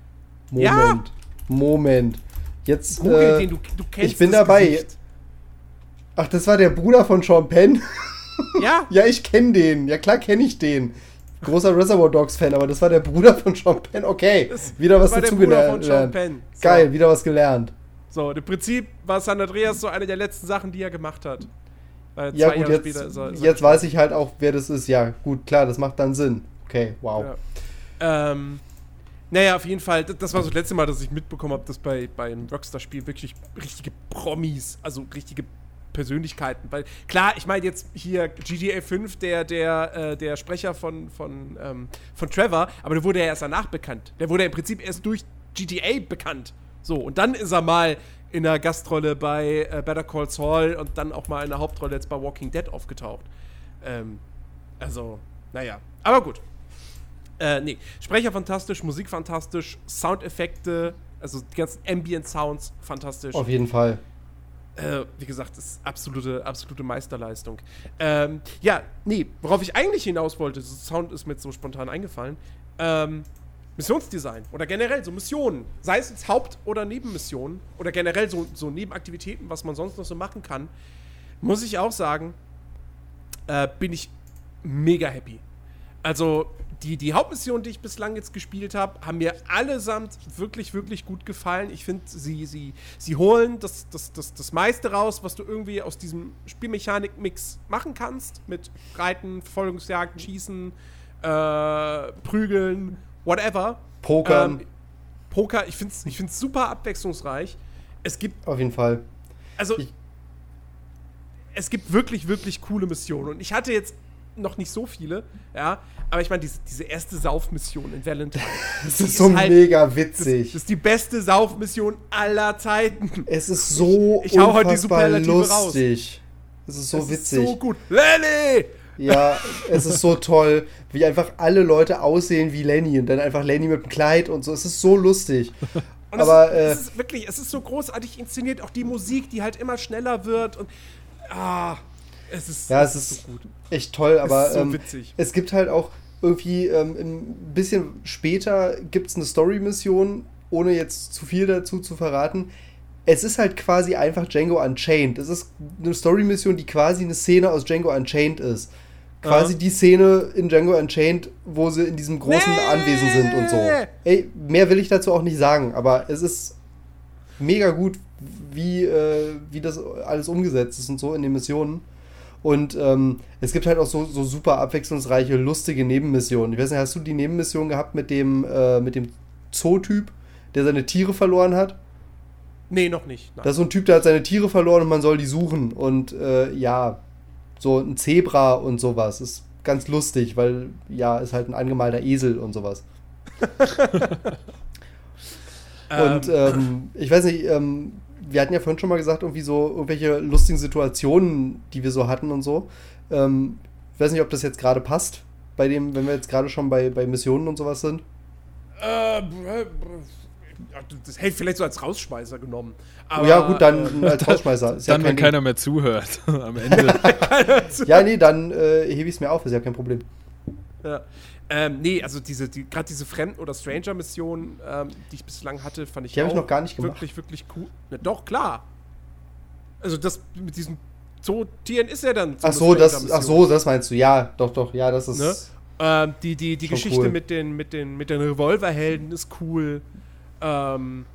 Moment. Ja. Moment. Jetzt. Google äh, den, du, du kennst ich bin dabei. Gesicht. Ach, das war der Bruder von Sean Penn? Ja, ja, ich kenne den. Ja, klar kenne ich den. Großer Reservoir Dogs Fan, aber das war der Bruder von Sean Penn. Okay, wieder was war der dazu Bruder von Sean gelernt. Penn. So. Geil, wieder was gelernt. So, im Prinzip war San Andreas so eine der letzten Sachen, die er gemacht hat. Weil Ja, gut, Jahre jetzt, später ist er- ist er jetzt weiß ich halt auch, wer das ist. Ja, gut, klar, das macht dann Sinn. Okay, wow. Ja. Ähm, naja, auf jeden Fall, das, das war so das letzte Mal, dass ich mitbekommen habe, dass bei, bei einem Rockstar-Spiel wirklich richtige Promis, also richtige Persönlichkeiten, weil klar, ich meine jetzt hier GTA 5, der, der, äh, der Sprecher von, von, ähm, von Trevor, aber der wurde ja erst danach bekannt. Der wurde ja im Prinzip erst durch GTA bekannt. So, und dann ist er mal in einer Gastrolle bei äh, Better Call Saul und dann auch mal in der Hauptrolle jetzt bei Walking Dead aufgetaucht. Ähm, also, naja. Aber gut. Äh, nee. Sprecher fantastisch, Musik fantastisch, Soundeffekte, also die ganzen Ambient Sounds fantastisch. Auf jeden Fall. Äh, wie gesagt, ist absolute, absolute Meisterleistung. Ähm, ja, nee, worauf ich eigentlich hinaus wollte, das Sound ist mir so spontan eingefallen. Ähm, Missionsdesign oder generell so Missionen, sei es jetzt Haupt- oder Nebenmissionen oder generell so, so Nebenaktivitäten, was man sonst noch so machen kann, muss ich auch sagen, äh, bin ich mega happy. Also die, die Hauptmissionen, die ich bislang jetzt gespielt habe, haben mir allesamt wirklich, wirklich gut gefallen. Ich finde, sie, sie, sie holen das, das, das, das meiste raus, was du irgendwie aus diesem Spielmechanik-Mix machen kannst. Mit Reiten, Verfolgungsjagd, Schießen, äh, Prügeln, whatever. Pokern. Ähm, Poker, ich finde es ich find's super abwechslungsreich. Es gibt, Auf jeden Fall. also, Ich- es gibt wirklich, wirklich coole Missionen. Und ich hatte jetzt noch nicht so viele, ja. Aber ich meine, diese, diese erste Saufmission in Valentine. Es die ist so halt- mega Das, witzig. das ist die beste Saufmission aller Zeiten. es ist so Ich hau heute die Superlative raus. lustig. Es ist so Das witzig. Ist so gut. Lenny! Ja, es ist so toll, wie einfach alle Leute aussehen wie Lenny und dann einfach Lenny mit dem Kleid und so. Es ist so lustig. Und Aber es, äh, ist, es ist wirklich, es ist so großartig inszeniert, auch die Musik, die halt immer schneller wird und ah, es ist, ja, es ist so gut. echt toll, aber ist so ähm, es gibt halt auch irgendwie ähm, ein bisschen später gibt es eine Story-Mission, ohne jetzt zu viel dazu zu verraten. Es ist halt quasi einfach Django Unchained. Es ist eine Story-Mission, die quasi eine Szene aus Django Unchained ist. Quasi Ja. die Szene in Django Unchained, wo sie in diesem großen Nee! Anwesen sind und so. Ey, mehr will ich dazu auch nicht sagen, aber es ist mega gut, wie, äh, wie das alles umgesetzt ist und so in den Missionen. Und ähm, es gibt halt auch so, so super abwechslungsreiche, lustige Nebenmissionen. Ich weiß nicht, hast du die Nebenmission gehabt mit dem, äh, mit dem Zootyp, der seine Tiere verloren hat? Nee, noch nicht. Nein. Da ist so ein Typ, der hat seine Tiere verloren und man soll die suchen. Und äh, ja, so ein Zebra und sowas ist ganz lustig, weil ja, ist halt ein angemalter Esel und sowas. Und ähm, ich weiß nicht, ähm, wir hatten ja vorhin schon mal gesagt, irgendwie so irgendwelche lustigen Situationen, die wir so hatten und so. Ähm, ich weiß nicht, ob das jetzt gerade passt, bei dem, wenn wir jetzt gerade schon bei, bei Missionen und sowas sind. äh, das hätte ich vielleicht so als Rausschmeißer genommen. oh ja, gut, äh, dann als Rausschmeißer. Ist Dann, ja wenn kein keiner mehr zuhört am Ende. Ja, nee, dann äh, hebe ich es mir auf, ist ja kein Problem. Ja. Ähm, nee, also diese, die, gerade diese Fremden- oder Stranger-Mission, ähm, die ich bislang hatte, fand ich Die hab ich auch noch gar nicht gemacht. wirklich, wirklich cool. Na, doch, klar. Also das mit diesem Zootieren ist ja dann so Ach so, das, ach so, das meinst du. Ja, doch, doch, ja, das ist. Ne? Ähm, die die, die Geschichte cool. mit, den, mit, den, mit den Revolverhelden ist cool. Ähm,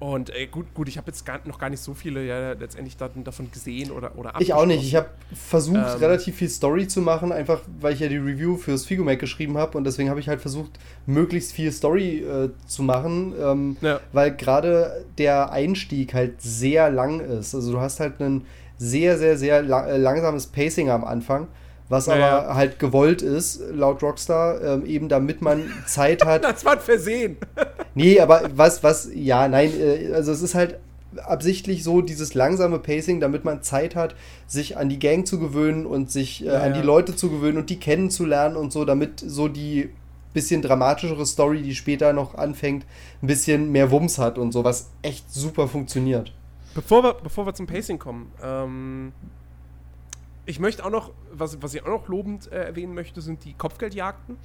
und ey, gut, gut, ich habe jetzt gar, noch gar nicht so viele ja letztendlich dann davon gesehen oder, oder Ich auch nicht. Ich habe versucht, Ähm. relativ viel Story zu machen, einfach weil ich ja die Review fürs Figomag geschrieben habe und deswegen habe ich halt versucht, möglichst viel Story äh, zu machen, ähm, Ja. weil gerade der Einstieg halt sehr lang ist. Also du hast halt ein sehr, sehr, sehr la äh, langsames Pacing am Anfang, was Ja, aber halt gewollt ist, laut Rockstar, ähm, eben damit man Zeit hat, Das war ein Versehen. Nee, aber was, was, ja, nein, äh, also es ist halt absichtlich so dieses langsame Pacing, damit man Zeit hat, sich an die Gang zu gewöhnen und sich äh, Ja, an die. Leute zu gewöhnen und die kennenzulernen und so, damit so die bisschen dramatischere Story, die später noch anfängt, ein bisschen mehr Wumms hat und so, was echt super funktioniert. Bevor wir, bevor wir zum Pacing kommen, ähm, ich möchte auch noch, was, was ich auch noch lobend äh, erwähnen möchte, sind die Kopfgeldjagden.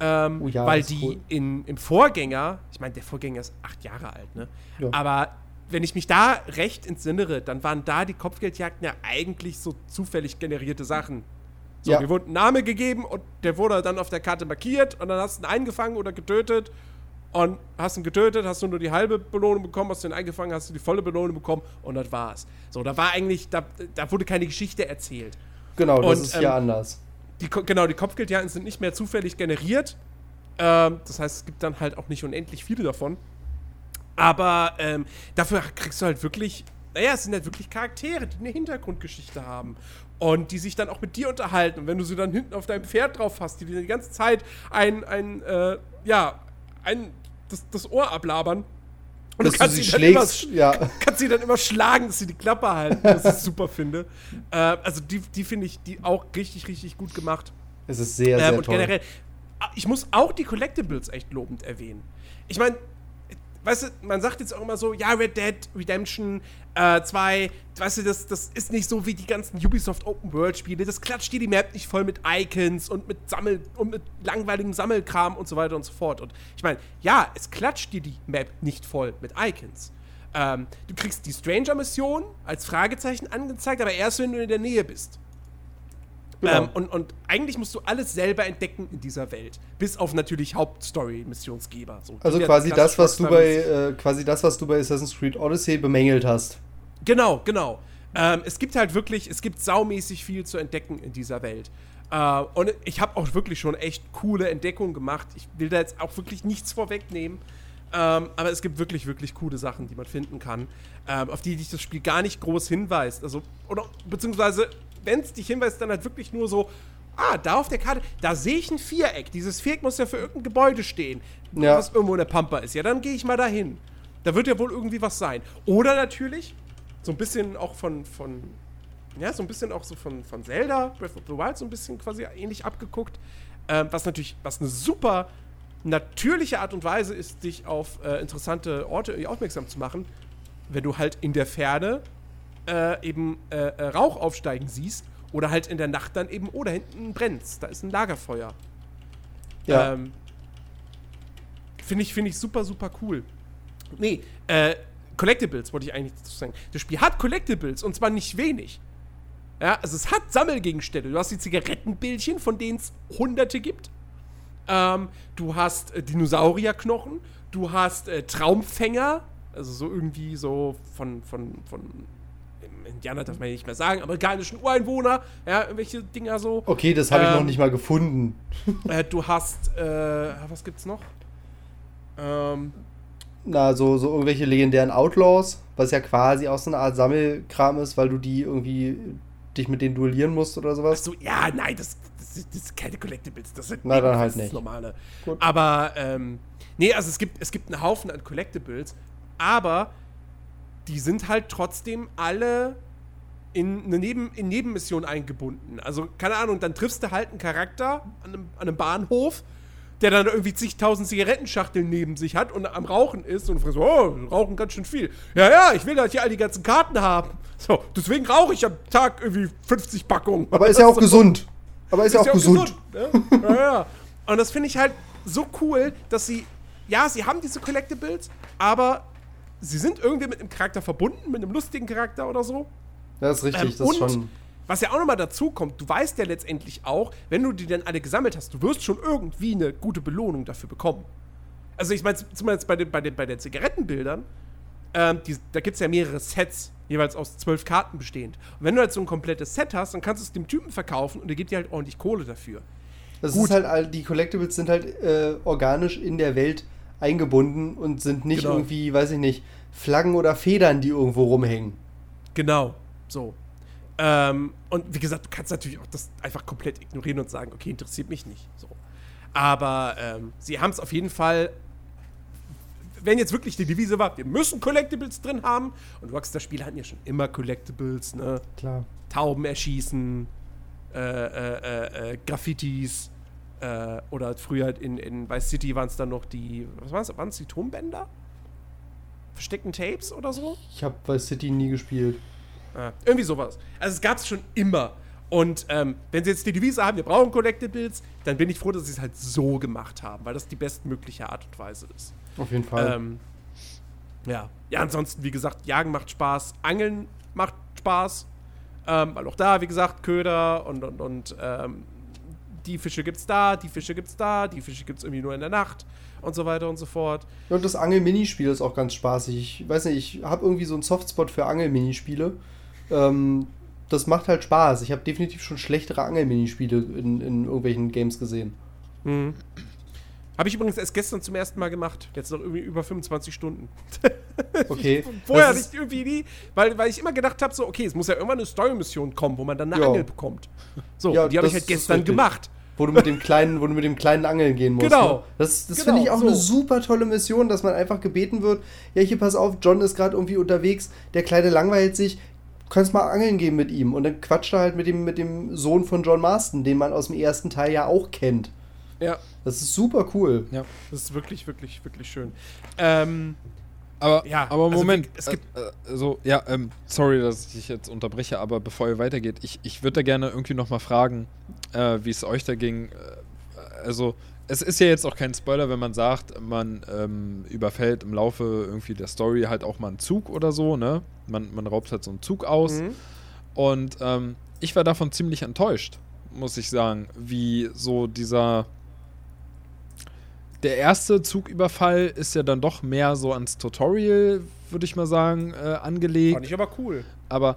Ähm, Oh ja, weil die cool. in, im Vorgänger, ich meine, der Vorgänger ist acht Jahre alt, ne? Ja. Aber wenn ich mich da recht entsinnere, dann waren da die Kopfgeldjagden ja eigentlich so zufällig generierte Sachen. So, Ja. mir wurde ein Name gegeben und der wurde dann auf der Karte markiert und dann hast du ihn eingefangen oder getötet und hast ihn getötet, hast du nur die halbe Belohnung bekommen, hast du ihn eingefangen, hast du die volle Belohnung bekommen und das war's. So, da war eigentlich, da, da wurde keine Geschichte erzählt. Genau, das Und, ist hier ähm, anders. Die, genau, die Kopfgeldjagden sind nicht mehr zufällig generiert. Ähm, das heißt, es gibt dann halt auch nicht unendlich viele davon. Aber ähm, dafür kriegst du halt wirklich, naja, es sind halt wirklich Charaktere, die eine Hintergrundgeschichte haben. Und die sich dann auch mit dir unterhalten. Und wenn du sie dann hinten auf deinem Pferd drauf hast, die dir die ganze Zeit ein, ein äh, ja, ein, das, das Ohr ablabern. Und Dass du sie sie dann immer ja. kannst sie dann immer schlagen, dass sie die Klappe halten, was ich super finde. Äh, also die, die finde ich die auch richtig, richtig gut gemacht. Es ist sehr, sehr Ähm, und toll. generell, ah, ich muss auch die Collectibles echt lobend erwähnen. Ich meine, weißt du, man sagt jetzt auch immer so, ja, Red Dead Redemption äh, 2, weißt du, das, das ist nicht so wie die ganzen Ubisoft Open World Spiele. Das klatscht dir die Map nicht voll mit Icons und mit Sammel und mit langweiligem Sammelkram und so weiter und so fort. Und ich meine, ja, es klatscht dir die Map nicht voll mit Icons. Ähm, du kriegst die Stranger-Mission als Fragezeichen angezeigt, aber erst wenn du in der Nähe bist. Genau. Ähm, und, und eigentlich musst du alles selber entdecken in dieser Welt. Bis auf natürlich Hauptstory-Missionsgeber. So, also quasi das, was du bei, äh, quasi das, was du bei Assassin's Creed Odyssey bemängelt hast. Genau, genau. Ähm, es gibt halt wirklich, es gibt saumäßig viel zu entdecken in dieser Welt. Äh, und ich habe auch wirklich schon echt coole Entdeckungen gemacht. Ich will da jetzt auch wirklich nichts vorwegnehmen. Ähm, aber es gibt wirklich, wirklich coole Sachen, die man finden kann, ähm, auf die dich das Spiel gar nicht groß hinweist. Also, oder beziehungsweise, wenn es dich hinweist, dann halt wirklich nur so, ah, da auf der Karte, da sehe ich ein Viereck. Dieses Viereck muss ja für irgendein Gebäude stehen, Ja. was irgendwo in der Pampa ist. Ja, dann gehe ich mal dahin. Da wird ja wohl irgendwie was sein. Oder natürlich, so ein bisschen auch von, von ja, so ein bisschen auch so von, von Zelda, Breath of the Wild, so ein bisschen quasi ähnlich abgeguckt. Ähm, was natürlich, was eine super natürliche Art und Weise ist, dich auf äh, interessante Orte aufmerksam zu machen, wenn du halt in der Ferne äh, eben äh, äh, Rauch aufsteigen siehst oder halt in der Nacht dann eben, oh, da hinten brennt's, da ist ein Lagerfeuer. Ja. Ähm, Finde ich, find ich super, super cool. Nee, äh, Collectibles wollte ich eigentlich dazu sagen. Das Spiel hat Collectibles und zwar nicht wenig. Ja, also es hat Sammelgegenstände. Du hast die Zigarettenbildchen, von denen es hunderte gibt. Ähm, du hast äh, Dinosaurierknochen. Du hast äh, Traumfänger. Also so irgendwie so von, von, von Indianer darf man ja nicht mehr sagen, amerikanischen Ureinwohner. Ja, irgendwelche Dinger so. Okay, das habe ich noch Ähm, nicht mal gefunden. Äh, du hast, äh, was gibt's noch? Ähm, Na, so, so irgendwelche legendären Outlaws, was ja quasi auch so eine Art Sammelkram ist, weil du die irgendwie dich mit denen duellieren musst oder sowas. Achso, ja, nein, das, das, sind- das sind keine Collectibles, das sind Na, dann halt das nicht. normale. Gut. Aber, ähm, nee, also es gibt, es gibt einen Haufen an Collectibles, aber die sind halt trotzdem alle in eine Neben, in Nebenmission eingebunden. Also, keine Ahnung, dann triffst du halt einen Charakter an einem, an einem Bahnhof, der dann irgendwie zigtausend Zigarettenschachteln neben sich hat und am Rauchen ist und fragst, oh, rauchen ganz schön viel. Ja, ja, ich will halt hier all die ganzen Karten haben. So, deswegen rauche ich am Tag irgendwie 50 Packungen. Aber ist ja auch So. gesund. Aber ist ja auch gesund. ne? ja, ja. Und das finde ich halt so cool, dass sie, ja, sie haben diese Collectibles, aber sie sind irgendwie mit einem Charakter verbunden, mit einem lustigen Charakter oder so. Das ist richtig. Ähm, das ist und schon. was ja auch nochmal dazu kommt, du weißt ja letztendlich auch, wenn du die dann alle gesammelt hast, du wirst schon irgendwie eine gute Belohnung dafür bekommen. Also ich meine, zumindest bei den, bei den, bei den Zigarettenbildern, ähm, die, da gibt es ja mehrere Sets, jeweils aus zwölf Karten bestehend. Und wenn du halt so ein komplettes Set hast, dann kannst du es dem Typen verkaufen und der gibt dir halt ordentlich Kohle dafür. Das gut. ist halt, die Collectibles sind halt äh, organisch in der Welt eingebunden und sind nicht Genau. irgendwie, weiß ich nicht, Flaggen oder Federn, die irgendwo rumhängen. Genau, so. Ähm, und wie gesagt, du kannst natürlich auch das einfach komplett ignorieren und sagen, okay, interessiert mich nicht. So. Aber ähm, sie haben es auf jeden Fall, wenn jetzt wirklich die Devise war, wir müssen Collectibles drin haben, und Rockstar-Spiele hatten ja schon immer Collectibles, ne? Klar. Tauben erschießen, äh, äh, äh, äh, Graffitis, äh, oder früher halt in, in Vice City waren es dann noch die, was waren es, waren es die Tonbänder? Versteckten Tapes oder so? Ich habe Vice City nie gespielt. Ja, irgendwie sowas. Also es gab es schon immer. Und ähm, wenn sie jetzt die Devise haben, wir brauchen Collectibles, dann bin ich froh, dass sie es halt so gemacht haben, weil das die bestmögliche Art und Weise ist. Auf jeden Fall. Ähm, ja. Ja, ansonsten, wie gesagt, Jagen macht Spaß, Angeln macht Spaß. Ähm, weil auch da, wie gesagt, Köder und, und, und ähm, die Fische gibt's da, die Fische gibt's da, die Fische gibt's irgendwie nur in der Nacht und so weiter und so fort. Ja, und das Angel-Minispiel ist auch ganz spaßig. Ich weiß nicht, ich habe irgendwie so einen Softspot für Angel-Minispiele. Ähm, das macht halt Spaß. Ich habe definitiv schon schlechtere Angel-Minispiele in, in irgendwelchen Games gesehen. Mhm. Habe ich übrigens erst gestern zum ersten Mal gemacht. Jetzt noch irgendwie über 25 Stunden. Okay. Vorher Das nicht irgendwie nie, weil, weil ich immer gedacht habe, so, okay, es muss ja irgendwann eine Story-Mission kommen, wo man dann eine Ja. Angel bekommt. So, Ja, die habe ich halt gestern gemacht. wo du mit dem kleinen, wo du mit dem kleinen Angeln gehen musst. Genau. Ne? Das, das Genau, finde ich auch so. eine super tolle Mission, dass man einfach gebeten wird, ja, hier pass auf, John ist gerade irgendwie unterwegs, der Kleine langweilt sich, du kannst mal angeln gehen mit ihm. Und dann quatscht er halt mit dem, mit dem Sohn von John Marston, den man aus dem ersten Teil ja auch kennt. Ja, Das ist super cool. Ja. das ist wirklich, wirklich, wirklich schön. Ähm, Aber, Ja, aber also Moment, wie- es gibt- äh, äh, so, ja, ähm, sorry, dass ich dich jetzt unterbreche, aber bevor ihr weitergeht, ich, ich würde da gerne irgendwie nochmal fragen, äh, wie es euch da ging. Äh, also, es ist ja jetzt auch kein Spoiler, wenn man sagt, man ähm, überfällt im Laufe irgendwie der Story halt auch mal einen Zug oder so, ne? Man, man raubt halt so einen Zug aus. mhm. Und ähm, ich war davon ziemlich enttäuscht, muss ich sagen, wie so dieser. Der erste Zugüberfall ist ja dann doch mehr so ans Tutorial, würde ich mal sagen, äh, angelegt. Fand ich aber cool. Aber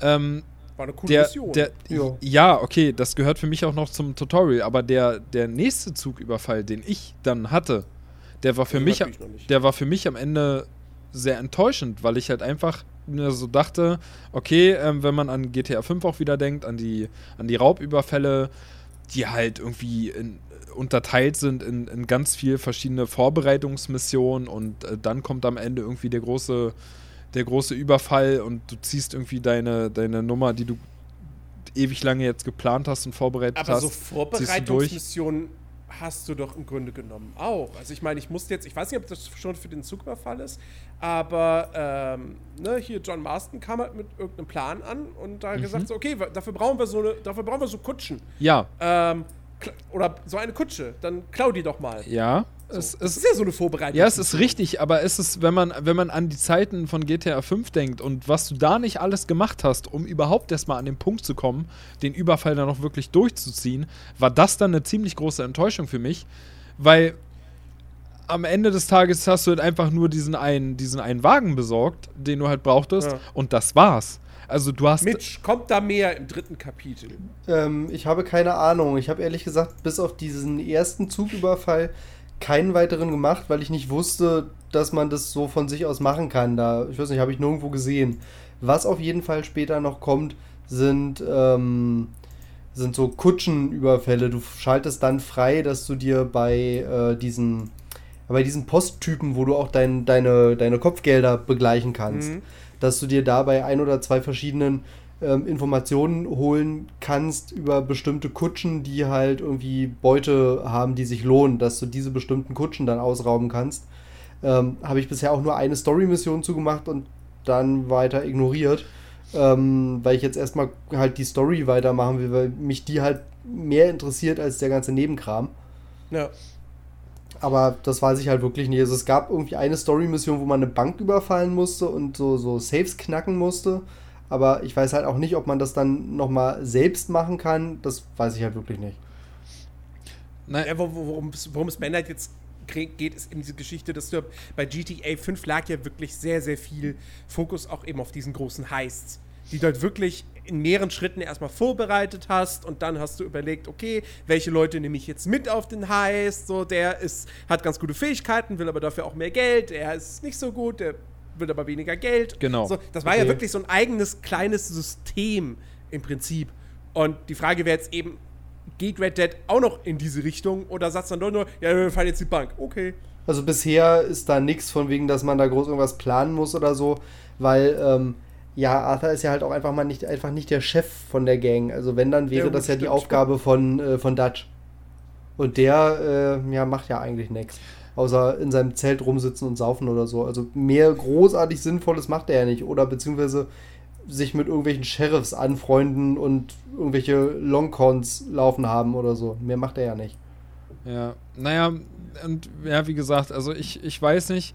ähm, War eine coole der, Mission. der, Ja. ja, okay, das gehört für mich auch noch zum Tutorial, aber der, der nächste Zugüberfall, den ich dann hatte, der war für Den mich, der war für mich am Ende sehr enttäuschend, weil ich halt einfach mir so dachte, okay, ähm, wenn man an GTA 5 auch wieder denkt, an die, an die Raubüberfälle, die halt irgendwie in, unterteilt sind in, in ganz viel verschiedene Vorbereitungsmissionen und äh, dann kommt am Ende irgendwie der große, der große Überfall und du ziehst irgendwie deine, deine Nummer, die du ewig lange jetzt geplant hast und vorbereitet Aber hast. so du durch. Vorbereitungsmissionen hast du doch im Grunde genommen auch. Also ich meine, ich musste jetzt, ich weiß nicht, ob das schon für den Zugüberfall ist, aber ähm, ne, hier John Marston kam halt mit irgendeinem Plan an und da Mhm. gesagt so, okay, dafür brauchen wir so eine, dafür brauchen wir so Kutschen. Ja, Ähm, oder so eine Kutsche, dann klau die doch mal. ja. So. Es, das es, ist ja so eine Vorbereitung. Ja, es ist richtig, aber es ist, wenn man, wenn man an die Zeiten von GTA 5 denkt und was du da nicht alles gemacht hast, um überhaupt erstmal an den Punkt zu kommen, den Überfall dann noch wirklich durchzuziehen, war das dann eine ziemlich große Enttäuschung für mich, weil am Ende des Tages hast du halt einfach nur diesen einen, diesen einen Wagen besorgt, den du halt brauchtest, Ja. und das war's. Also du hast. Mitch, kommt da mehr im dritten Kapitel? Ähm, ich habe keine Ahnung. Ich habe ehrlich gesagt bis auf diesen ersten Zugüberfall keinen weiteren gemacht, weil ich nicht wusste, dass man das so von sich aus machen kann. Da, ich weiß nicht, habe ich nirgendwo gesehen. Was auf jeden Fall später noch kommt, sind, ähm, sind so Kutschenüberfälle. Du schaltest dann frei, dass du dir bei äh, diesen bei diesen Posttypen, wo du auch dein, deine, deine Kopfgelder begleichen kannst, Mhm. dass du dir da bei ein oder zwei verschiedenen ähm, Informationen holen kannst über bestimmte Kutschen, die halt irgendwie Beute haben, die sich lohnen, dass du diese bestimmten Kutschen dann ausrauben kannst. Ähm, Habe ich bisher auch nur eine Story-Mission zugemacht und dann weiter ignoriert, ähm, weil ich jetzt erstmal halt die Story weitermachen will, weil mich die halt mehr interessiert als der ganze Nebenkram. Ja. Aber das weiß ich halt wirklich nicht. Also es gab irgendwie eine Story-Mission, wo man eine Bank überfallen musste und so, so Saves knacken musste. Aber ich weiß halt auch nicht, ob man das dann nochmal selbst machen kann. Das weiß ich halt wirklich nicht. Nein, Ja, wo- wo- worum es worum es halt jetzt geht, ist eben diese Geschichte, dass du bei GTA 5 lag ja wirklich sehr, sehr viel Fokus auch eben auf diesen großen Heists, die du halt wirklich in mehreren Schritten erstmal vorbereitet hast und dann hast du überlegt, okay, welche Leute nehme ich jetzt mit auf den Heist, so, der ist, hat ganz gute Fähigkeiten, will aber dafür auch mehr Geld, er ist nicht so gut, der will aber weniger Geld. Genau. So, das war ja Okay. wirklich so ein eigenes kleines System im Prinzip. Und die Frage wäre jetzt eben, geht Red Dead auch noch in diese Richtung oder sagt dann doch nur, ja, wir fallen jetzt die Bank. Okay. Also bisher ist da nichts von wegen, dass man da groß irgendwas planen muss oder so, weil ähm, ja, Arthur ist ja halt auch einfach mal nicht einfach nicht der Chef von der Gang. Also wenn, dann wäre Ja, das ja die stimmt. Aufgabe von, äh, von Dutch. Und der äh, ja, macht ja eigentlich nichts. Außer in seinem Zelt rumsitzen und saufen oder so. Also mehr großartig Sinnvolles macht er ja nicht. Oder beziehungsweise sich mit irgendwelchen Sheriffs anfreunden und irgendwelche Longcons laufen haben oder so. Mehr macht er ja nicht. Ja, naja, und ja, wie gesagt, also ich, ich weiß nicht,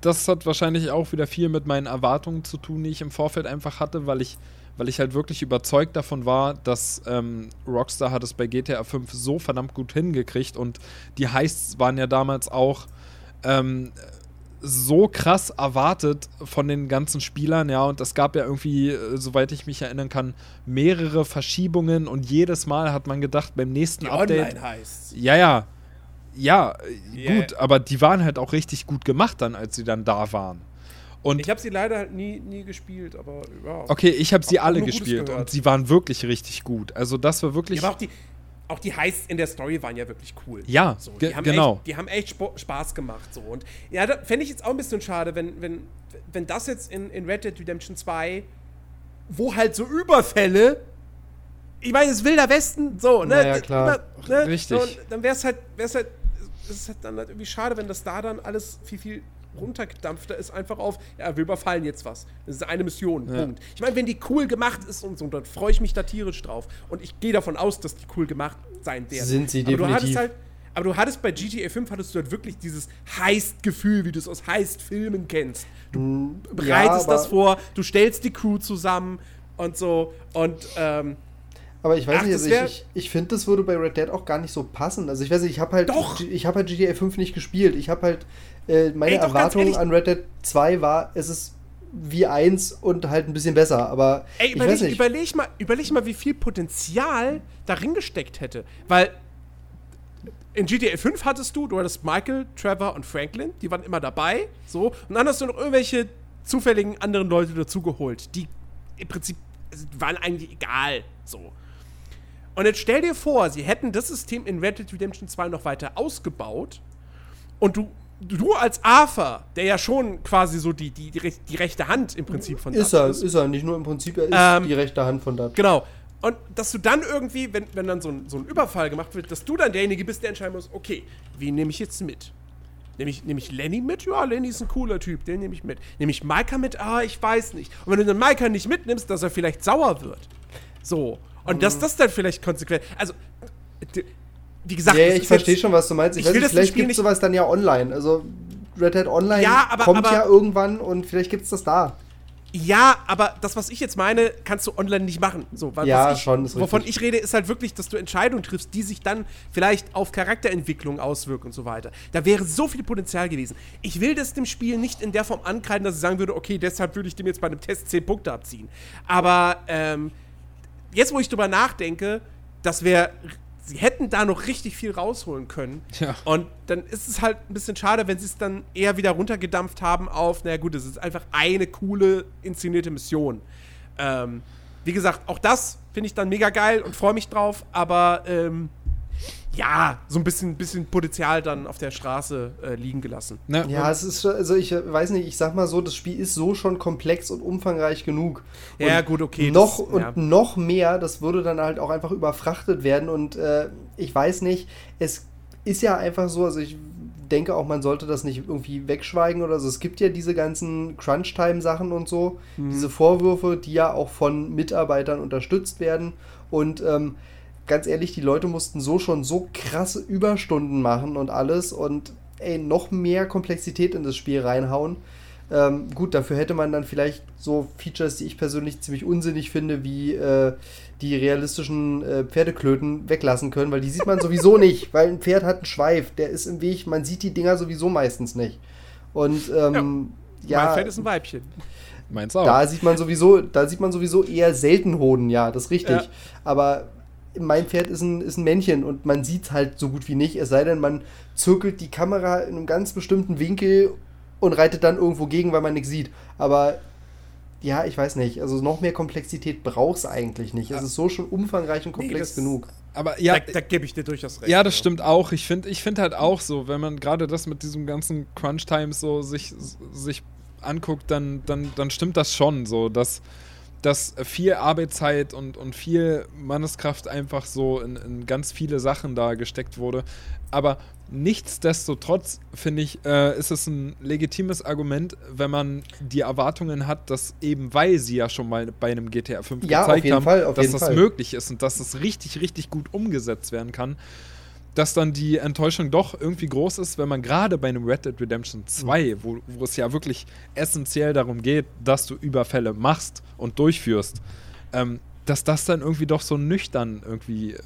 das hat wahrscheinlich auch wieder viel mit meinen Erwartungen zu tun, die ich im Vorfeld einfach hatte, weil ich, weil ich halt wirklich überzeugt davon war, dass ähm, Rockstar hat es bei GTA 5 so verdammt gut hingekriegt und die Heists waren ja damals auch ähm, so krass erwartet von den ganzen Spielern, ja, und es gab ja irgendwie, äh, soweit ich mich erinnern kann, mehrere Verschiebungen und jedes Mal hat man gedacht, beim nächsten Die Update. Online heißt. Ja, ja. Ja, Yeah. gut, aber die waren halt auch richtig gut gemacht dann, als sie dann da waren. Und Ich habe sie leider halt nie, nie gespielt, aber ja. okay, ich habe sie Hab alle gespielt und sie waren wirklich richtig gut. Also das war wirklich Ja, aber auch die, auch die Heists in der Story waren ja wirklich cool. Ja, so, die haben genau. Echt, die haben echt Spaß gemacht. So. Und ja, da fände ich jetzt auch ein bisschen schade, wenn, wenn, wenn das jetzt in, in Red Dead Redemption 2, wo halt so Überfälle, ich meine, es ist Wilder Westen, so, ne? Naja, klar. Ne? Richtig. So, dann wäre es halt, wär's halt, es ist halt dann halt irgendwie schade, wenn das da dann alles viel, viel runtergedampfter ist, einfach auf, ja, wir überfallen jetzt was. Das ist eine Mission, Ja. Punkt. Ich meine, wenn die cool gemacht ist und so, dann freue ich mich da tierisch drauf. Und ich gehe davon aus, dass die cool gemacht sein werden. Sind sie aber Du hattest definitiv. halt, aber du hattest bei GTA 5 hattest du halt wirklich dieses Heist-Gefühl, wie du es aus Heist-Filmen kennst. Du bereitest aber- das vor, du stellst die Crew zusammen und so. Und ähm, Aber ich weiß Ach, nicht, also wär- ich, ich, finde, das würde bei Red Dead auch gar nicht so passen. Also ich weiß nicht, ich habe halt, Doch! ich habe halt GTA 5 nicht gespielt. Ich habe halt, äh, meine Ey, doch, Erwartung an Red Dead 2 war, es ist wie eins und halt ein bisschen besser. Aber Ey, ich überleg, weiß nicht. überleg, mal, überleg mal, wie viel Potenzial darin gesteckt hätte. Weil in GTA 5 hattest du, du hattest Michael, Trevor und Franklin, die waren immer dabei, so. Und dann hast du noch irgendwelche zufälligen anderen Leute dazugeholt, die im Prinzip also, waren eigentlich egal, so. Und jetzt stell dir vor, sie hätten das System in Red Dead Redemption 2 noch weiter ausgebaut und du, du als Arthur, der ja schon quasi so die, die, die, rech- die rechte Hand im Prinzip von ist Dutch er, ist er. Nicht nur im Prinzip, er ist Ähm, die rechte Hand von Dutch. Genau. Und dass du dann irgendwie, wenn, wenn dann so ein, so ein Überfall gemacht wird, dass du dann derjenige bist, der entscheiden muss, okay, wen nehme ich jetzt mit? Nehme ich, nehme ich Lenny mit? Ja, Lenny ist ein cooler Typ, den nehme ich mit. Nehme ich Maika mit? Ah, ich weiß nicht. Und wenn du dann Maika nicht mitnimmst, dass er vielleicht sauer wird. So. Und dass das dann vielleicht konsequent. Also, wie gesagt, ja, ich verstehe schon, was du meinst. Ich, ich weiß nicht, vielleicht gibt es sowas dann ja online. Also Red Hat Online Ja, aber- kommt aber- ja irgendwann und vielleicht gibt es das da. Ja, aber das, was ich jetzt meine, kannst du online nicht machen. So, weil Ja, ich, schon, ist Wovon richtig. ich rede, ist halt wirklich, dass du Entscheidungen triffst, die sich dann vielleicht auf Charakterentwicklung auswirken und so weiter. Da wäre so viel Potenzial gewesen. Ich will das dem Spiel nicht in der Form ankreiden, dass ich sagen würde, okay, deshalb würde ich dem jetzt bei einem Test 10 Punkte abziehen. Aber ähm, jetzt, wo ich drüber nachdenke, das wäre. Sie hätten da noch richtig viel rausholen können. Ja. Und dann ist es halt ein bisschen schade, wenn sie es dann eher wieder runtergedampft haben auf, naja gut, es ist einfach eine coole inszenierte Mission. Ähm, wie gesagt, auch das finde ich dann mega geil und freue mich drauf, aber ähm, ja, so ein bisschen, bisschen Potenzial dann auf der Straße äh, liegen gelassen. Ne? Ja, es ist also ich äh, weiß nicht, ich sag mal so, das Spiel ist so schon komplex und umfangreich genug. Ja, und gut, okay, Noch das- und ja. noch mehr, das würde dann halt auch einfach überfrachtet werden und äh, ich weiß nicht, es ist ja einfach so, also ich denke auch, man sollte das nicht irgendwie wegschweigen oder so. Es gibt ja diese ganzen Crunch-Time-Sachen und so, Mhm. diese Vorwürfe, die ja auch von Mitarbeitern unterstützt werden und ähm, ganz ehrlich, die Leute mussten so schon so krasse Überstunden machen und alles und ey, noch mehr Komplexität in das Spiel reinhauen. Ähm, gut, dafür hätte man dann vielleicht so Features, die ich persönlich ziemlich unsinnig finde, wie äh, die realistischen äh, Pferdeklöten weglassen können, weil die sieht man sowieso nicht, weil ein Pferd hat einen Schweif, der ist im Weg, man sieht die Dinger sowieso meistens nicht. Und ähm, ja, mein Pferd ist ein Weibchen. Meins auch. da sieht man sowieso, da sieht man sowieso eher selten Hoden, ja, das ist richtig. Ja. Aber mein Pferd ist ein, ist ein Männchen und man sieht es halt so gut wie nicht, es sei denn, man zirkelt die Kamera in einem ganz bestimmten Winkel und reitet dann irgendwo gegen, weil man nichts sieht. Aber ja, ich weiß nicht. Also noch mehr Komplexität braucht es eigentlich nicht. Es ist so schon umfangreich und komplex das- genug. Aber ja, da da gebe ich dir durchaus recht. Ja, das stimmt auch. Ich finde ich find halt auch so, wenn man gerade das mit diesem ganzen Crunch-Times so sich, sich anguckt, dann, dann, dann stimmt das schon so, dass, dass viel Arbeitszeit und, und viel Manneskraft einfach so in, in ganz viele Sachen da gesteckt wurde. Aber nichtsdestotrotz, finde ich, äh, ist es ein legitimes Argument, wenn man die Erwartungen hat, dass eben weil sie ja schon mal bei einem GTA 5 Ja, gezeigt haben, Fall, dass das Fall. möglich ist und dass es richtig, richtig gut umgesetzt werden kann, dass dann die Enttäuschung doch irgendwie groß ist, wenn man gerade bei einem Red Dead Redemption 2, wo, wo es ja wirklich essentiell darum geht, dass du Überfälle machst und durchführst, ähm, dass das dann irgendwie doch so nüchtern irgendwie äh,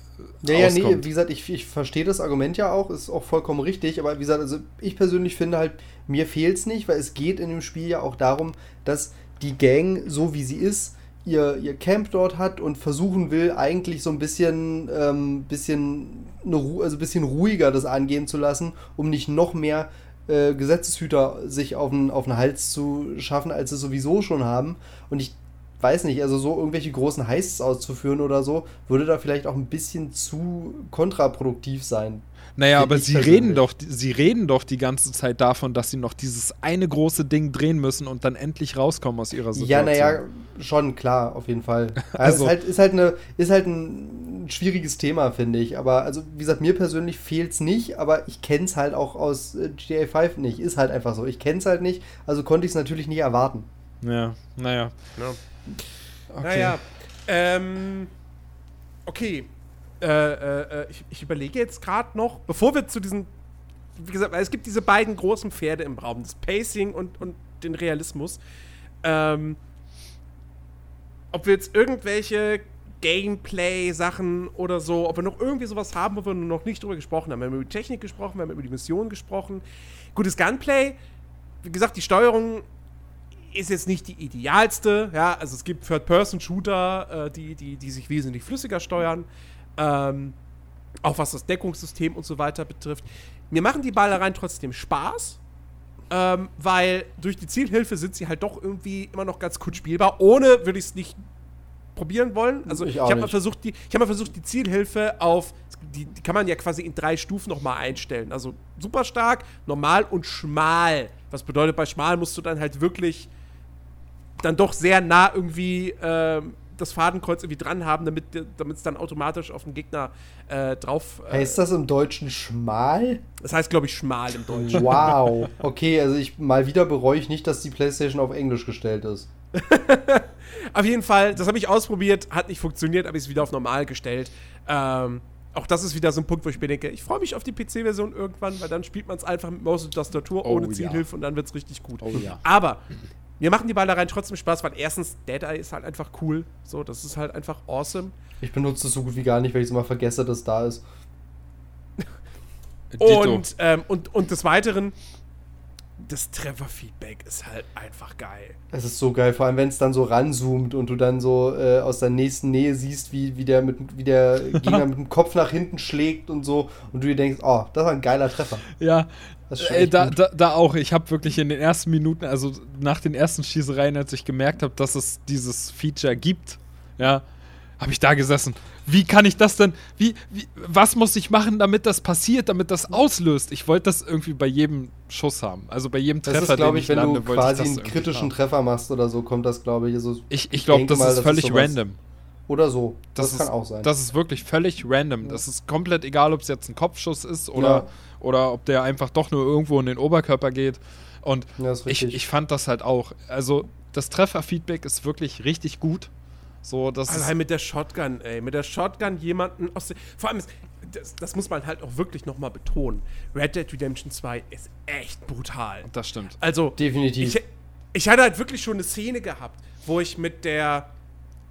Ja, ja, nee, wie gesagt, ich, ich verstehe das Argument ja auch, ist auch vollkommen richtig, aber wie gesagt, also ich persönlich finde halt, mir fehlt es nicht, weil es geht in dem Spiel ja auch darum, dass die Gang, so wie sie ist, ihr, ihr Camp dort hat und versuchen will, eigentlich so ein bisschen, ähm, bisschen, Ru- also bisschen ruhiger das angehen zu lassen, um nicht noch mehr äh, Gesetzeshüter sich auf den, auf den Hals zu schaffen, als sie sowieso schon haben. Und ich weiß nicht, also so irgendwelche großen Heists auszuführen oder so, würde da vielleicht auch ein bisschen zu kontraproduktiv sein. Naja, aber sie reden, doch, sie reden doch die ganze Zeit davon, dass sie noch dieses eine große Ding drehen müssen und dann endlich rauskommen aus ihrer Ja, Situation. naja, schon klar, auf jeden Fall. Also Also- ist, halt, ist, halt eine, ist halt ein schwieriges Thema, finde ich. Aber also, wie gesagt, mir persönlich fehlt es nicht, aber ich kenne es halt auch aus äh, GTA 5 nicht. Ist halt einfach so. Ich kenne es halt nicht, also konnte ich es natürlich nicht erwarten. Ja, naja. Ja. Okay. Naja, ähm, okay. Äh, äh, äh, ich, ich überlege jetzt gerade noch, bevor wir zu diesen, wie gesagt, es gibt diese beiden großen Pferde im Raum, das Pacing und, und den Realismus. Ähm, ob wir jetzt irgendwelche Gameplay-Sachen oder so, ob wir noch irgendwie sowas haben, wo wir noch nicht drüber gesprochen haben. Wir haben über die Technik gesprochen, wir haben über die Mission gesprochen. Gutes Gunplay, wie gesagt, die Steuerung ist jetzt nicht die idealste, ja, also es gibt Third-Person-Shooter, äh, die, die, die sich wesentlich flüssiger steuern, ähm, auch was das Deckungssystem und so weiter betrifft. Mir machen die Ballereien trotzdem Spaß, ähm, weil durch die Zielhilfe sind sie halt doch irgendwie immer noch ganz gut spielbar. Ohne würde ich es nicht probieren wollen. Also Ich ich, habe mal versucht, die, ich habe mal versucht, die Zielhilfe auf, die, die kann man ja quasi in drei Stufen nochmal einstellen. Also super stark, normal und schmal. Was bedeutet, bei schmal musst du dann halt wirklich dann doch sehr nah irgendwie ähm, das Fadenkreuz irgendwie dran haben, damit es dann automatisch auf den Gegner äh, drauf. Äh, Heißt das im Deutschen schmal? das heißt, glaube ich, schmal im Deutschen. Wow. Okay, also ich mal wieder bereue ich nicht, dass die PlayStation auf Englisch gestellt ist. Auf jeden Fall, das habe ich ausprobiert, hat nicht funktioniert, habe ich es wieder auf normal gestellt. Ähm, auch das ist wieder so ein Punkt, wo ich mir denke, ich freue mich auf die PC-Version irgendwann, weil dann spielt man es einfach mit Maus und Tastatur Oh, ohne ja. Zielhilfe und dann wird es richtig gut. Oh ja. Aber mir machen die Ballereien trotzdem Spaß, weil erstens, Dead Eye ist halt einfach cool. So, das ist halt einfach awesome. Ich benutze es so gut wie gar nicht, weil ich es immer vergesse, dass es da ist. Und, ähm, und, und des Weiteren, das Treffer-Feedback ist halt einfach geil. Es ist so geil, vor allem wenn es dann so ranzoomt und du dann so äh, aus der nächsten Nähe siehst, wie, wie, der, mit, wie der Gegner mit dem Kopf nach hinten schlägt und so und du dir denkst, oh, das war ein geiler Treffer. Ja, Das ist äh, echt da, da, da auch. Ich habe wirklich in den ersten Minuten, also nach den ersten Schießereien, als ich gemerkt habe, dass es dieses Feature gibt, ja, habe ich da gesessen. Wie kann ich das denn, wie, wie, was muss ich machen, damit das passiert, damit das auslöst? Ich wollte das irgendwie bei jedem Schuss haben. Also bei jedem Das Treffer, ist, glaube den ich, ich wenn lande, du quasi das einen kritischen haben. Treffer machst oder so, kommt das, glaube ich. Also, Ich, ich glaube, das mal, ist das völlig random. Oder so. Das, Das, kann ist, auch sein. Das ist wirklich völlig random. Das ist komplett egal, ob es jetzt ein Kopfschuss ist oder, Ja. oder ob der einfach doch nur irgendwo in den Oberkörper geht. Und ja, ist ich, ich fand das halt auch. Also, das Trefferfeedback ist wirklich richtig gut. So, das Allein mit der Shotgun, ey. Mit der Shotgun jemanden aus der. Vor allem, ist, das, das muss man halt auch wirklich nochmal betonen. Red Dead Redemption 2 ist echt brutal. das stimmt. Also, Definitiv. ich, ich hatte halt wirklich schon eine Szene gehabt, wo ich mit der.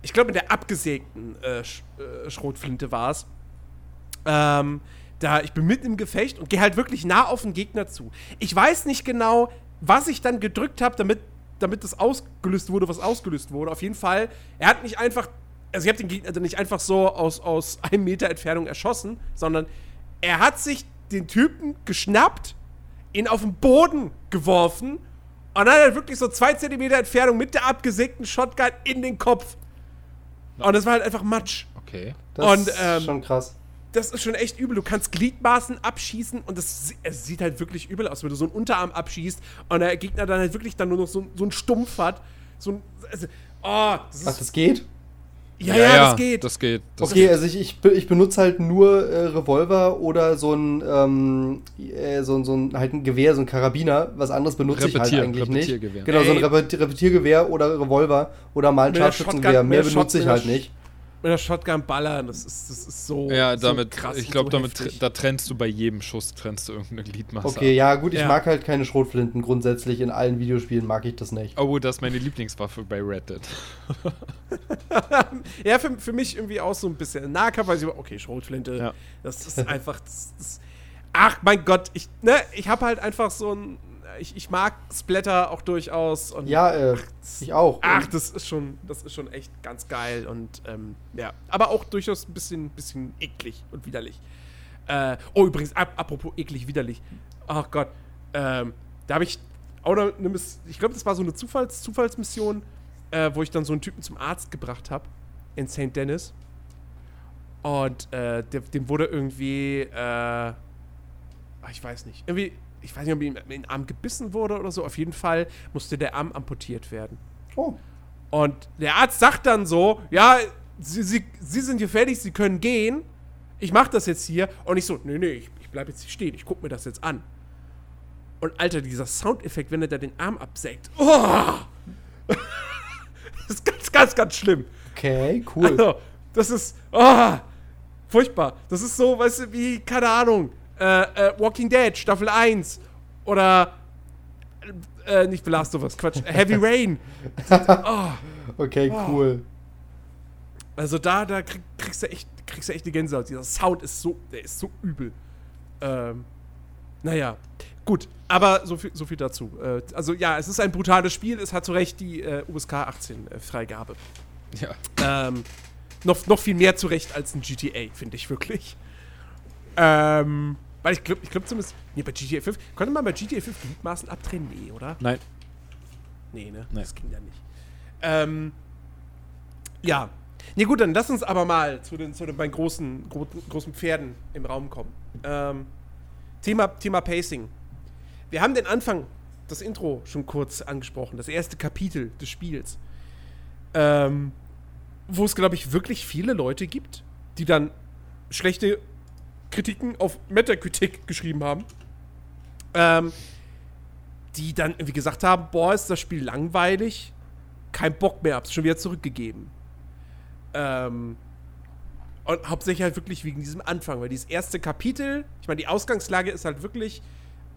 Ich glaube, mit der abgesägten äh, Sch äh, Schrotflinte war es. Ähm, da, ich bin mitten im Gefecht und gehe halt wirklich nah auf den Gegner zu. Ich weiß nicht genau, was ich dann gedrückt habe, damit, damit das ausgelöst wurde, was ausgelöst wurde. Auf jeden Fall, er hat nicht einfach, also ich habe den Gegner dann nicht einfach so aus, aus einem Meter Entfernung erschossen, sondern er hat sich den Typen geschnappt, ihn auf den Boden geworfen und dann hat er wirklich so zwei Zentimeter Entfernung mit der abgesägten Shotgun in den Kopf. Und das war halt einfach Matsch. Okay. das und, ist ähm, schon krass. Das ist schon echt übel. Du kannst Gliedmaßen abschießen und das, es sieht halt wirklich übel aus, wenn du so einen Unterarm abschießt und der Gegner dann halt wirklich dann nur noch so, so einen Stumpf hat. So ein. Also, oh, das Ach, ist. das geht? Ja, ja, das geht. Das geht. Das Okay, also ich, ich, ich benutze halt nur äh, Revolver oder so ein, ähm, äh, so, ein- so ein, halt ein Gewehr, so ein Karabiner. Was anderes benutze ich halt Repetier- eigentlich nicht. Genau, so ein Ey. Repet Repetiergewehr oder Revolver oder mal ein Scharfschützengewehr. Mehr der benutze ich halt nicht. Mit der Shotgun ballern, das ist, das ist so. ja, so damit, krass ich glaube, so damit, heftig. da trennst du bei jedem Schuss, trennst du irgendeine Gliedmasse Okay, ab. ja, gut, ich Ja. mag halt keine Schrotflinten. Grundsätzlich in allen Videospielen mag ich das nicht. Oh, das ist meine Lieblingswaffe bei Red Dead. Ja, für, für mich irgendwie auch so ein bisschen. Nahkampf, weiß ich, okay, Schrotflinte. Ja. Das ist einfach. Das, das, ach, mein Gott, ich, ne, ich habe halt einfach so ein. Ich, ich mag Splatter auch durchaus. Und Ja, äh, ich auch. Ach, das ist schon, das ist schon echt ganz geil und ähm, ja, aber auch durchaus ein bisschen, bisschen eklig und widerlich. Äh, oh, übrigens, ap apropos eklig, widerlich. Ach Gott, ähm, da habe ich auch noch eine, Miss ich glaube, das war so eine Zufalls Zufallsmission, äh, wo ich dann so einen Typen zum Arzt gebracht habe in St. Dennis. Und äh, der, dem wurde irgendwie, äh, ach, ich weiß nicht, irgendwie, ich weiß nicht, ob ihm in den Arm gebissen wurde oder so. Auf jeden Fall musste der Arm amputiert werden. oh, Und der Arzt sagt dann so, ja, Sie, Sie, Sie sind hier fertig, Sie können gehen. Ich mache das jetzt hier. Und ich so, nee, nee, ich, ich bleibe jetzt hier stehen. Ich gucke mir das jetzt an. Und Alter, dieser Soundeffekt, wenn er da den Arm absägt. Oh! das ist ganz, ganz, ganz schlimm. okay, cool. Also, das ist, oh, furchtbar. Das ist so, weißt du, wie, keine Ahnung, äh, äh, Walking Dead, Staffel 1 oder, äh, nicht The Last of Us, Quatsch, Heavy Rain. Oh, Okay, Oh. cool. also da, da krieg, kriegst du echt, kriegst du echt die Gänsehaut. Dieser Sound ist so, der ist so übel. Ähm, Naja, gut. Aber so viel, so viel dazu. Äh, also ja, es ist ein brutales Spiel. Es hat zu Recht die äh, USK 18 äh, Freigabe. Ja. Ähm, noch, noch viel mehr zu Recht als ein GTA, finde ich wirklich. Ähm, weil ich glaube ich glaub zumindest. Nee, bei GTA 5. Konnte man bei GTA 5 Gliedmaßen abtrennen? Nee, oder? Nein. Nee, ne? Nee. Das ging ja nicht. Ähm, ja. Nee, gut, dann lass uns aber mal zu den, zu den beiden großen, gro großen Pferden im Raum kommen. Ähm, Thema, Thema Pacing. Wir haben den Anfang, das Intro schon kurz angesprochen, das erste Kapitel des Spiels. Ähm, wo es, glaube ich, wirklich viele Leute gibt, die dann schlechte Kritiken auf Metacritic geschrieben haben. Ähm, die dann irgendwie gesagt haben, boah, ist das Spiel langweilig, kein Bock mehr, hab's schon wieder zurückgegeben. Ähm, und hauptsächlich halt wirklich wegen diesem Anfang, weil dieses erste Kapitel, ich meine, die Ausgangslage ist halt wirklich,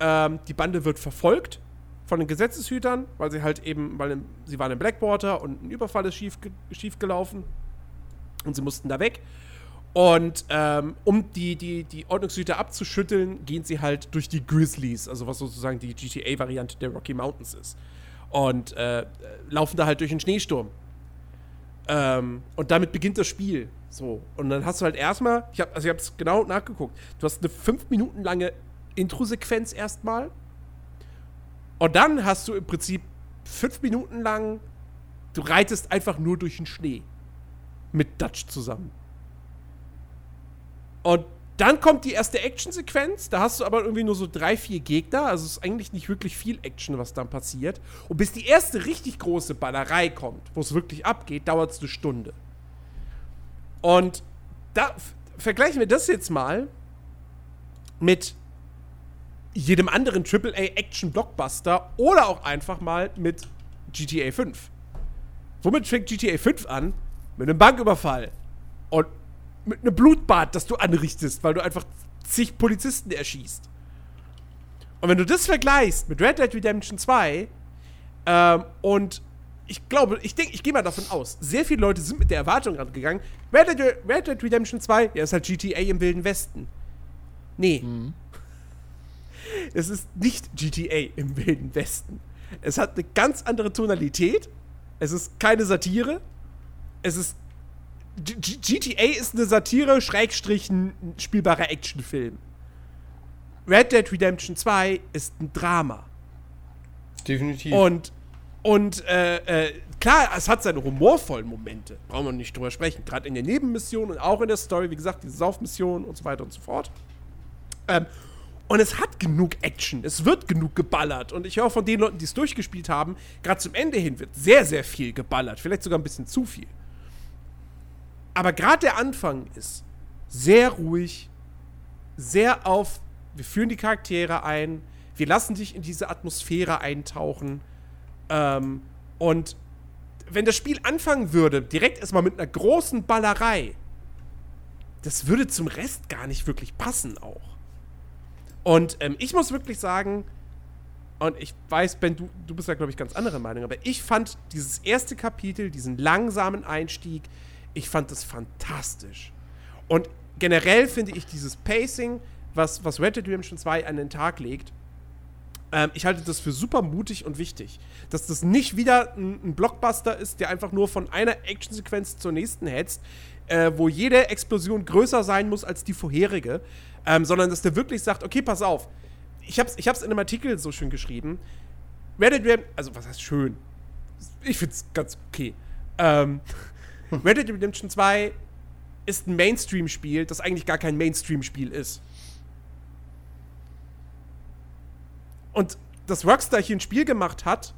ähm, die Bande wird verfolgt von den Gesetzeshütern, weil sie halt eben, weil sie waren im Blackwater und ein Überfall ist schief, schief gelaufen und sie mussten da weg. Und ähm, um die, die, die Ordnungshüter abzuschütteln, gehen sie halt durch die Grizzlies, also was sozusagen die GTA-Variante der Rocky Mountains ist. Und äh, laufen da halt durch den Schneesturm. Ähm, und damit beginnt das Spiel. So. Und dann hast du halt erstmal, ich hab, also ich hab's genau nachgeguckt, du hast eine fünf Minuten lange Intro-Sequenz erstmal. Und dann hast du im Prinzip fünf Minuten lang, du reitest einfach nur durch den Schnee. Mit Dutch zusammen. Und dann kommt die erste Action-Sequenz. Da hast du aber irgendwie nur so drei, vier Gegner. Also es ist eigentlich nicht wirklich viel Action, was dann passiert. Und bis die erste richtig große Ballerei kommt, wo es wirklich abgeht, dauert es eine Stunde. Und da vergleichen wir das jetzt mal mit jedem anderen AAA-Action-Blockbuster oder auch einfach mal mit GTA 5. Womit fängt GTA 5 an? Mit einem Banküberfall. Und mit einem Blutbad, das du anrichtest, weil du einfach zig Polizisten erschießt. Und wenn du das vergleichst mit Red Dead Redemption 2, ähm, und ich glaube, ich denke, ich gehe mal davon aus, sehr viele Leute sind mit der Erwartung rangegangen, Red Dead, Red Dead Redemption 2, ja, ist halt GTA im Wilden Westen. Nee. Es ist nicht GTA im Wilden Westen. Es hat eine ganz andere Tonalität. Es ist keine Satire. Es ist G GTA ist eine Satire, Schrägstrich ein spielbarer Actionfilm. Red Dead Redemption 2 ist ein Drama. Definitiv. Und, und äh, äh, klar, es hat seine humorvollen Momente. Brauchen wir nicht drüber sprechen. Gerade in der Nebenmission und auch in der Story, wie gesagt, diese Saufmission und so weiter und so fort. Ähm, und es hat genug Action. Es wird genug geballert. Und ich höre von den Leuten, die es durchgespielt haben, gerade zum Ende hin wird sehr, sehr viel geballert. Vielleicht sogar ein bisschen zu viel. Aber gerade der Anfang ist sehr ruhig, sehr auf, wir führen die Charaktere ein, wir lassen dich in diese Atmosphäre eintauchen. Ähm, und wenn das Spiel anfangen würde, direkt erstmal mit einer großen Ballerei, das würde zum Rest gar nicht wirklich passen auch. Und ähm, ich muss wirklich sagen, und ich weiß, Ben, du, du bist da, glaube ich, ganz anderer Meinung, aber ich fand dieses erste Kapitel, diesen langsamen Einstieg, ich fand das fantastisch. Und generell finde ich dieses Pacing, was, was Red Dead Redemption 2 an den Tag legt, ähm, ich halte das für super mutig und wichtig. Dass das nicht wieder ein, ein Blockbuster ist, der einfach nur von einer Actionsequenz zur nächsten hetzt, äh, wo jede Explosion größer sein muss als die vorherige, ähm, sondern dass der wirklich sagt, okay, pass auf, ich hab's, ich hab's in einem Artikel so schön geschrieben, Red Dead Redemption, also was heißt schön? Ich find's ganz okay. Ähm, Red Dead Redemption 2 ist ein Mainstream-Spiel, das eigentlich gar kein Mainstream-Spiel ist. Und dass Rockstar hier ein Spiel gemacht hat,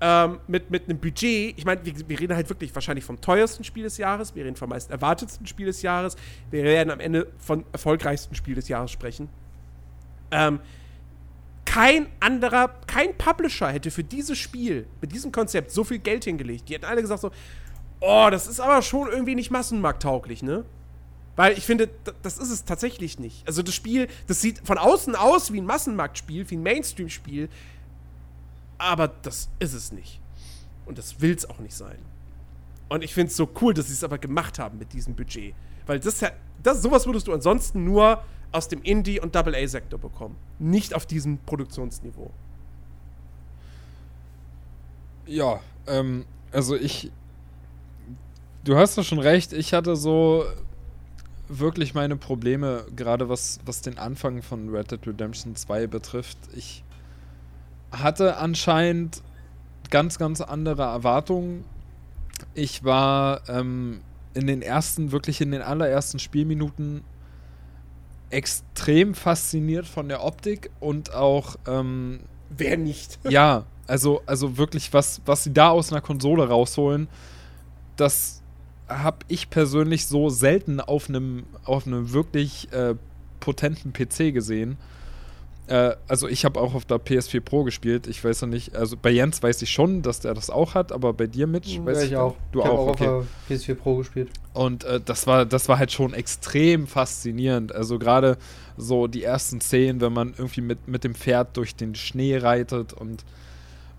ähm, mit, mit einem Budget, ich meine, wir, wir reden halt wirklich wahrscheinlich vom teuersten Spiel des Jahres, wir reden vom meist erwartetsten Spiel des Jahres, wir werden am Ende von erfolgreichsten Spiel des Jahres sprechen. Ähm, kein anderer, kein Publisher hätte für dieses Spiel, mit diesem Konzept so viel Geld hingelegt. Die hätten alle gesagt so, oh, das ist aber schon irgendwie nicht massenmarkttauglich, ne? Weil ich finde, das ist es tatsächlich nicht. Also das Spiel, das sieht von außen aus wie ein Massenmarktspiel, wie ein Mainstream-Spiel, aber das ist es nicht. Und das will es auch nicht sein. Und ich finde es so cool, dass sie es aber gemacht haben mit diesem Budget. Weil das, das sowas würdest du ansonsten nur aus dem Indie- und Double-A-Sektor bekommen. Nicht auf diesem Produktionsniveau. Ja, ähm, also ich. Du hast doch schon recht, ich hatte so wirklich meine Probleme, gerade was, was den Anfang von Red Dead Redemption 2 betrifft. Ich hatte anscheinend ganz, ganz andere Erwartungen. Ich war ähm, in den ersten, wirklich in den allerersten Spielminuten extrem fasziniert von der Optik und auch ähm, Wer nicht? ja, also, also wirklich, was, was sie da aus einer Konsole rausholen, das habe ich persönlich so selten auf einem auf einem wirklich äh, potenten PC gesehen. Äh, also ich habe auch auf der PS4 Pro gespielt. Ich weiß noch nicht, also bei Jens weiß ich schon, dass der das auch hat, aber bei dir, Mitch, weiß Ja, ich auch. Du ich auch, auch okay. auf der PS4 Pro gespielt. Und äh, das war, das war halt schon extrem faszinierend. Also gerade so die ersten Szenen, wenn man irgendwie mit, mit dem Pferd durch den Schnee reitet und,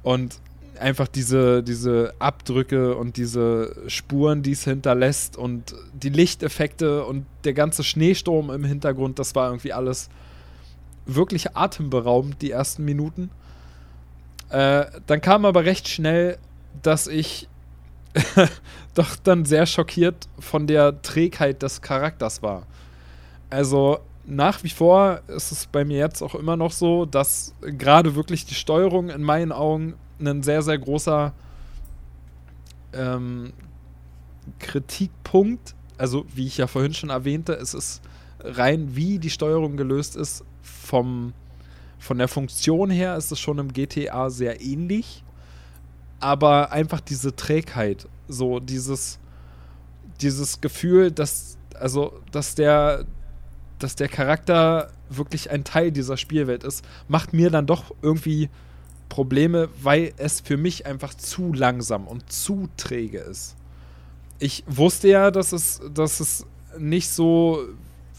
und einfach diese, diese Abdrücke und diese Spuren, die es hinterlässt und die Lichteffekte und der ganze Schneesturm im Hintergrund, das war irgendwie alles wirklich atemberaubend, die ersten Minuten. Äh, dann kam aber recht schnell, dass ich doch dann sehr schockiert von der Trägheit des Charakters war. Also nach wie vor ist es bei mir jetzt auch immer noch so, dass gerade wirklich die Steuerung in meinen Augen ein sehr, sehr großer ähm, Kritikpunkt, also wie ich ja vorhin schon erwähnte, es ist rein, wie die Steuerung gelöst ist, vom, von der Funktion her ist es schon im GTA sehr ähnlich. Aber einfach diese Trägheit, so dieses, dieses Gefühl, dass, also, dass der, dass der Charakter wirklich ein Teil dieser Spielwelt ist, macht mir dann doch irgendwie Probleme, weil es für mich einfach zu langsam und zu träge ist. Ich wusste ja, dass es, dass es nicht so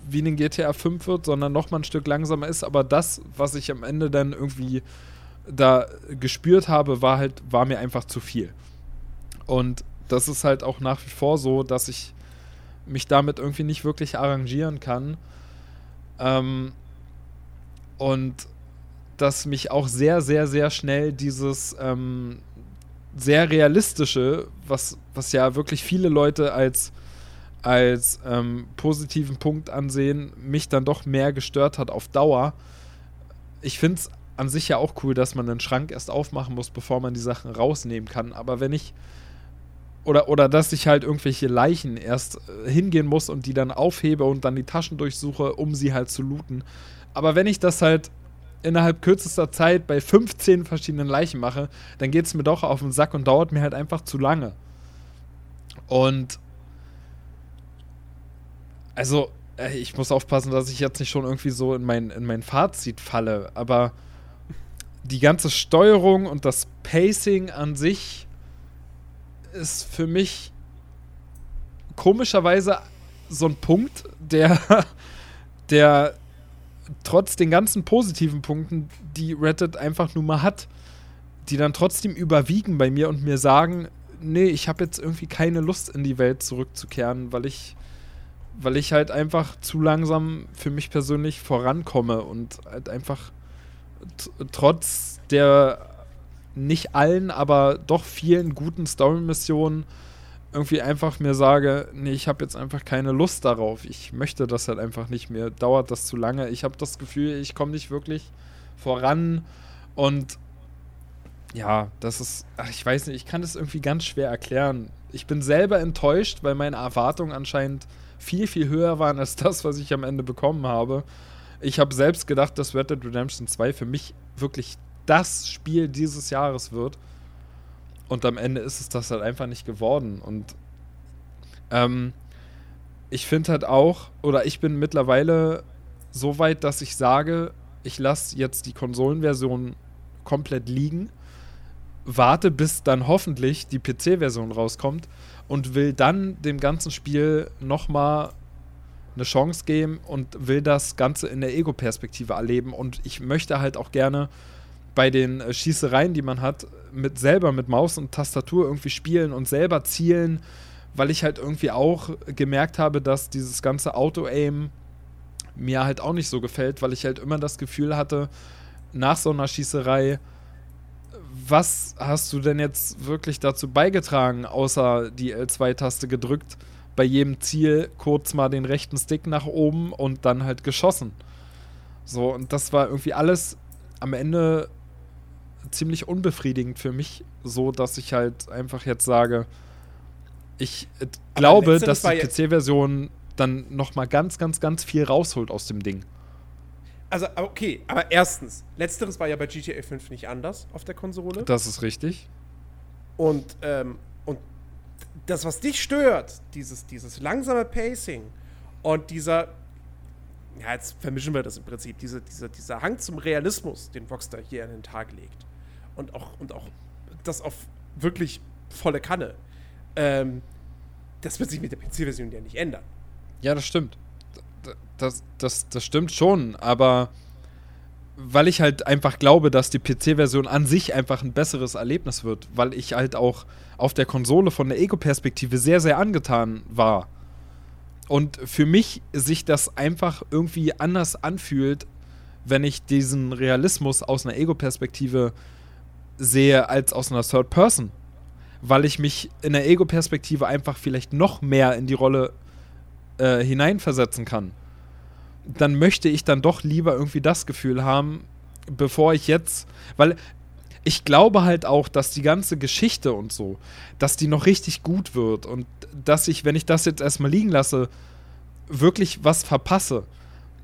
wie in den GTA 5 wird, sondern noch mal ein Stück langsamer ist, aber das, was ich am Ende dann irgendwie da gespürt habe, war halt, war mir einfach zu viel. Und das ist halt auch nach wie vor so, dass ich mich damit irgendwie nicht wirklich arrangieren kann. Ähm, und dass mich auch sehr, sehr, sehr schnell dieses ähm, sehr realistische, was, was ja wirklich viele Leute als, als ähm, positiven Punkt ansehen, mich dann doch mehr gestört hat auf Dauer. Ich finde es an sich ja auch cool, dass man einen Schrank erst aufmachen muss, bevor man die Sachen rausnehmen kann. Aber wenn ich. Oder, oder dass ich halt irgendwelche Leichen erst äh, hingehen muss und die dann aufhebe und dann die Taschen durchsuche, um sie halt zu looten. Aber wenn ich das halt innerhalb kürzester Zeit bei 15 verschiedenen Leichen mache, dann geht es mir doch auf den Sack und dauert mir halt einfach zu lange. Und also, äh, ich muss aufpassen, dass ich jetzt nicht schon irgendwie so in mein, in mein Fazit falle, aber die ganze Steuerung und das Pacing an sich ist für mich komischerweise so ein Punkt, der, der trotz den ganzen positiven Punkten, die Reddit einfach nur mal hat, die dann trotzdem überwiegen bei mir und mir sagen, nee, ich habe jetzt irgendwie keine Lust in die Welt zurückzukehren, weil ich weil ich halt einfach zu langsam für mich persönlich vorankomme und halt einfach trotz der nicht allen, aber doch vielen guten Story-Missionen irgendwie einfach mir sage, nee, ich habe jetzt einfach keine Lust darauf. Ich möchte das halt einfach nicht mehr. Dauert das zu lange. Ich habe das Gefühl, ich komme nicht wirklich voran und ja, das ist, ach, ich weiß nicht, ich kann das irgendwie ganz schwer erklären. Ich bin selber enttäuscht, weil meine Erwartungen anscheinend viel, viel höher waren als das, was ich am Ende bekommen habe. Ich habe selbst gedacht, dass Red Dead Redemption 2 für mich wirklich das Spiel dieses Jahres wird. Und am Ende ist es das halt einfach nicht geworden. Und ähm, ich finde halt auch, oder ich bin mittlerweile so weit, dass ich sage, ich lasse jetzt die Konsolenversion komplett liegen, warte, bis dann hoffentlich die PC-Version rauskommt und will dann dem ganzen Spiel nochmal eine Chance geben und will das Ganze in der Ego-Perspektive erleben. Und ich möchte halt auch gerne bei den äh, Schießereien, die man hat, mit selber mit Maus und Tastatur irgendwie spielen und selber zielen, weil ich halt irgendwie auch gemerkt habe, dass dieses ganze Auto-Aim mir halt auch nicht so gefällt, weil ich halt immer das Gefühl hatte, nach so einer Schießerei, was hast du denn jetzt wirklich dazu beigetragen, außer die L2-Taste gedrückt, bei jedem Ziel kurz mal den rechten Stick nach oben und dann halt geschossen. So, und das war irgendwie alles am Ende ziemlich unbefriedigend für mich, so dass ich halt einfach jetzt sage, ich äh, glaube, dass die PC-Version dann noch mal ganz, ganz, ganz viel rausholt aus dem Ding. Also, okay, aber erstens, letzteres war ja bei GTA 5 nicht anders auf der Konsole. Das ist richtig. Und, ähm, und das, was dich stört, dieses, dieses langsame Pacing und dieser, ja, jetzt vermischen wir das im Prinzip, diese, diese, dieser Hang zum Realismus, den Rockstar hier an den Tag legt. Und auch, und auch das auf wirklich volle Kanne. Ähm, das wird sich mit der PC-Version ja nicht ändern. Ja, das stimmt. Das, das, das stimmt schon, aber weil ich halt einfach glaube, dass die PC-Version an sich einfach ein besseres Erlebnis wird, weil ich halt auch auf der Konsole von der Ego-Perspektive sehr, sehr angetan war. Und für mich sich das einfach irgendwie anders anfühlt, wenn ich diesen Realismus aus einer Ego-Perspektive sehe als aus einer Third Person. Weil ich mich in der Ego-Perspektive einfach vielleicht noch mehr in die Rolle äh, hineinversetzen kann dann möchte ich dann doch lieber irgendwie das Gefühl haben, bevor ich jetzt, weil ich glaube halt auch, dass die ganze Geschichte und so, dass die noch richtig gut wird und dass ich, wenn ich das jetzt erstmal liegen lasse, wirklich was verpasse.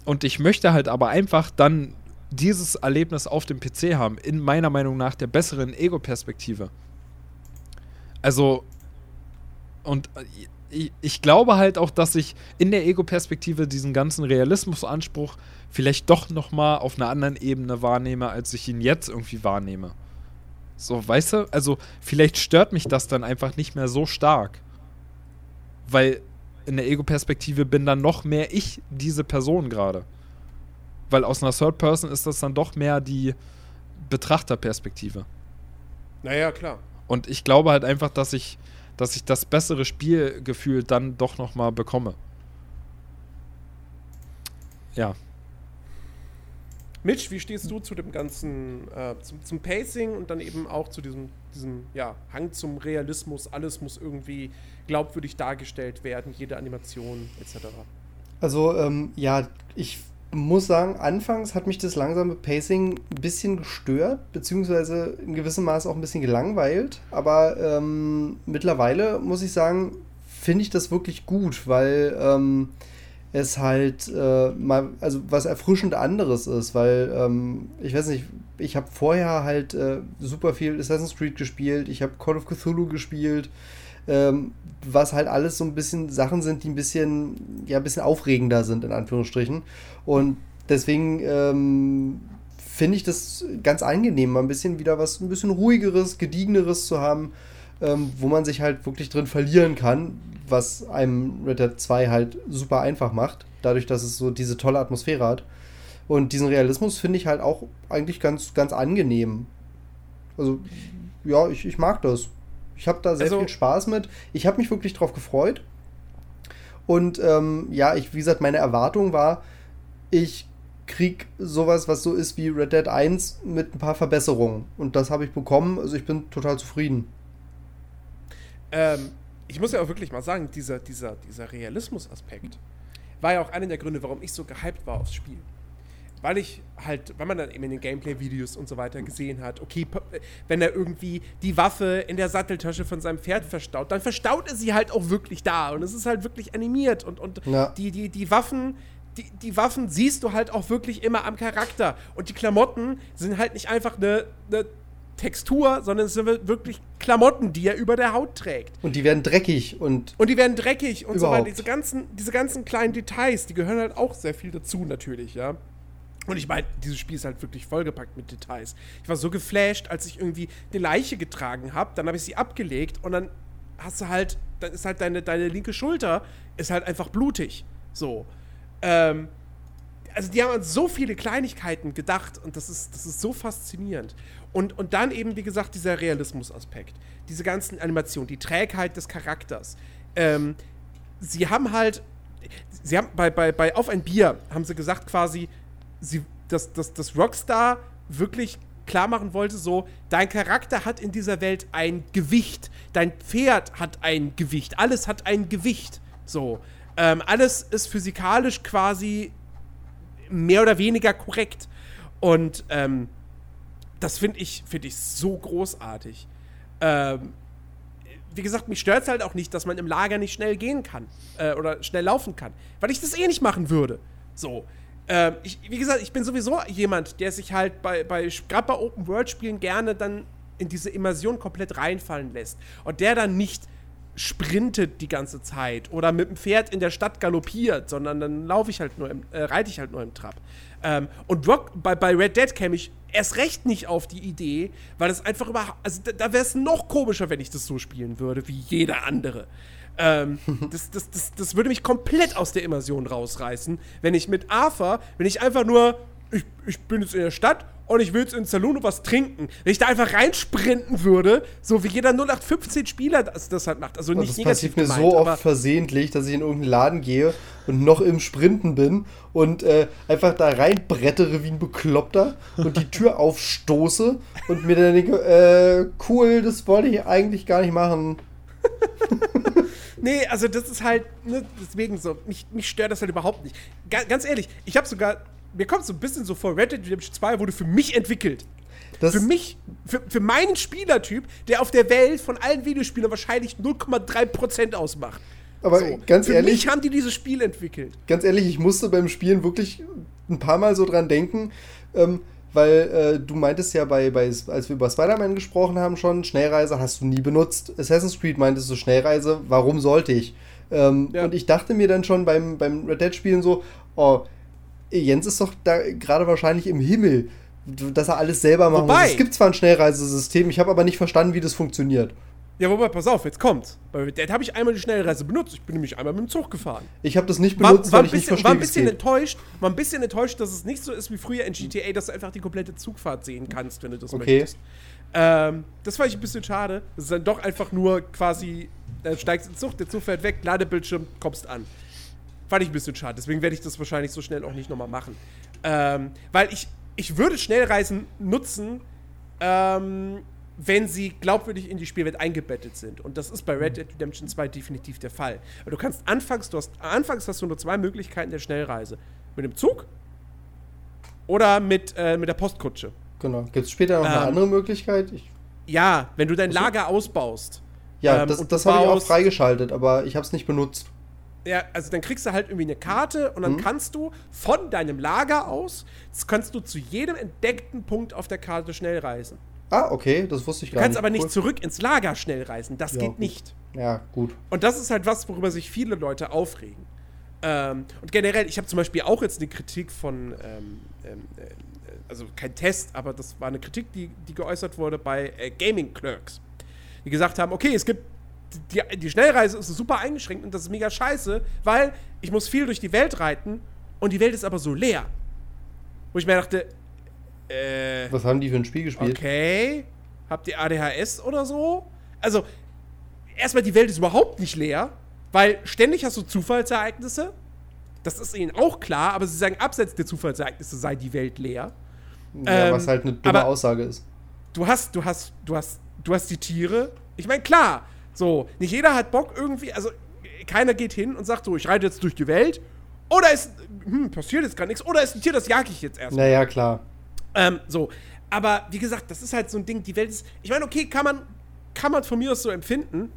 Und ich möchte halt aber einfach dann dieses Erlebnis auf dem PC haben, in meiner Meinung nach der besseren Ego-Perspektive. Also, und ich glaube halt auch, dass ich in der Ego-Perspektive diesen ganzen Realismusanspruch vielleicht doch noch mal auf einer anderen Ebene wahrnehme, als ich ihn jetzt irgendwie wahrnehme. So, weißt du? Also, vielleicht stört mich das dann einfach nicht mehr so stark. Weil in der Ego-Perspektive bin dann noch mehr ich diese Person gerade. Weil aus einer Third Person ist das dann doch mehr die Betrachterperspektive. Naja, klar. Und ich glaube halt einfach, dass ich dass ich das bessere Spielgefühl dann doch noch mal bekomme. Ja. Mitch, wie stehst du zu dem ganzen, äh, zum, zum, Pacing und dann eben auch zu diesem, diesem ja, Hang zum Realismus? Alles muss irgendwie glaubwürdig dargestellt werden, jede Animation etc. Also, ähm, ja, ich muss sagen, anfangs hat mich das langsame Pacing ein bisschen gestört, beziehungsweise in gewissem Maße auch ein bisschen gelangweilt. Aber ähm, mittlerweile muss ich sagen, finde ich das wirklich gut, weil ähm, es halt äh, mal, also was erfrischend anderes ist, weil ähm, ich weiß nicht, ich habe vorher halt äh, super viel Assassin's Creed gespielt, ich habe Call of Cthulhu gespielt ähm, was halt alles so ein bisschen Sachen sind, die ein bisschen, ja, ein bisschen aufregender sind, in Anführungsstrichen. Und deswegen ähm, finde ich das ganz angenehm, mal ein bisschen wieder was, ein bisschen ruhigeres, gediegeneres zu haben, ähm, wo man sich halt wirklich drin verlieren kann, was einem Red Dead 2 halt super einfach macht, dadurch, dass es so diese tolle Atmosphäre hat. Und diesen Realismus finde ich halt auch eigentlich ganz, ganz angenehm. Also, ja, ich, ich mag das. Ich habe da sehr also, viel Spaß mit. Ich habe mich wirklich drauf gefreut. Und ähm, ja, ich, wie gesagt, meine Erwartung war, ich krieg sowas, was so ist wie Red Dead 1 mit ein paar Verbesserungen. Und das habe ich bekommen. Also ich bin total zufrieden. Ähm, ich muss ja auch wirklich mal sagen, dieser, dieser, dieser Realismus-Aspekt war ja auch einer der Gründe, warum ich so gehypt war aufs Spiel weil ich halt, weil man dann eben in den Gameplay-Videos und so weiter gesehen hat, okay, wenn er irgendwie die Waffe in der Satteltasche von seinem Pferd verstaut, dann verstaut er sie halt auch wirklich da und es ist halt wirklich animiert und, und ja. die, die, die Waffen, die, die Waffen siehst du halt auch wirklich immer am Charakter und die Klamotten sind halt nicht einfach eine, eine Textur, sondern es sind wirklich Klamotten, die er über der Haut trägt. Und die werden dreckig und. Und die werden dreckig und überhaupt. so weiter. Diese ganzen, diese ganzen kleinen Details, die gehören halt auch sehr viel dazu, natürlich, ja. Und ich meine, dieses Spiel ist halt wirklich vollgepackt mit Details. Ich war so geflasht, als ich irgendwie eine Leiche getragen habe, dann habe ich sie abgelegt und dann hast du halt, dann ist halt deine, deine linke Schulter ist halt einfach blutig. So. Ähm, also die haben an so viele Kleinigkeiten gedacht und das ist, das ist so faszinierend. Und, und dann eben, wie gesagt, dieser Realismus-Aspekt. Diese ganzen Animationen, die Trägheit des Charakters. Ähm, sie haben halt sie haben bei, bei, bei Auf ein Bier haben sie gesagt quasi, sie, dass, dass, dass Rockstar wirklich klar machen wollte, so, dein Charakter hat in dieser Welt ein Gewicht, dein Pferd hat ein Gewicht, alles hat ein Gewicht. So. Ähm, alles ist physikalisch quasi mehr oder weniger korrekt. Und ähm, das finde ich, find ich so großartig. Ähm, wie gesagt, mich stört es halt auch nicht, dass man im Lager nicht schnell gehen kann äh, oder schnell laufen kann, weil ich das eh nicht machen würde. So. Ähm, ich, wie gesagt, ich bin sowieso jemand, der sich halt bei, bei gerade bei Open-World-Spielen gerne dann in diese Immersion komplett reinfallen lässt. Und der dann nicht sprintet die ganze Zeit oder mit dem Pferd in der Stadt galoppiert, sondern dann laufe ich halt nur im, äh, reite ich halt nur im Trab. Ähm, und Rock, bei, bei Red Dead käme ich erst recht nicht auf die Idee, weil es einfach überhaupt, also da, da wäre es noch komischer, wenn ich das so spielen würde, wie jeder andere. Ähm, das, das, das, das würde mich komplett aus der Immersion rausreißen, wenn ich mit Arthur, wenn ich einfach nur, ich, ich bin jetzt in der Stadt und ich will jetzt in den Saloon und was trinken. Wenn ich da einfach reinsprinten würde, so wie jeder 0815 Spieler das, das halt macht. Also nicht das passiert mir gemeint, so oft versehentlich, dass ich in irgendeinen Laden gehe und noch im Sprinten bin und äh, einfach da reinbrettere wie ein Bekloppter und die Tür aufstoße und mir dann denke, äh, cool, das wollte ich eigentlich gar nicht machen. nee, also das ist halt, ne, deswegen so, mich, mich stört das halt überhaupt nicht. Ga ganz ehrlich, ich habe sogar mir kommt so ein bisschen so vor, Red Dead Redemption 2 wurde für mich entwickelt. Das für mich, für, für meinen Spielertyp, der auf der Welt von allen Videospielern wahrscheinlich 0,3% ausmacht. Aber so, ganz für ehrlich. Für mich haben die dieses Spiel entwickelt. Ganz ehrlich, ich musste beim Spielen wirklich ein paar Mal so dran denken, ähm, weil äh, du meintest ja bei, bei, als wir über Spider-Man gesprochen haben schon, Schnellreise hast du nie benutzt. Assassin's Creed meintest du Schnellreise, warum sollte ich? Ähm, ja. Und ich dachte mir dann schon beim, beim Red Dead-Spielen so, oh, Jens ist doch da gerade wahrscheinlich im Himmel, dass er alles selber machen wobei, muss. Es gibt zwar ein Schnellreisesystem, ich habe aber nicht verstanden, wie das funktioniert. Ja, wobei, pass auf, jetzt kommt's. Bei Red Dead habe ich einmal die Schnellreise benutzt. Ich bin nämlich einmal mit dem Zug gefahren. Ich habe das nicht benutzt, war, war weil ich bisschen, nicht verstehe, War ein bisschen enttäuscht, war ein bisschen enttäuscht, dass es nicht so ist wie früher in GTA, dass du einfach die komplette Zugfahrt sehen kannst, wenn du das okay. möchtest. Ähm, das fand ich ein bisschen schade. Das ist dann doch einfach nur quasi, dann steigst in den Zug, der Zug fährt weg, Ladebildschirm, kommst an. Fand ich ein bisschen schade. Deswegen werde ich das wahrscheinlich so schnell auch nicht nochmal machen. Ähm, weil ich, ich würde Schnellreisen nutzen, ähm, wenn sie glaubwürdig in die Spielwelt eingebettet sind. Und das ist bei Red Dead Redemption 2 definitiv der Fall. Weil du kannst anfangs, du hast, anfangs hast du nur zwei Möglichkeiten der Schnellreise. Mit dem Zug oder mit, äh, mit der Postkutsche. Genau. Gibt es später noch ähm, eine andere Möglichkeit? Ich ja, wenn du dein Lager ausbaust. Ja, ähm, das, das habe ich auch freigeschaltet, aber ich habe es nicht benutzt ja, also dann kriegst du halt irgendwie eine Karte und dann mhm. kannst du von deinem Lager aus, kannst du zu jedem entdeckten Punkt auf der Karte schnell reisen. Ah, okay, das wusste ich gar nicht. Du kannst aber nicht cool. zurück ins Lager schnell reisen, das ja, geht gut. nicht. Ja, gut. Und das ist halt was, worüber sich viele Leute aufregen. Ähm, und generell, ich habe zum Beispiel auch jetzt eine Kritik von, ähm, ähm, äh, also kein Test, aber das war eine Kritik, die, die geäußert wurde bei äh, Gaming Clerks. Die gesagt haben, okay, es gibt die, die Schnellreise ist super eingeschränkt und das ist mega scheiße, weil ich muss viel durch die Welt reiten und die Welt ist aber so leer. Wo ich mir dachte, äh. Was haben die für ein Spiel gespielt? Okay. Habt ihr ADHS oder so? Also, erstmal, die Welt ist überhaupt nicht leer, weil ständig hast du Zufallsereignisse. Das ist ihnen auch klar, aber sie sagen, abseits der Zufallsereignisse sei die Welt leer. Ja, ähm, was halt eine dumme Aussage ist. Du hast, du hast, du hast, du hast die Tiere. Ich meine, klar, so, nicht jeder hat Bock irgendwie, also keiner geht hin und sagt so, ich reite jetzt durch die Welt. Oder ist, hm, passiert jetzt gar nichts. Oder ist ein Tier, das jag ich jetzt erstmal. Naja, klar. Ähm, so. Aber wie gesagt, das ist halt so ein Ding, die Welt ist. Ich meine, okay, kann man, kann man von mir aus so empfinden.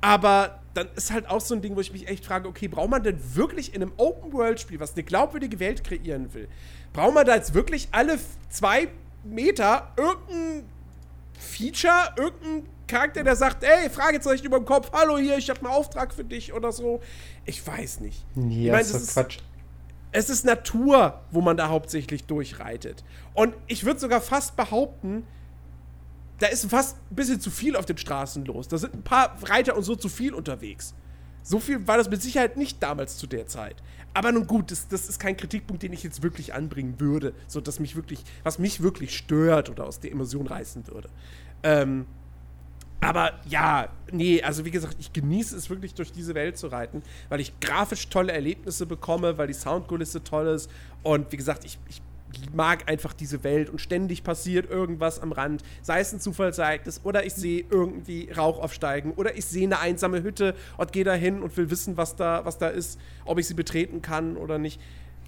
Aber dann ist halt auch so ein Ding, wo ich mich echt frage, okay, braucht man denn wirklich in einem Open-World-Spiel, was eine glaubwürdige Welt kreieren will, braucht man da jetzt wirklich alle zwei Meter irgendein Feature, irgendein Charakter, der sagt, ey, Fragezeichen über dem Kopf, hallo hier, ich habe einen Auftrag für dich oder so. Ich weiß nicht. Ja, ich mein, ist Quatsch. Es ist Natur, wo man da hauptsächlich durchreitet. Und ich würde sogar fast behaupten, da ist fast ein bisschen zu viel auf den Straßen los. Da sind ein paar Reiter und so zu viel unterwegs. So viel war das mit Sicherheit nicht damals zu der Zeit. Aber nun gut, das, das ist kein Kritikpunkt, den ich jetzt wirklich anbringen würde, so dass mich wirklich, was mich wirklich stört oder aus der Immersion reißen würde. Ähm, Aber ja, nee, also wie gesagt, ich genieße es wirklich durch diese Welt zu reiten, weil ich grafisch tolle Erlebnisse bekomme, weil die Soundkulisse toll ist. Und wie gesagt, ich, ich mag einfach diese Welt und ständig passiert irgendwas am Rand, sei es ein Zufallsereignis oder ich sehe irgendwie Rauch aufsteigen oder ich sehe eine einsame Hütte und gehe da hin und will wissen, was da, was da ist, ob ich sie betreten kann oder nicht.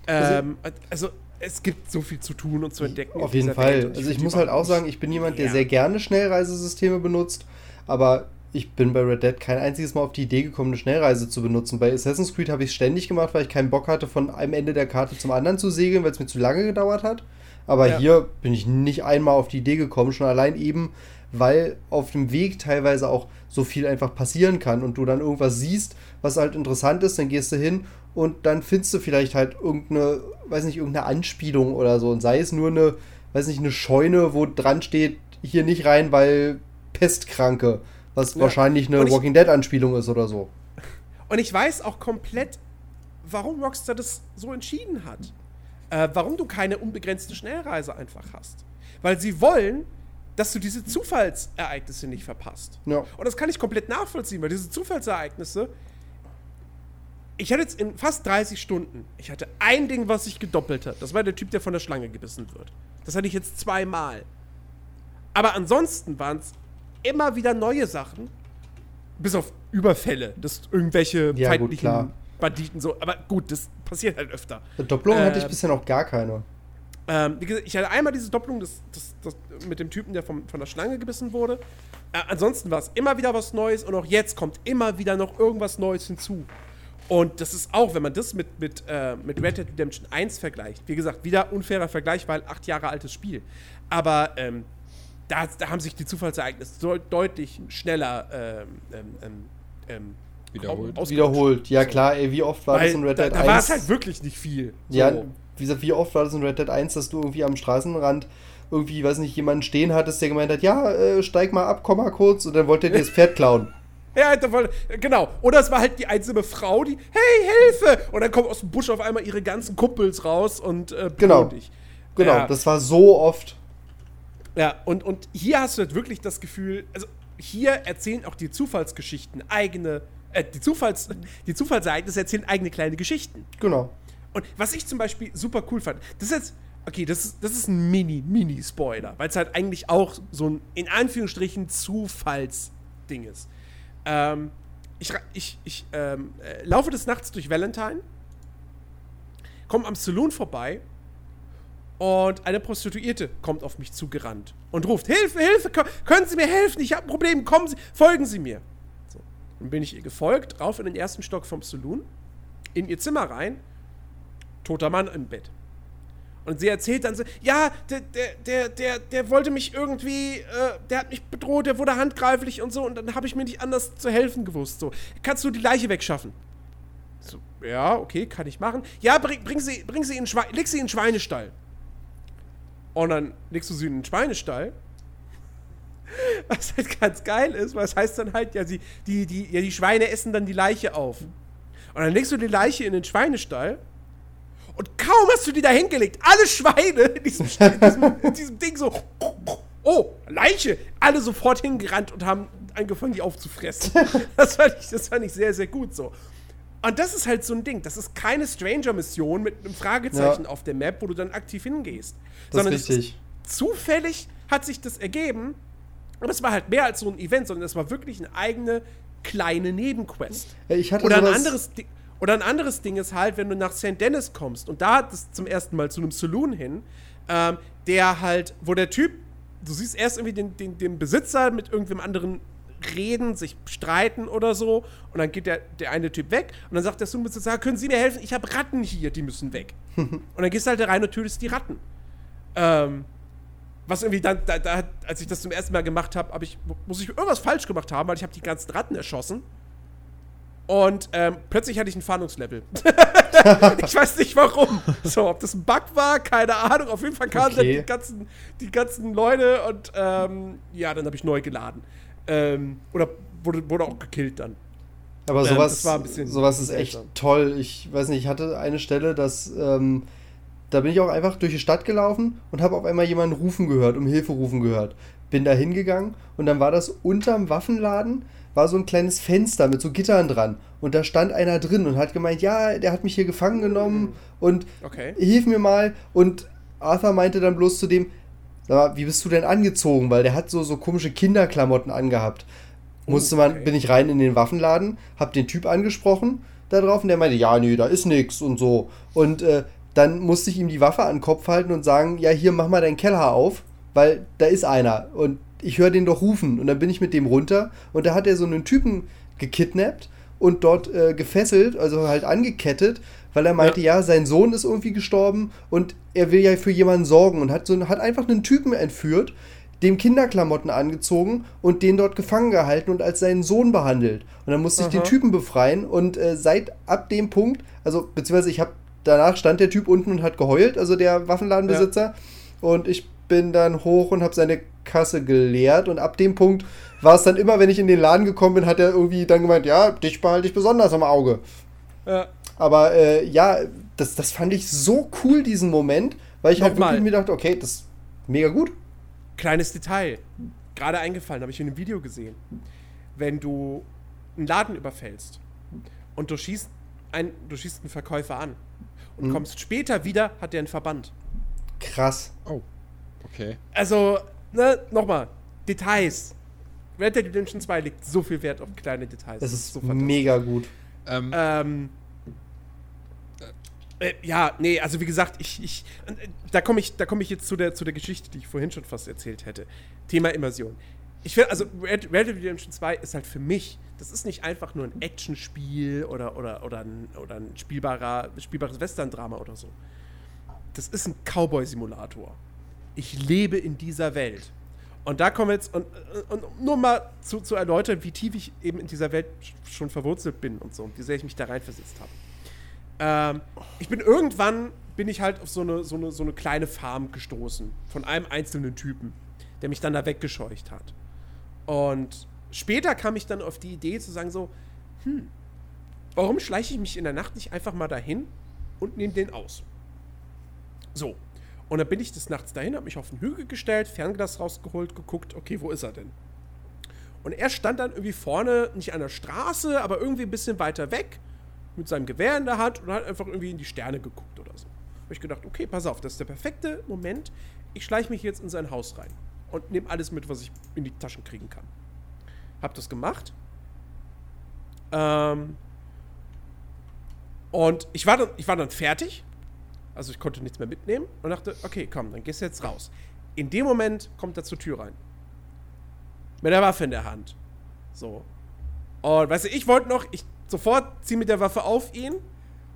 Ähm, also es gibt so viel zu tun und zu entdecken. Auf jeden Fall. Also ich muss halt auch sagen, ich bin jemand, der ja. sehr gerne Schnellreisesysteme benutzt, aber ich bin bei Red Dead kein einziges Mal auf die Idee gekommen, eine Schnellreise zu benutzen. Bei Assassin's Creed habe ich es ständig gemacht, weil ich keinen Bock hatte, von einem Ende der Karte zum anderen zu segeln, weil es mir zu lange gedauert hat. Aber ja. hier bin ich nicht einmal auf die Idee gekommen, schon allein eben, weil auf dem Weg teilweise auch so viel einfach passieren kann und du dann irgendwas siehst, was halt interessant ist, dann gehst du hin und dann findest du vielleicht halt irgendeine, weiß nicht, irgendeine Anspielung oder so und sei es nur eine, weiß nicht, eine Scheune, wo dran steht, hier nicht rein, weil Pestkranke was ja. wahrscheinlich eine Walking Dead-Anspielung ist oder so. Und ich weiß auch komplett, warum Rockstar das so entschieden hat. Äh, warum du keine unbegrenzte Schnellreise einfach hast. Weil sie wollen, dass du diese Zufallsereignisse nicht verpasst. Ja. Und das kann ich komplett nachvollziehen, weil diese Zufallsereignisse. Ich hatte jetzt in fast 30 Stunden, ich hatte ein Ding, was sich gedoppelt hat. Das war der Typ, der von der Schlange gebissen wird. Das hatte ich jetzt zweimal. Aber ansonsten waren es immer wieder neue Sachen. Bis auf Überfälle, dass irgendwelche ja, feindlichen gut, Banditen so. Aber gut, das passiert halt öfter. Doppelungen äh, hatte ich ähm, bisher noch gar keine. Ähm, ich hatte einmal diese Doppelung das, das, das mit dem Typen, der vom, von der Schlange gebissen wurde. Äh, ansonsten war es immer wieder was Neues und auch jetzt kommt immer wieder noch irgendwas Neues hinzu. Und das ist auch, wenn man das mit, mit, äh, mit Red Dead Redemption 1 vergleicht, wie gesagt, wieder unfairer Vergleich, weil acht Jahre altes Spiel. Aber ähm, da, da haben sich die Zufallsereignisse so deutlich schneller ähm, ähm, ähm, ähm wiederholt. Wiederholt, ja klar, ey, wie oft war Weil das in Red Dead da, 1? Da war es halt wirklich nicht viel. Ja, wie gesagt, wie oft war das in Red Dead 1, dass du irgendwie am Straßenrand irgendwie, weiß nicht, jemanden stehen hattest, der gemeint hat, ja, äh, steig mal ab, komm mal kurz, und dann wollte er dir das Pferd klauen. Ja, genau. Oder es war halt die einsame Frau, die, hey, Hilfe! Und dann kommen aus dem Busch auf einmal ihre ganzen Kumpels raus und äh, genau. dich. Genau, ja. das war so oft. Ja, und, und hier hast du halt wirklich das Gefühl, also hier erzählen auch die Zufallsgeschichten eigene, äh, die, Zufalls, die Zufallsereignisse erzählen eigene kleine Geschichten. Genau. Und was ich zum Beispiel super cool fand, das ist jetzt, okay, das ist, das ist ein Mini, Mini-Spoiler, weil es halt eigentlich auch so ein, in Anführungsstrichen, Zufallsding ist. Ähm, ich, ich, ich ähm, äh, laufe des Nachts durch Valentine, komme am Saloon vorbei und eine Prostituierte kommt auf mich zugerannt und ruft: Hilfe, Hilfe, können Sie mir helfen? Ich habe ein Problem, kommen Sie, folgen Sie mir. So. Dann bin ich ihr gefolgt, rauf in den ersten Stock vom Saloon, in ihr Zimmer rein, toter Mann im Bett. Und sie erzählt dann so, ja, der, der, der, der, der wollte mich irgendwie, äh, der hat mich bedroht, der wurde handgreiflich und so, und dann habe ich mir nicht anders zu helfen gewusst. So, kannst du die Leiche wegschaffen? So, ja, okay, kann ich machen. Ja, bring, bring sie, bring sie in Schwe leg sie in den Schweinestall. Und dann legst du sie in den Schweinestall. Was halt ganz geil ist, weil es heißt dann halt, ja, sie, die, die, ja, die Schweine essen dann die Leiche auf. Und dann legst du die Leiche in den Schweinestall und kaum hast du die da hingelegt, alle Schweine in diesem, in diesem, in diesem Ding so, oh, Leiche, alle sofort hingerannt und haben angefangen, die aufzufressen. Das fand ich, das fand ich sehr, sehr gut so. Und das ist halt so ein Ding. Das ist keine Stranger-Mission mit einem Fragezeichen ja. auf der Map, wo du dann aktiv hingehst. Das sondern ist richtig. Ist, zufällig hat sich das ergeben. Aber es war halt mehr als so ein Event, sondern es war wirklich eine eigene kleine Nebenquest. Ja, ich hatte oder, ein anderes oder ein anderes Ding ist halt, wenn du nach St. Dennis kommst und da es zum ersten Mal zu einem Saloon hin, ähm, der halt, wo der Typ, du siehst erst irgendwie den, den, den Besitzer mit irgendeinem anderen reden, sich streiten oder so. Und dann geht der, der eine Typ weg und dann sagt der Zoom-Besitzer, können Sie mir helfen? Ich habe Ratten hier, die müssen weg. und dann gehst du halt da rein und tötest die Ratten. Ähm, was irgendwie dann, da, da, als ich das zum ersten Mal gemacht habe, hab ich, muss ich irgendwas falsch gemacht haben, weil ich habe die ganzen Ratten erschossen. Und ähm, plötzlich hatte ich ein Fahndungslevel. ich weiß nicht warum. So, ob das ein Bug war, keine Ahnung. Auf jeden Fall kamen okay. dann die ganzen, die ganzen Leute und ähm, ja, dann habe ich neu geladen. Ähm, oder wurde, wurde auch gekillt dann. Aber sowas, ähm, sowas ist echt toll. Ich weiß nicht, ich hatte eine Stelle, dass ähm, da bin ich auch einfach durch die Stadt gelaufen und habe auf einmal jemanden rufen gehört, um Hilfe rufen gehört. Bin da hingegangen und dann war das unterm Waffenladen, war so ein kleines Fenster mit so Gittern dran. Und da stand einer drin und hat gemeint, ja, der hat mich hier gefangen genommen und Okay. hilf mir mal. Und Arthur meinte dann bloß zu dem, sag mal, wie bist du denn angezogen? Weil der hat so, so komische Kinderklamotten angehabt. Musste man, okay. bin ich rein in den Waffenladen, hab den Typ angesprochen da drauf und der meinte, ja, nee, da ist nix und so. Und äh, dann musste ich ihm die Waffe an den Kopf halten und sagen, ja, hier, mach mal deinen Keller auf, weil da ist einer. Und ich höre den doch rufen. Und dann bin ich mit dem runter und da hat er so einen Typen gekidnappt und dort äh, gefesselt, also halt angekettet, weil er meinte, ja. sein Sohn ist irgendwie gestorben und er will ja für jemanden sorgen und hat, so, hat einfach einen Typen entführt, dem Kinderklamotten angezogen und den dort gefangen gehalten und als seinen Sohn behandelt. Und dann musste ich den Aha. Typen befreien und äh, seit ab dem Punkt, also beziehungsweise ich habe danach stand der Typ unten und hat geheult, also der Waffenladenbesitzer und ich bin dann hoch und habe seine Kasse geleert und ab dem Punkt war es dann immer, wenn ich in den Laden gekommen bin, hat er irgendwie dann gemeint, ja, dich behalte ich besonders am Auge. Ja. Aber äh, ja, das, das fand ich so cool, diesen Moment, weil ich halt Nochmal. wirklich mir dachte, okay, das ist mega gut. Kleines Detail. Gerade eingefallen, habe ich in einem Video gesehen. Wenn du einen Laden überfällst und du schießt, ein, du schießt einen Verkäufer an und Mhm. kommst später wieder, hat der einen Verband. Krass. Oh. Okay. Also, ne, nochmal, Details. Red Dead Redemption 2 legt so viel Wert auf kleine Details. Das ist so fantastisch. mega gut. Ähm, Ähm, äh, ja, nee, also wie gesagt, ich, ich äh, da komme ich, da komme ich jetzt zu der, zu der Geschichte, die ich vorhin schon fast erzählt hätte. Thema Immersion. Ich finde, also Red, Red Dead Redemption 2 ist halt für mich, das ist nicht einfach nur ein Actionspiel oder, oder, oder, ein, oder ein spielbarer, spielbares Western-Drama oder so. Das ist ein Cowboy-Simulator. Ich lebe in dieser Welt. Und da kommen wir jetzt, und, und nur mal zu, zu erläutern, wie tief ich eben in dieser Welt sch- schon verwurzelt bin und so, wie sehr ich mich da reinversetzt habe. Ähm, ich bin irgendwann, bin ich halt auf so eine, so, eine, so eine kleine Farm gestoßen, von einem einzelnen Typen, der mich dann da weggescheucht hat. Und später kam ich dann auf die Idee zu sagen so, hm, warum schleiche ich mich in der Nacht nicht einfach mal dahin und nehme den aus? So. Und dann bin ich des Nachts dahin, habe mich auf den Hügel gestellt, Fernglas rausgeholt, geguckt, okay, wo ist er denn? Und er stand dann irgendwie vorne, nicht an der Straße, aber irgendwie ein bisschen weiter weg, mit seinem Gewehr in der Hand und hat einfach irgendwie in die Sterne geguckt oder so. Habe ich gedacht, okay, pass auf, das ist der perfekte Moment. Ich schleiche mich jetzt in sein Haus rein und nehme alles mit, was ich in die Taschen kriegen kann. Hab das gemacht. Ähm, und ich war, dann, ich war dann fertig. Also ich konnte nichts mehr mitnehmen und dachte, okay, komm, dann gehst du jetzt raus. In dem Moment kommt er zur Tür rein. Mit der Waffe in der Hand. So. Und weißt du, ich wollte noch, ich sofort ziehe mit der Waffe auf ihn.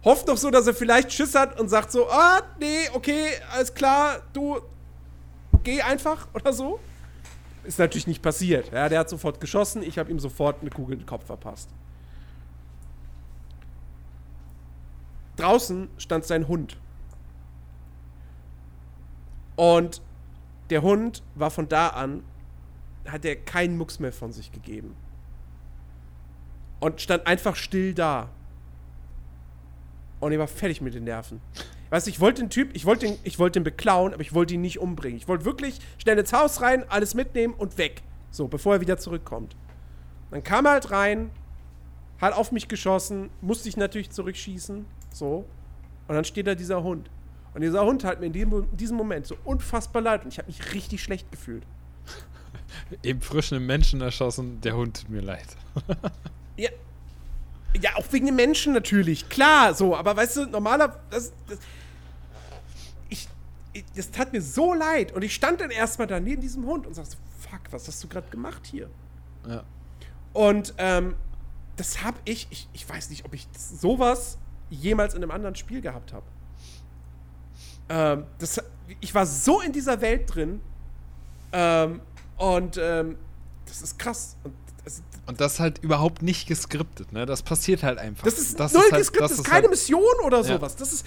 Hofft noch so, dass er vielleicht Schiss hat und sagt so, ah, nee, okay, alles klar, du geh einfach oder so. Ist natürlich nicht passiert. Ja, der hat sofort geschossen, ich habe ihm sofort eine Kugel in den Kopf verpasst. Draußen stand sein Hund. Und der Hund war von da an, hat er keinen Mucks mehr von sich gegeben. Und stand einfach still da. Und er war fertig mit den Nerven. Weißt du, ich wollte den Typ, ich wollte den, ich wollte den beklauen, aber ich wollte ihn nicht umbringen. Ich wollte wirklich schnell ins Haus rein, alles mitnehmen und weg. So, bevor er wieder zurückkommt. Dann kam er halt rein, hat auf mich geschossen, musste ich natürlich zurückschießen. So. Und dann steht da dieser Hund. Und dieser Hund hat mir in diesem, in diesem Moment so unfassbar leid und ich habe mich richtig schlecht gefühlt. eben frisch einen Menschen erschossen, der Hund tut mir leid. Ja. Ja, auch wegen den Menschen natürlich. Klar, so, aber weißt du, normaler. Das, das, ich, ich, das tat mir so leid. Und ich stand dann erstmal da neben diesem Hund und sagte, fuck, was hast du gerade gemacht hier? Ja. Und ähm, das habe ich, ich, ich weiß nicht, ob ich sowas jemals in einem anderen Spiel gehabt habe. Ähm, das, ich war so in dieser Welt drin ähm, und ähm, das ist krass. Und das, Und das halt überhaupt nicht geskriptet, ne? Das passiert halt einfach. das ist das null halt- Skript, das ist ist keine halt- Mission oder Ja. sowas. Das ist,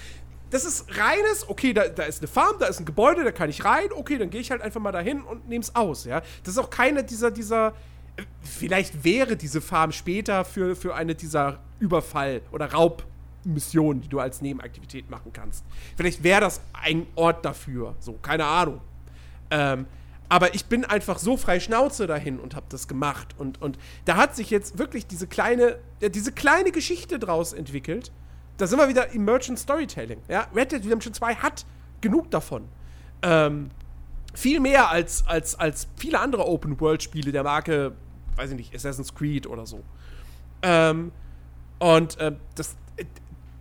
das ist reines, okay, da, da ist eine Farm, da ist ein Gebäude, da kann ich rein, okay, dann gehe ich halt einfach mal dahin und nehme es aus, ja. Das ist auch keine dieser, dieser, äh, vielleicht wäre diese Farm später für, für eine dieser Überfall- oder Raub- Missionen, die du als Nebenaktivität machen kannst. Vielleicht wäre das ein Ort dafür, so, keine Ahnung. Ähm, aber ich bin einfach so frei Schnauze dahin und habe das gemacht. Und, und da hat sich jetzt wirklich diese kleine, diese kleine Geschichte draus entwickelt. Da sind wir wieder Emergent Storytelling. Ja? Red Dead Redemption 2 hat genug davon. Ähm, viel mehr als, als, als viele andere Open-World-Spiele der Marke, weiß ich nicht, Assassin's Creed oder so. Ähm, und äh, das,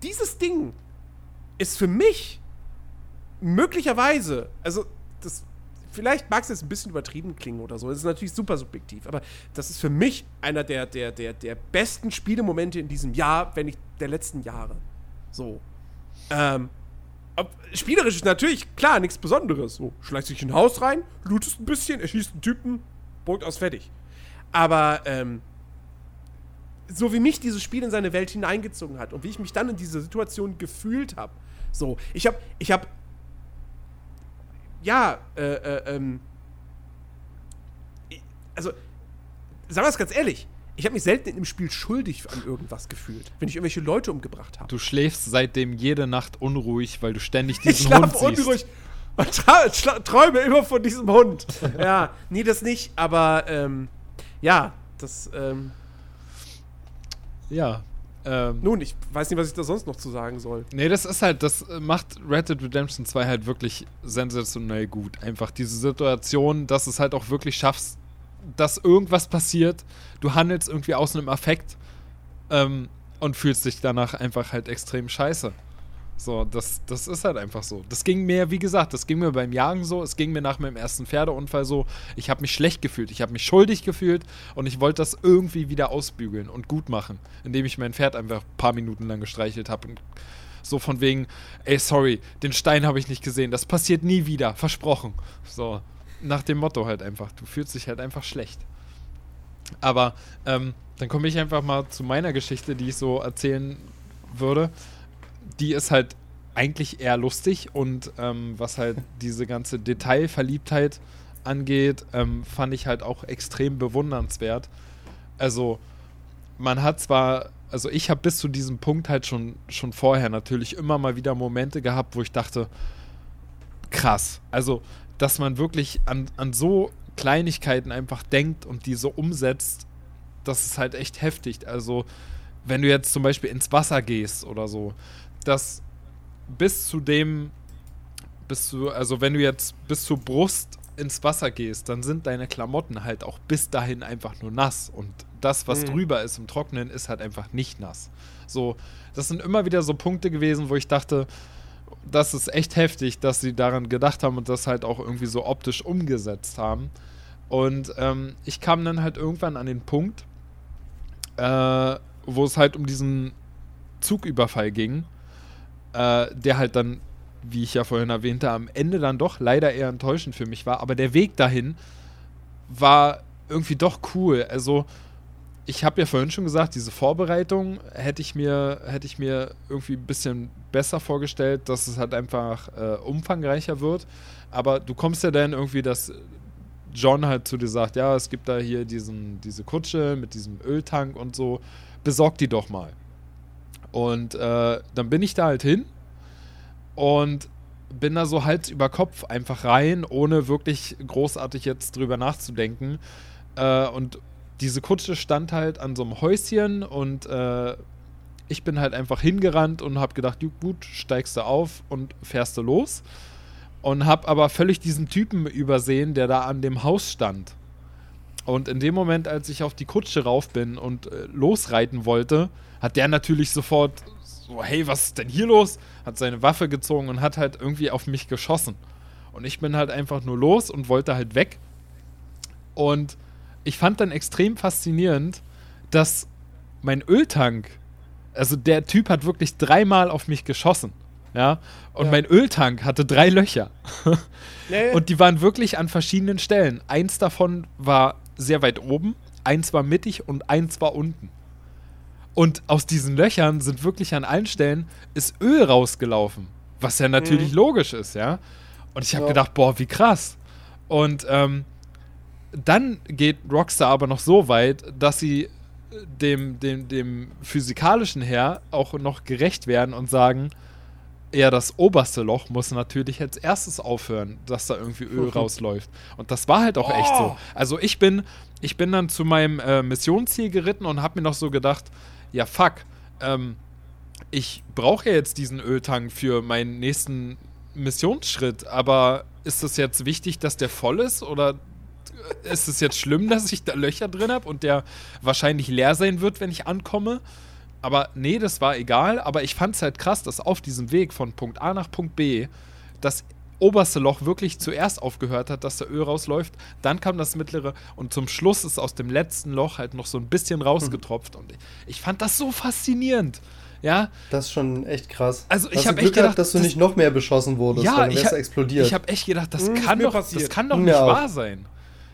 dieses Ding ist für mich möglicherweise, also das vielleicht mag es jetzt ein bisschen übertrieben klingen oder so. Das ist natürlich super subjektiv, aber das ist für mich einer der, der, der, der besten Spielemomente in diesem Jahr, wenn nicht der letzten Jahre. So. Ähm, spielerisch ist natürlich, klar, nichts Besonderes. So, schleicht sich in ein Haus rein, lootest ein bisschen, erschießt einen Typen, Punkt aus, fertig. Aber, ähm, so wie mich dieses Spiel in seine Welt hineingezogen hat und wie ich mich dann in dieser Situation gefühlt habe. So, ich habe ich hab ja, äh, äh, ähm, also, sagen wir es ganz ehrlich, ich habe mich selten in dem Spiel schuldig an irgendwas gefühlt, wenn ich irgendwelche Leute umgebracht habe. Du schläfst seitdem jede Nacht unruhig, weil du ständig diesen ich Hund siehst. unruhig und träume immer von diesem Hund. ja, nee, das nicht, aber ähm, ja, das ähm, ja, ähm, Nun, ich weiß nicht, was ich da sonst noch zu sagen soll. Nee, das ist halt, das macht Red Dead Redemption 2 halt wirklich sensationell gut. Einfach diese Situation, dass es halt auch wirklich schaffst, dass irgendwas passiert, du handelst irgendwie aus einem Affekt ähm, und fühlst dich danach einfach halt extrem scheiße. So, das, das ist halt einfach so. Das ging mir, wie gesagt, das ging mir beim Jagen so, es ging mir nach meinem ersten Pferdeunfall so. Ich habe mich schlecht gefühlt, ich habe mich schuldig gefühlt und ich wollte das irgendwie wieder ausbügeln und gut machen, indem ich mein Pferd einfach ein paar Minuten lang gestreichelt habe und so von wegen, ey, sorry, den Stein habe ich nicht gesehen, das passiert nie wieder, versprochen. So, nach dem Motto halt einfach, du fühlst dich halt einfach schlecht. Aber ähm, dann komme ich einfach mal zu meiner Geschichte, die ich so erzählen würde die ist halt eigentlich eher lustig und ähm, was halt diese ganze Detailverliebtheit angeht, ähm, fand ich halt auch extrem bewundernswert. Also man hat zwar, also ich habe bis zu diesem Punkt halt schon, schon vorher natürlich immer mal wieder Momente gehabt, wo ich dachte, krass. Also, dass man wirklich an, an so Kleinigkeiten einfach denkt und die so umsetzt, das ist halt echt heftig. Also, wenn du jetzt zum Beispiel ins Wasser gehst oder so, dass bis zu dem, bis zu, also wenn du jetzt bis zur Brust ins Wasser gehst, dann sind deine Klamotten halt auch bis dahin einfach nur nass. Und das, was mhm. drüber ist im Trocknen, ist halt einfach nicht nass. So, das sind immer wieder so Punkte gewesen, wo ich dachte, das ist echt heftig, dass sie daran gedacht haben und das halt auch irgendwie so optisch umgesetzt haben. Und ähm, ich kam dann halt irgendwann an den Punkt, äh, wo es halt um diesen Zugüberfall ging äh, der halt dann, wie ich ja vorhin erwähnte, am Ende dann doch leider eher enttäuschend für mich war. Aber der Weg dahin war irgendwie doch cool. Also ich habe ja vorhin schon gesagt, diese Vorbereitung hätte ich mir, hätte ich mir irgendwie ein bisschen besser vorgestellt, dass es halt einfach äh, umfangreicher wird. Aber du kommst ja dann irgendwie, dass John halt zu dir sagt, ja, es gibt da hier diesen, diese Kutsche mit diesem Öltank und so, besorg die doch mal. Und äh, dann bin ich da halt hin und bin da so Hals über Kopf einfach rein, ohne wirklich großartig jetzt drüber nachzudenken. Äh, und diese Kutsche stand halt an so einem Häuschen und äh, ich bin halt einfach hingerannt und hab gedacht, gut, steigst du auf und fährst du los. Und hab aber völlig diesen Typen übersehen, der da an dem Haus stand. Und in dem Moment, als ich auf die Kutsche rauf bin und äh, losreiten wollte, hat der natürlich sofort so, hey, was ist denn hier los? Hat seine Waffe gezogen und hat halt irgendwie auf mich geschossen. Und ich bin halt einfach nur los und wollte halt weg. Und ich fand dann extrem faszinierend, dass mein Öltank, also der Typ hat wirklich dreimal auf mich geschossen. Ja, und ja. mein Öltank hatte drei Löcher. nee. Und die waren wirklich an verschiedenen Stellen. Eins davon war sehr weit oben, eins war mittig und eins war unten. Und aus diesen Löchern sind wirklich an allen Stellen ist Öl rausgelaufen. Was ja natürlich mhm. logisch ist, ja. Und ich habe ja. gedacht, boah, wie krass. Und ähm, dann geht Rockstar aber noch so weit, dass sie dem, dem, dem physikalischen her auch noch gerecht werden und sagen, ja, das oberste Loch muss natürlich als erstes aufhören, dass da irgendwie Öl rausläuft. Und das war halt auch oh. echt so. Oh. Also ich bin, ich bin dann zu meinem äh, Missionsziel geritten und habe mir noch so gedacht, ja fuck, ähm, ich brauche ja jetzt diesen Öltank für meinen nächsten Missionsschritt, aber ist es jetzt wichtig, dass der voll ist oder ist es jetzt schlimm, dass ich da Löcher drin habe und der wahrscheinlich leer sein wird, wenn ich ankomme? Aber nee, das war egal. Aber ich fand es halt krass, dass auf diesem Weg von Punkt A nach Punkt B das oberste Loch wirklich zuerst aufgehört hat, dass der Öl rausläuft. Dann kam das mittlere und zum Schluss ist aus dem letzten Loch halt noch so ein bisschen rausgetropft. Und ich fand das so faszinierend. Ja. Das ist schon echt krass. Also ich habe echt gedacht, gedacht, dass du das nicht noch mehr beschossen wurdest, ja, ich hab, explodiert. Ich habe echt gedacht, das hm, kann doch, das kann doch nicht wahr sein.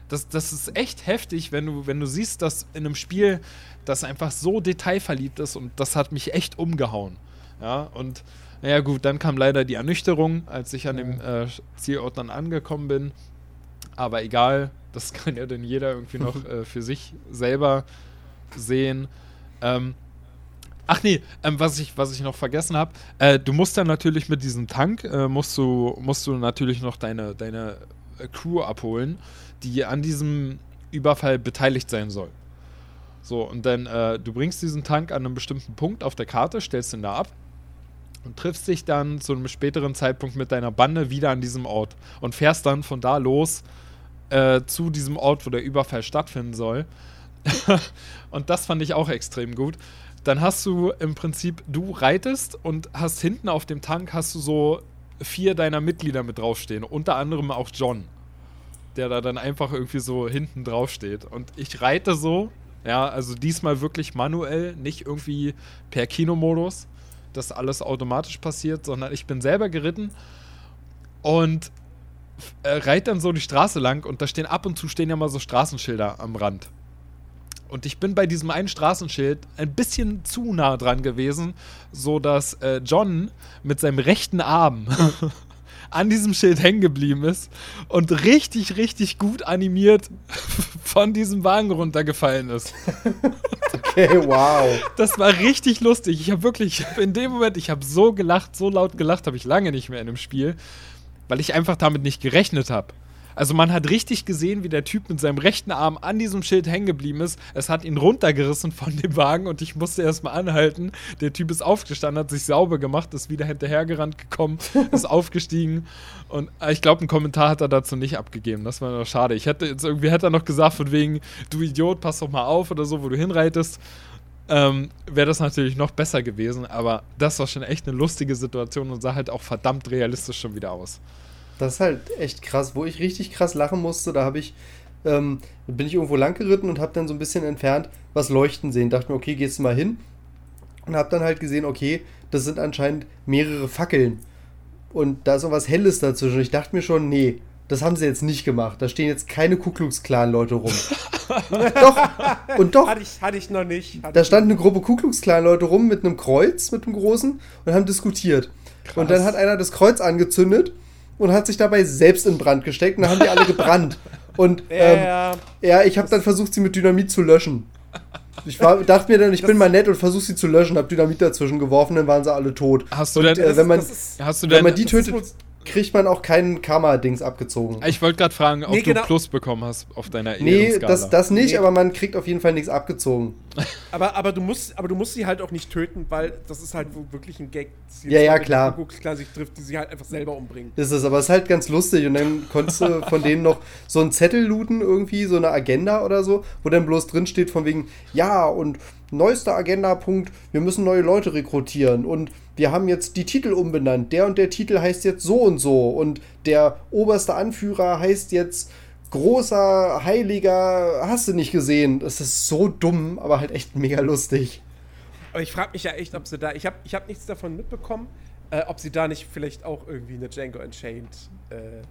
Das, das ist echt heftig, wenn du, wenn du siehst, dass in einem Spiel das einfach so detailverliebt ist und das hat mich echt umgehauen. Ja, und naja, gut, dann kam leider die Ernüchterung, als ich an dem äh, Zielort dann angekommen bin. Aber egal, das kann ja dann jeder irgendwie noch äh, für sich selber sehen. Ähm, ach nee, ähm, was, ich, was ich noch vergessen habe, äh, du musst dann natürlich mit diesem Tank, äh, musst, du, musst du natürlich noch deine, deine äh, Crew abholen die an diesem Überfall beteiligt sein soll. So, und dann, äh, du bringst diesen Tank an einem bestimmten Punkt auf der Karte, stellst ihn da ab und triffst dich dann zu einem späteren Zeitpunkt mit deiner Bande wieder an diesem Ort und fährst dann von da los äh, zu diesem Ort, wo der Überfall stattfinden soll. und das fand ich auch extrem gut. Dann hast du im Prinzip, du reitest und hast hinten auf dem Tank hast du so vier deiner Mitglieder mit draufstehen, unter anderem auch John der da dann einfach irgendwie so hinten drauf steht. Und ich reite so, ja, also diesmal wirklich manuell, nicht irgendwie per Kinomodus, dass alles automatisch passiert, sondern ich bin selber geritten und äh, reite dann so die Straße lang und da stehen ab und zu stehen ja mal so Straßenschilder am Rand. Und ich bin bei diesem einen Straßenschild ein bisschen zu nah dran gewesen, so dass äh, John mit seinem rechten Arm an diesem Schild hängen geblieben ist und richtig, richtig gut animiert von diesem Wagen runtergefallen ist. Okay, wow. Das war richtig lustig. Ich habe wirklich, in dem Moment, ich habe so gelacht, so laut gelacht, habe ich lange nicht mehr in einem Spiel, weil ich einfach damit nicht gerechnet habe. Also man hat richtig gesehen, wie der Typ mit seinem rechten Arm an diesem Schild hängen geblieben ist. Es hat ihn runtergerissen von dem Wagen und ich musste erstmal anhalten. Der Typ ist aufgestanden, hat sich sauber gemacht, ist wieder hinterhergerannt gekommen, ist aufgestiegen. Und äh, ich glaube, einen Kommentar hat er dazu nicht abgegeben. Das war schade. Ich hätte jetzt irgendwie hätte er noch gesagt, von wegen, du Idiot, pass doch mal auf oder so, wo du hinreitest. Ähm, wäre das natürlich noch besser gewesen, aber das war schon echt eine lustige Situation und sah halt auch verdammt realistisch schon wieder aus. Das ist halt echt krass. Wo ich richtig krass lachen musste, da habe ich, ähm, bin ich irgendwo lang geritten und habe dann so ein bisschen entfernt was leuchten sehen. Dachte mir, okay, gehst du mal hin. Und habe dann halt gesehen, okay, das sind anscheinend mehrere Fackeln. Und da ist auch was Helles dazwischen. Ich dachte mir schon, nee, das haben sie jetzt nicht gemacht. Da stehen jetzt keine Ku Klux Klan Leute rum. doch. Und doch. Hatte ich, hatte ich noch nicht. Hatte da stand eine Gruppe Ku Klux Klan Leute rum mit einem Kreuz, mit einem großen und haben diskutiert. Krass. Und dann hat einer das Kreuz angezündet und hat sich dabei selbst in Brand gesteckt und dann haben die alle gebrannt. Und ähm, ja, ja, ich habe dann versucht, sie mit Dynamit zu löschen. Ich war, dachte mir dann, ich das bin mal nett und versuche sie zu löschen, habe Dynamit dazwischen geworfen, dann waren sie alle tot. Hast du denn, äh, wenn man, ist, hast du denn, wenn man die tötet, kriegt man auch keinen Karma-Dings abgezogen. Ich wollte gerade fragen, ob nee, genau. du Plus bekommen hast auf deiner Nee, das, das nicht, nee. aber man kriegt auf jeden Fall nichts abgezogen. aber, aber, du musst, aber du musst sie halt auch nicht töten, weil das ist halt wirklich ein Gag. Ja, ja, klar. klar sich trifft, die sie halt einfach selber umbringen. Das ist aber es ist halt ganz lustig und dann konntest du von denen noch so einen Zettel looten irgendwie, so eine Agenda oder so, wo dann bloß drin steht von wegen, ja und neuester Agendapunkt, wir müssen neue Leute rekrutieren und wir haben jetzt die Titel umbenannt. Der und der Titel heißt jetzt so und so und der oberste Anführer heißt jetzt großer, heiliger, hast du nicht gesehen. Das ist so dumm, aber halt echt mega lustig. Aber ich frage mich ja echt, ob sie da, ich habe ich hab nichts davon mitbekommen, äh, ob sie da nicht vielleicht auch irgendwie eine Django Unchained äh,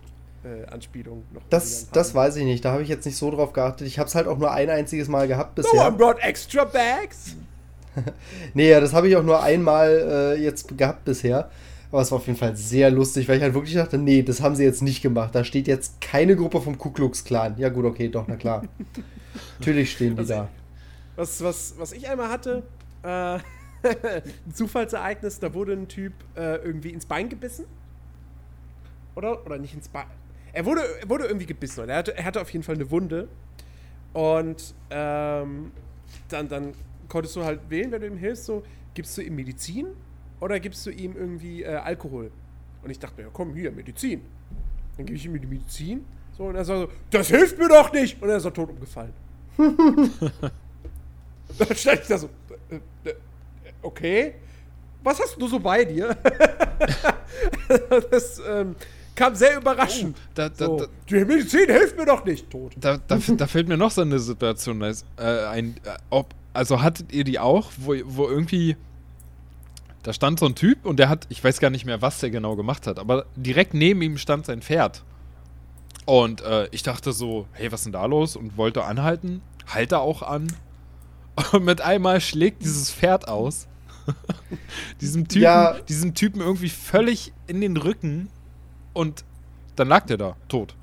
äh, Anspielung noch. Das, das weiß ich nicht, da habe ich jetzt nicht so drauf geachtet. Ich habe es halt auch nur ein einziges Mal gehabt bisher. No one brought extra bags? nee, ja, das habe ich auch nur einmal äh, jetzt gehabt bisher. Aber es war auf jeden Fall sehr lustig, weil ich halt wirklich dachte, nee, das haben sie jetzt nicht gemacht. Da steht jetzt keine Gruppe vom Ku Klux Klan. Ja gut, okay, doch, na klar. Natürlich stehen die also, da. was, was, was ich einmal hatte, äh, ein Zufallsereignis, da wurde ein Typ äh, irgendwie ins Bein gebissen. Oder? Oder nicht ins Bein. Er wurde, er wurde irgendwie gebissen. Er hatte, er hatte auf jeden Fall eine Wunde. Und ähm, dann, dann konntest du halt wählen, wenn du ihm hilfst, so, gibst du ihm Medizin oder gibst du ihm irgendwie äh, Alkohol? Und ich dachte mir, ja, komm, hier, Medizin. Dann gebe ich ihm die Medizin. So, und er sagt so, das hilft mir doch nicht! Und er ist so tot umgefallen. dann stand ich da so, äh, äh, okay, was hast du so bei dir? das ähm, kam sehr überraschend. Oh, da, da, so, da, die Medizin hilft mir doch nicht, tot. da, fällt mir noch so eine Situation ein. Äh, ein äh, ob, also hattet ihr die auch, wo, wo irgendwie. Da stand so ein Typ und der hat, ich weiß gar nicht mehr, was der genau gemacht hat, aber direkt neben ihm stand sein Pferd. Und äh, ich dachte so, hey, was ist denn da los? Und wollte anhalten, halte auch an. Und mit einmal schlägt dieses Pferd aus. diesem, Typen, Ja. diesem Typen irgendwie völlig in den Rücken. Und dann lag der da, tot.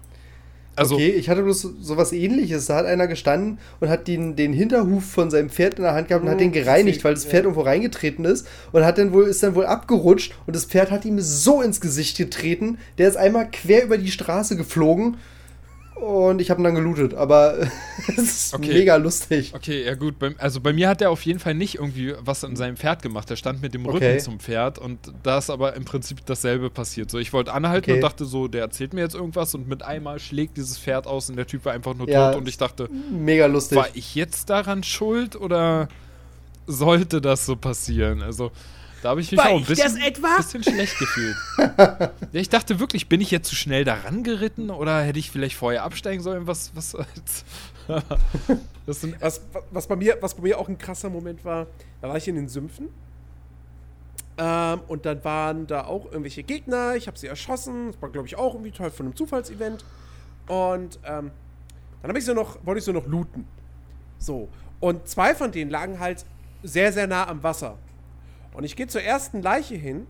Also, okay, ich hatte bloß so was ähnliches. Da hat einer gestanden und hat den, den Hinterhuf von seinem Pferd in der Hand gehabt und Oh, hat den gereinigt, deswegen, weil das ja. Pferd irgendwo reingetreten ist und hat dann wohl, ist dann wohl abgerutscht und das Pferd hat ihm so ins Gesicht getreten, der ist einmal quer über die Straße geflogen und ich habe ihn dann gelootet. Aber es ist Okay. mega lustig. Okay, ja gut. Also bei mir hat er auf jeden Fall nicht irgendwie was an seinem Pferd gemacht. Er stand mit dem Rücken Okay. zum Pferd und da ist aber im Prinzip dasselbe passiert. So, ich wollte anhalten Okay. und dachte so, der erzählt mir jetzt irgendwas und mit einmal schlägt dieses Pferd aus und der Typ war einfach nur Ja. tot und ich dachte, Mega lustig. war ich jetzt daran schuld oder sollte das so passieren? Also da habe ich mich War auch ein bisschen, bisschen schlecht gefühlt. ja, ich dachte wirklich, bin ich jetzt zu schnell daran geritten oder hätte ich vielleicht vorher absteigen sollen? Was, was sind Was, was, bei mir, was bei mir auch ein krasser Moment war, da war ich in den Sümpfen. Ähm, und dann waren da auch irgendwelche Gegner. Ich habe sie erschossen. Das war, glaube ich, auch irgendwie Teil von einem Zufallsevent. Und ähm, dann ich so noch, wollte ich so noch looten. So. Und zwei von denen lagen halt sehr, sehr nah am Wasser. Und ich gehe zur ersten Leiche hin.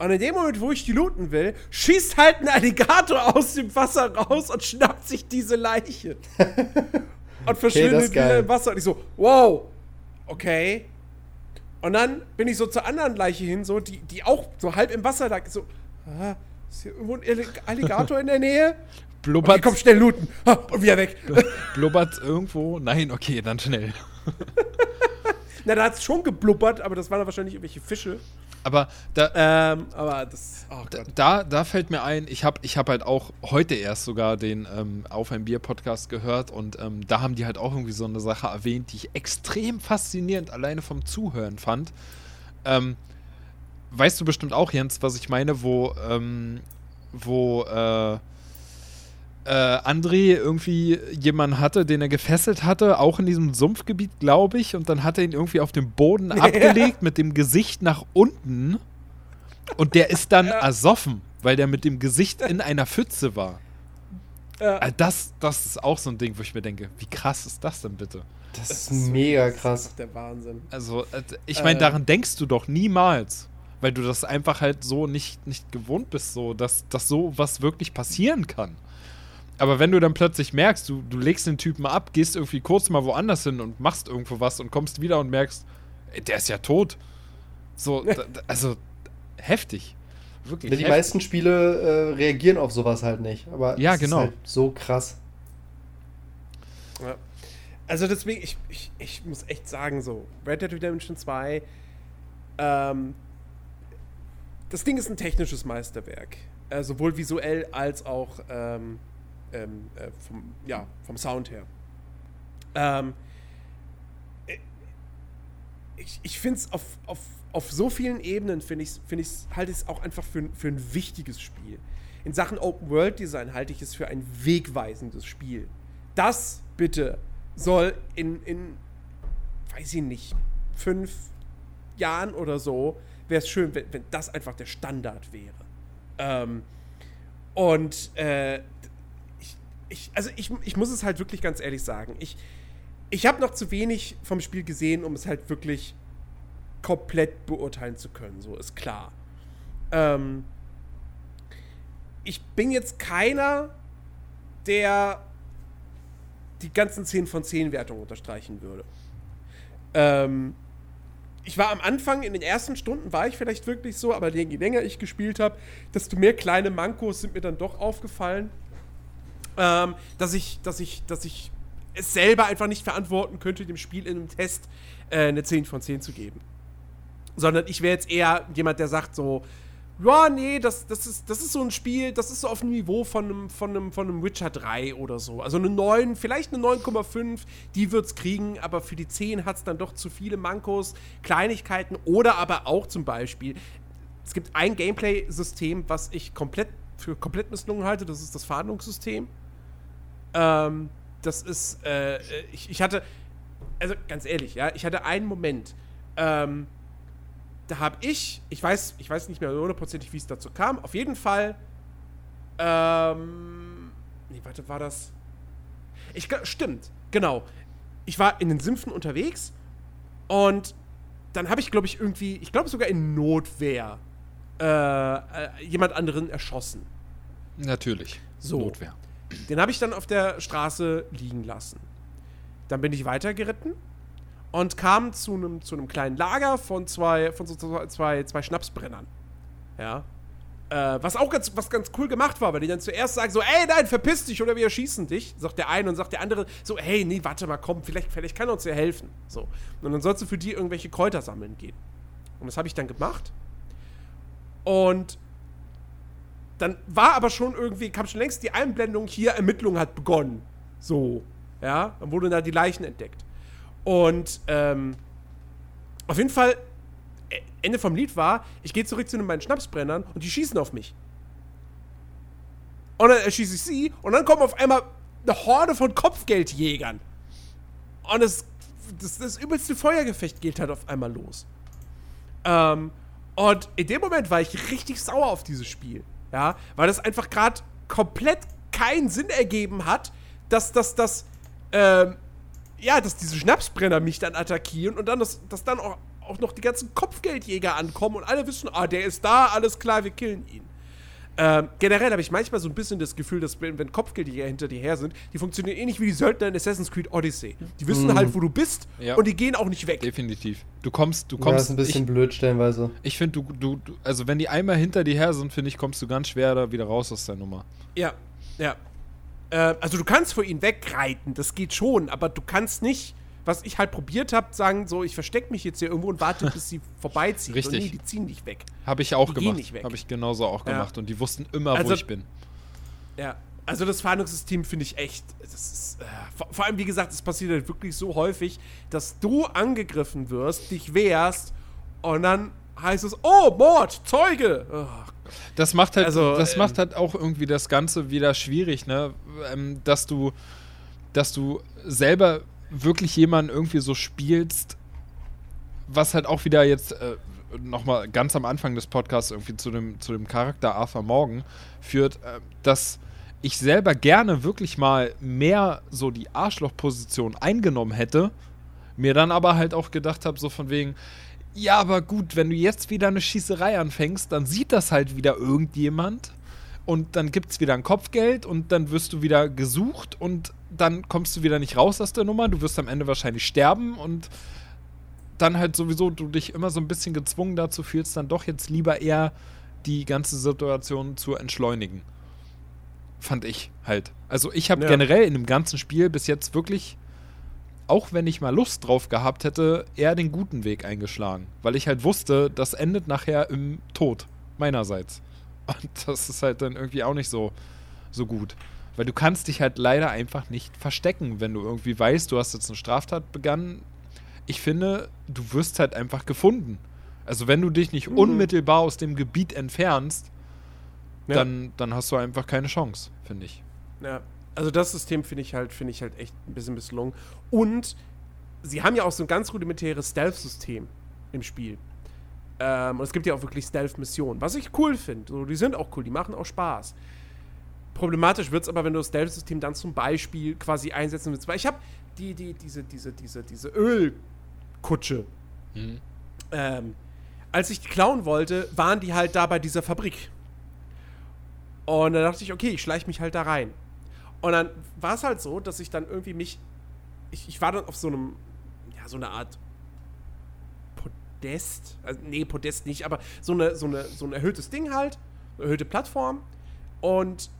Und in dem Moment, wo ich die looten will, schießt halt ein Alligator aus dem Wasser raus und schnappt sich diese Leiche. und verschwindet ist wieder im Wasser. Und ich so, wow, okay. Und dann bin ich so zur anderen Leiche hin, so, die, die auch so halb im Wasser lag. So, ah, ist hier irgendwo ein Alli- Alligator in der Nähe? Okay, blubbert, komm, schnell looten. Und wieder weg. blubbert irgendwo. Nein, okay, dann schnell. Na, da hat es schon geblubbert, aber das waren dann wahrscheinlich irgendwelche Fische. Aber da, Ähm, aber das, oh Da, da, da fällt mir ein, ich habe ich hab halt auch heute erst sogar den ähm, Auf ein Bier Podcast gehört und ähm, da haben die halt auch irgendwie so eine Sache erwähnt, die ich extrem faszinierend alleine vom Zuhören fand. Ähm, weißt du bestimmt auch, Jens, was ich meine, wo, ähm, wo äh, äh, André irgendwie jemanden hatte, den er gefesselt hatte, auch in diesem Sumpfgebiet, glaube ich, und dann hat er ihn irgendwie auf dem Boden abgelegt mit dem Gesicht nach unten und der ist dann ersoffen, weil der mit dem Gesicht in einer Pfütze war. Ja. Äh, Das, das ist auch so ein Ding, wo ich mir denke, wie krass ist das denn bitte? Das ist mega krass. Das ist der Wahnsinn. Also, äh, ich meine, Äh. daran denkst du doch niemals. Weil du das einfach halt so nicht, nicht gewohnt bist, so, dass, dass so was wirklich passieren kann. Aber wenn du dann plötzlich merkst, du, du legst den Typen ab, gehst irgendwie kurz mal woanders hin und machst irgendwo was und kommst wieder und merkst, ey, der ist ja tot. So, da, da, also heftig. Wirklich. Ja, die heftig. meisten Spiele äh, reagieren auf sowas halt nicht. Aber Ja, es genau. ist halt so krass. Ja. Also deswegen, ich, ich, ich muss echt sagen, so, Red Dead Redemption 2, ähm, das Ding ist ein technisches Meisterwerk. Äh, sowohl visuell als auch ähm, ähm, äh, vom, ja, vom Sound her. Ähm, äh, ich ich finde es auf, auf, auf so vielen Ebenen, finde ich find ich's- halte ich es auch einfach für, für ein wichtiges Spiel. In Sachen Open World Design halte ich es für ein wegweisendes Spiel. Das bitte soll in, in weiß ich nicht, fünf Jahren oder so, wäre es schön, wenn, wenn das einfach der Standard wäre. Ähm, und äh, ich, also ich, ich muss es halt wirklich ganz ehrlich sagen. Ich, ich habe noch zu wenig vom Spiel gesehen, um es halt wirklich komplett beurteilen zu können. So ist klar. Ähm, ich bin jetzt keiner, der die ganzen 10 von 10 Wertungen unterstreichen würde. Ähm, ich war am Anfang, in den ersten Stunden war ich vielleicht wirklich so, aber je länger ich gespielt habe, desto mehr kleine Mankos sind mir dann doch aufgefallen, ähm, dass ich, dass ich, dass ich es selber einfach nicht verantworten könnte, dem Spiel in einem Test äh, eine 10 von 10 zu geben. Sondern ich wäre jetzt eher jemand, der sagt so, ja, nee, das, das, ist, das ist so ein Spiel, das ist so auf dem Niveau von einem, von einem, von einem Witcher 3 oder so. Also eine 9, vielleicht eine 9,5, die wird's kriegen, aber für die 10 hat es dann doch zu viele Mankos, Kleinigkeiten oder aber auch zum Beispiel, es gibt ein Gameplay-System, was ich komplett für komplett misslungen halte, das ist das Verhandlungssystem. Ähm, das ist, äh, ich, ich hatte, also ganz ehrlich, ja, ich hatte einen Moment, ähm, da habe ich, ich weiß, ich weiß nicht mehr hundertprozentig, wie es dazu kam. Auf jeden Fall, ähm, nee, warte, war das? Ich, stimmt, genau. Ich war in den Sümpfen unterwegs und dann habe ich, glaube ich, irgendwie, ich glaube sogar in Notwehr, äh, äh, jemand anderen erschossen. Natürlich. So. Notwehr. Den habe ich dann auf der Straße liegen lassen. Dann bin ich weitergeritten und kam zu einem zu kleinen Lager von zwei, von so zwei, zwei Schnapsbrennern. Ja. Äh, was auch ganz, was ganz cool gemacht war, weil die dann zuerst sagen so, ey, nein, verpiss dich oder wir erschießen dich, sagt der eine und sagt der andere so, hey, nee, warte mal, komm, vielleicht, vielleicht kann er uns ja helfen. So. Und dann sollst du für die irgendwelche Kräuter sammeln gehen. Und das habe ich dann gemacht. Und dann war aber schon irgendwie, kam schon längst die Einblendung, hier Ermittlung hat begonnen. So. Ja, dann wurden da die Leichen entdeckt. Und ähm, auf jeden Fall, äh, Ende vom Lied war, ich gehe zurück zu beiden Schnapsbrennern und die schießen auf mich. Und dann erschieße ich sie und dann kommt auf einmal eine Horde von Kopfgeldjägern. Und das, das, das übelste Feuergefecht geht halt auf einmal los. Ähm, und in dem Moment war ich richtig sauer auf dieses Spiel. Ja, weil das einfach gerade komplett keinen Sinn ergeben hat, dass das, das, ähm, ja, dass diese Schnapsbrenner mich dann attackieren und dann, dass, dass dann auch, auch noch die ganzen Kopfgeldjäger ankommen und alle wissen, ah, der ist da, alles klar, wir killen ihn. Ähm, generell habe ich manchmal so ein bisschen das Gefühl, dass wenn, wenn Kopfgeldjäger hinter dir her sind, die funktionieren ähnlich wie die Söldner in Assassin's Creed Odyssey. Die wissen mhm. halt, wo du bist ja. und die gehen auch nicht weg. Definitiv. Du kommst, du kommst. Ja, ist ein bisschen ich, blöd stellenweise. Ich finde, du, du, du, also wenn die einmal hinter dir her sind, finde ich, kommst du ganz schwer da wieder raus aus der Nummer. Ja, ja. Äh, also du kannst vor ihnen wegreiten, das geht schon, aber du kannst nicht, was ich halt probiert habe, sagen, so, ich verstecke mich jetzt hier irgendwo und warte, bis sie vorbeiziehen. Richtig. Und nee, die ziehen nicht weg. Habe ich auch die gemacht. Habe ich genauso auch gemacht. Ja. Und die wussten immer, also, wo ich bin. Ja, also das Fahndungssystem finde ich echt, ist, äh, vor, vor, allem, wie gesagt, es passiert halt wirklich so häufig, dass du angegriffen wirst, dich wehrst und dann heißt es, oh, Mord, Zeuge. Oh, das macht halt, also, das ähm, macht halt auch irgendwie das Ganze wieder schwierig, ne? Ähm, dass du, dass du selber wirklich jemanden irgendwie so spielst, was halt auch wieder jetzt äh, nochmal ganz am Anfang des Podcasts irgendwie zu dem, zu dem Charakter Arthur Morgan führt, äh, dass ich selber gerne wirklich mal mehr so die Arschlochposition eingenommen hätte, mir dann aber halt auch gedacht habe, so von wegen, ja, aber gut, wenn du jetzt wieder eine Schießerei anfängst, dann sieht das halt wieder irgendjemand und dann gibt es wieder ein Kopfgeld und dann wirst du wieder gesucht und dann kommst du wieder nicht raus aus der Nummer. Du wirst am Ende wahrscheinlich sterben und dann halt sowieso du dich immer so ein bisschen gezwungen dazu fühlst, dann doch jetzt lieber eher die ganze Situation zu entschleunigen. Fand ich halt. Also ich habe ja. generell in dem ganzen Spiel bis jetzt wirklich auch wenn ich mal Lust drauf gehabt hätte, eher den guten Weg eingeschlagen. Weil ich halt wusste, das endet nachher im Tod meinerseits. Und das ist halt dann irgendwie auch nicht so, so gut. Weil du kannst dich halt leider einfach nicht verstecken, wenn du irgendwie weißt, du hast jetzt eine Straftat begangen. Ich finde, du wirst halt einfach gefunden. Also wenn du dich nicht mhm. unmittelbar aus dem Gebiet entfernst, ja. dann, dann hast du einfach keine Chance, finde ich. Ja, also das System finde ich halt, finde ich halt echt ein bisschen misslungen. Und sie haben ja auch so ein ganz rudimentäres Stealth-System im Spiel. Ähm, und es gibt ja auch wirklich Stealth-Missionen, was ich cool finde. So, die sind auch cool, die machen auch Spaß. Problematisch wird es aber, wenn du das Stealth-System dann zum Beispiel quasi einsetzen willst. Weil ich habe die, die, diese, diese, diese, diese Ölkutsche. Mhm. Ähm, als ich die klauen wollte, waren die halt da bei dieser Fabrik. Und dann dachte ich, okay, ich schleiche mich halt da rein. Und dann war es halt so, dass ich dann irgendwie mich. Ich, ich war dann auf so einem, ja, so eine Art Podest. Also, nee, Podest nicht, aber so, eine, so, eine, so ein erhöhtes Ding halt. Eine erhöhte Plattform. Und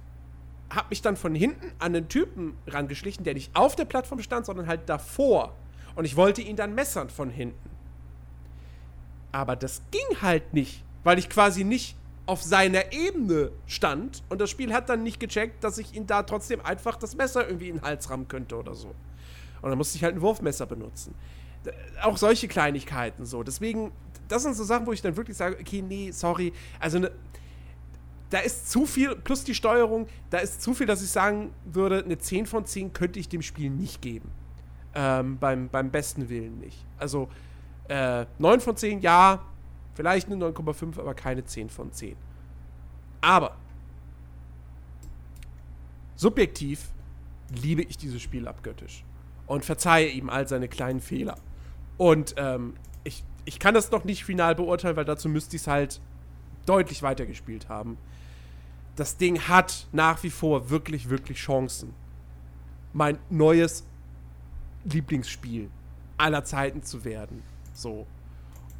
hab mich dann von hinten an einen Typen rangeschlichen, der nicht auf der Plattform stand, sondern halt davor. Und ich wollte ihn dann messern von hinten. Aber das ging halt nicht, weil ich quasi nicht auf seiner Ebene stand und das Spiel hat dann nicht gecheckt, dass ich ihn da trotzdem einfach das Messer irgendwie in den Hals rammen könnte oder so. Und dann musste ich halt ein Wurfmesser benutzen. Auch solche Kleinigkeiten so. Deswegen, das sind so Sachen, wo ich dann wirklich sage, okay, nee, sorry. Also ne, da ist zu viel, plus die Steuerung, da ist zu viel, dass ich sagen würde, eine 10 von 10 könnte ich dem Spiel nicht geben. Ähm, beim, beim besten Willen nicht. Also äh, 9 von 10, ja, vielleicht eine 9,5, aber keine 10 von 10. Aber subjektiv liebe ich dieses Spiel abgöttisch und verzeihe ihm all seine kleinen Fehler. Und ähm, ich, ich kann das noch nicht final beurteilen, weil dazu müsste ich es halt deutlich weitergespielt haben. Das Ding hat nach wie vor wirklich, wirklich Chancen. Mein neues Lieblingsspiel aller Zeiten zu werden. So.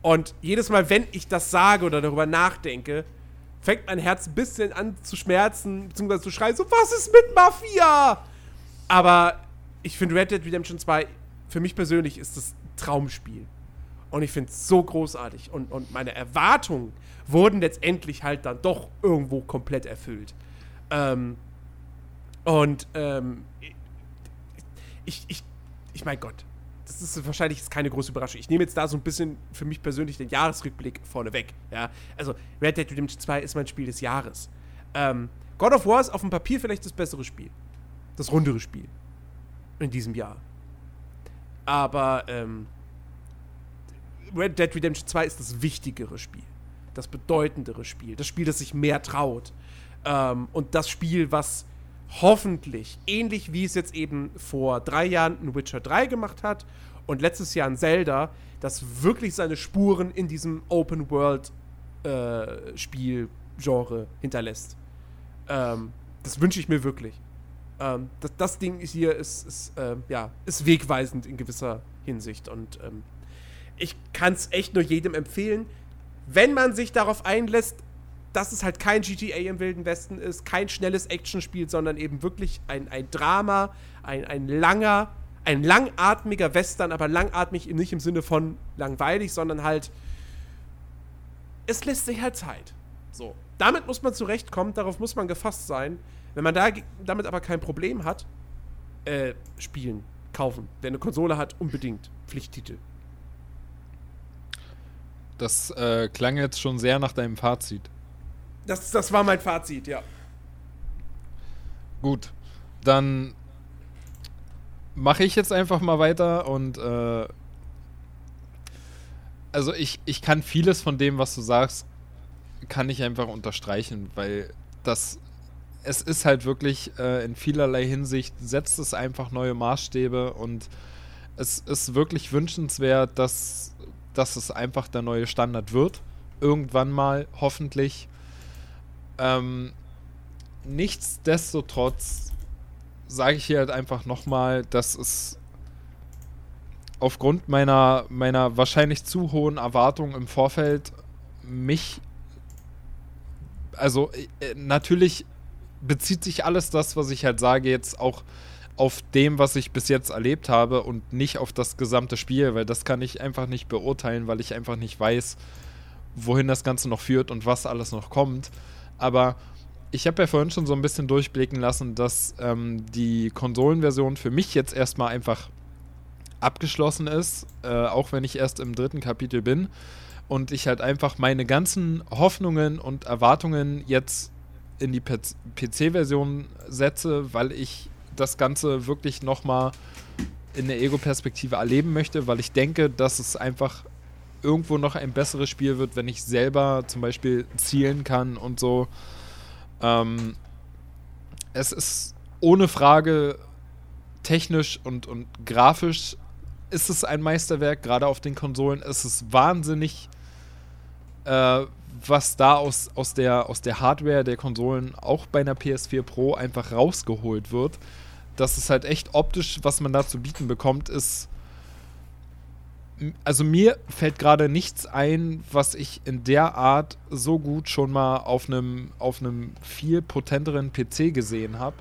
Und jedes Mal, wenn ich das sage oder darüber nachdenke, fängt mein Herz ein bisschen an zu schmerzen, beziehungsweise zu schreien, so, was ist mit Mafia? Aber ich finde Red Dead Redemption 2, für mich persönlich ist das Traumspiel. Und ich finde es so großartig. Und, und meine Erwartungen wurden letztendlich halt dann doch irgendwo komplett erfüllt. Ähm, und ähm, ich, ich, ich, mein Gott, das ist wahrscheinlich jetzt keine große Überraschung. Ich nehme jetzt da so ein bisschen für mich persönlich den Jahresrückblick vorneweg. Ja? Also, Red Dead Redemption 2 ist mein Spiel des Jahres. Ähm, God of War ist auf dem Papier vielleicht das bessere Spiel. Das rundere Spiel. In diesem Jahr. Aber ähm, Red Dead Redemption 2 ist das wichtigere Spiel. Das bedeutendere Spiel. Das Spiel, das sich mehr traut. Ähm, und das Spiel, was hoffentlich, ähnlich wie es jetzt eben vor drei Jahren ein Witcher 3 gemacht hat und letztes Jahr ein Zelda, das wirklich seine Spuren in diesem Open World äh, Spielgenre hinterlässt. Ähm, das wünsche ich mir wirklich. Ähm, das, das, Ding hier ist, ist, äh, ja, ist wegweisend in gewisser Hinsicht und ähm, ich kann es echt nur jedem empfehlen, wenn man sich darauf einlässt, dass es halt kein GTA im Wilden Westen ist, kein schnelles Actionspiel, sondern eben wirklich ein, ein Drama, ein, ein langer, ein langatmiger Western, aber langatmig nicht im Sinne von langweilig, sondern halt, es lässt sich halt Zeit. So. Damit muss man zurechtkommen, darauf muss man gefasst sein. Wenn man da, damit aber kein Problem hat, äh, spielen, kaufen. Wer eine Konsole hat, unbedingt. Pflichttitel. Das äh, klang jetzt schon sehr nach deinem Fazit. Das, das war mein Fazit, ja. Gut, dann mache ich jetzt einfach mal weiter und äh, also ich, ich kann vieles von dem, was du sagst, kann ich einfach unterstreichen, weil das es ist halt wirklich äh, in vielerlei Hinsicht setzt es einfach neue Maßstäbe und es ist wirklich wünschenswert, dass, dass es einfach der neue Standard wird. Irgendwann mal, hoffentlich. Ähm, nichtsdestotrotz sage ich hier halt einfach nochmal, dass es aufgrund meiner, meiner wahrscheinlich zu hohen Erwartungen im Vorfeld mich, also äh, natürlich bezieht sich alles das, was ich halt sage, jetzt auch auf dem, was ich bis jetzt erlebt habe und nicht auf das gesamte Spiel, weil das kann ich einfach nicht beurteilen, weil ich einfach nicht weiß, wohin das Ganze noch führt und was alles noch kommt. Aber ich habe ja vorhin schon so ein bisschen durchblicken lassen, dass ähm, die Konsolenversion für mich jetzt erstmal einfach abgeschlossen ist, äh, auch wenn ich erst im dritten Kapitel bin. Und ich halt einfach meine ganzen Hoffnungen und Erwartungen jetzt in die PC-Version setze, weil ich das Ganze wirklich nochmal in der Ego-Perspektive erleben möchte, weil ich denke, dass es einfach irgendwo noch ein besseres Spiel wird, wenn ich selber zum Beispiel zielen kann und so. Ähm, es ist ohne Frage technisch und, und grafisch ist es ein Meisterwerk, gerade auf den Konsolen. Es ist wahnsinnig, äh, was da aus, aus, der, aus der Hardware der Konsolen auch bei einer PS4 Pro einfach rausgeholt wird. Das ist halt echt optisch, was man da zu bieten bekommt, ist also mir fällt gerade nichts ein, was ich in der Art so gut schon mal auf einem auf einem viel potenteren PC gesehen habe.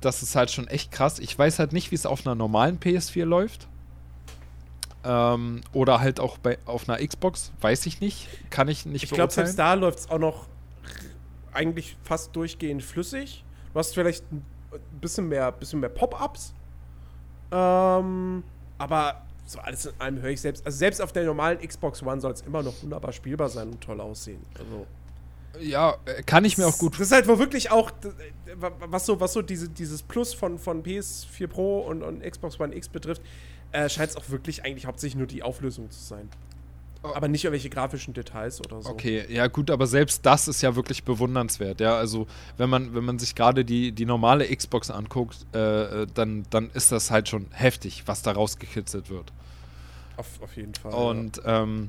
Das ist halt schon echt krass. Ich weiß halt nicht, wie es auf einer normalen PS4 läuft. Ähm, oder halt auch bei, auf einer Xbox, weiß ich nicht. Kann ich nicht Ich glaube, selbst da läuft es auch noch eigentlich fast durchgehend flüssig. Du hast vielleicht ein bisschen mehr, bisschen mehr Pop-Ups. Ähm, aber so alles in allem höre ich selbst. Also selbst auf der normalen Xbox One soll es immer noch wunderbar spielbar sein und toll aussehen. Also. Ja, äh, kann ich mir auch gut. Das ist halt wo wirklich auch, was so, was so diese, dieses Plus von, von PS4 Pro und, und Xbox One X betrifft, äh, scheint es auch wirklich eigentlich hauptsächlich nur die Auflösung zu sein. Oh. Aber nicht irgendwelche grafischen Details oder so. Okay, ja gut, aber selbst das ist ja wirklich bewundernswert, ja. Also wenn man, wenn man sich gerade die, die normale Xbox anguckt, äh, äh dann, dann ist das halt schon heftig, was da rausgekitzelt wird. Auf, auf jeden Fall. Und ja. ähm,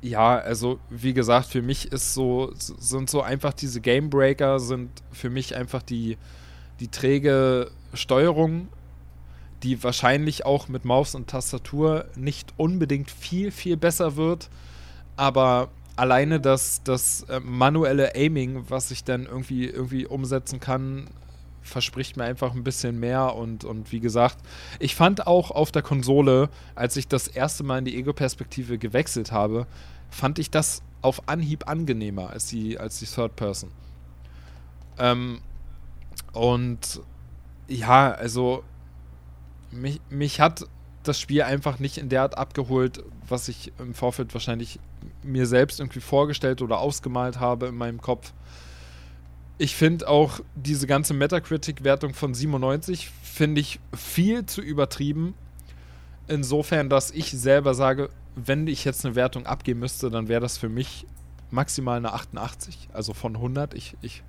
ja, also wie gesagt, für mich ist so, sind so einfach diese Gamebreaker, sind für mich einfach die, die träge Steuerung die wahrscheinlich auch mit Maus und Tastatur nicht unbedingt viel, viel besser wird. Aber alleine das, das äh, manuelle Aiming, was ich dann irgendwie, irgendwie umsetzen kann, verspricht mir einfach ein bisschen mehr. Und, und wie gesagt, ich fand auch auf der Konsole, als ich das erste Mal in die Ego-Perspektive gewechselt habe, fand ich das auf Anhieb angenehmer als die, als die Third Person. Ähm, und ja, also mich, mich hat das Spiel einfach nicht in der Art abgeholt, was ich im Vorfeld wahrscheinlich mir selbst irgendwie vorgestellt oder ausgemalt habe in meinem Kopf. Ich finde auch diese ganze Metacritic-Wertung von 97 finde ich viel zu übertrieben. Insofern, dass ich selber sage, wenn ich jetzt eine Wertung abgeben müsste, dann wäre das für mich maximal eine 88, also von 100. Ich, ich,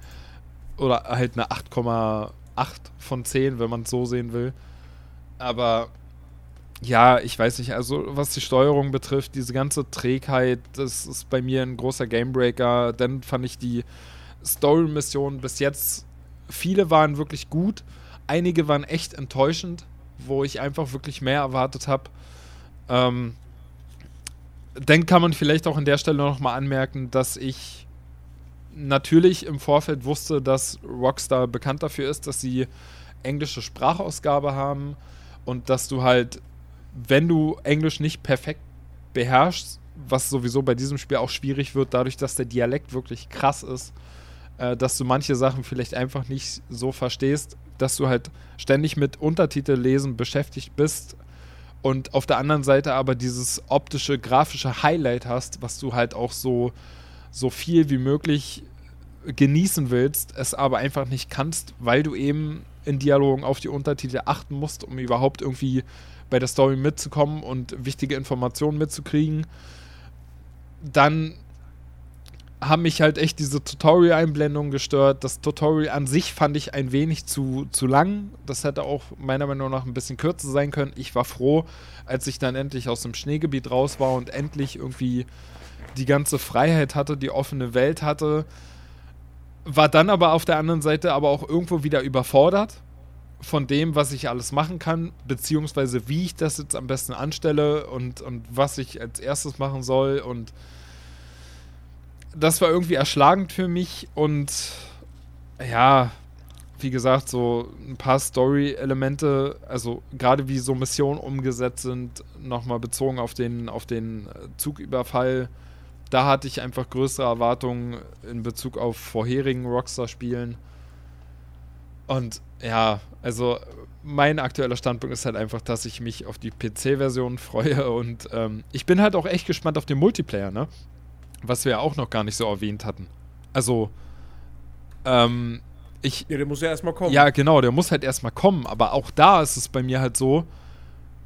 oder halt eine 8,8 von 10, wenn man es so sehen will. Aber ja, ich weiß nicht, also was die Steuerung betrifft, diese ganze Trägheit, das ist bei mir ein großer Gamebreaker. Dann fand ich die Story-Missionen bis jetzt, viele waren wirklich gut, einige waren echt enttäuschend, wo ich einfach wirklich mehr erwartet habe. Ähm, dann kann man vielleicht auch an der Stelle nochmal anmerken, dass ich natürlich im Vorfeld wusste, dass Rockstar bekannt dafür ist, dass sie englische Sprachausgabe haben und dass du halt, wenn du Englisch nicht perfekt beherrschst, was sowieso bei diesem Spiel auch schwierig wird, dadurch, dass der Dialekt wirklich krass ist, äh, dass du manche Sachen vielleicht einfach nicht so verstehst, dass du halt ständig mit Untertitel lesen beschäftigt bist und auf der anderen Seite aber dieses optische, grafische Highlight hast, was du halt auch so, so viel wie möglich genießen willst, es aber einfach nicht kannst, weil du eben in Dialogen auf die Untertitel achten musst, um überhaupt irgendwie bei der Story mitzukommen und wichtige Informationen mitzukriegen. Dann haben mich halt echt diese Tutorial-Einblendungen gestört. Das Tutorial an sich fand ich ein wenig zu, zu lang. Das hätte auch meiner Meinung nach ein bisschen kürzer sein können. Ich war froh, als ich dann endlich aus dem Schneegebiet raus war und endlich irgendwie die ganze Freiheit hatte, die offene Welt hatte war dann aber auf der anderen Seite aber auch irgendwo wieder überfordert von dem, was ich alles machen kann, beziehungsweise wie ich das jetzt am besten anstelle und, und was ich als erstes machen soll. Und das war irgendwie erschlagend für mich und ja, wie gesagt, so ein paar Story-Elemente, also gerade wie so Missionen umgesetzt sind, nochmal bezogen auf den, auf den Zugüberfall da hatte ich einfach größere Erwartungen in Bezug auf vorherigen Rockstar-Spielen. Und ja, also mein aktueller Standpunkt ist halt einfach, dass ich mich auf die PC-Version freue und ähm, ich bin halt auch echt gespannt auf den Multiplayer, ne? Was wir ja auch noch gar nicht so erwähnt hatten. Also, ähm, ich. Ja, der muss ja erstmal kommen. Ja, genau, der muss halt erstmal kommen, aber auch da ist es bei mir halt so,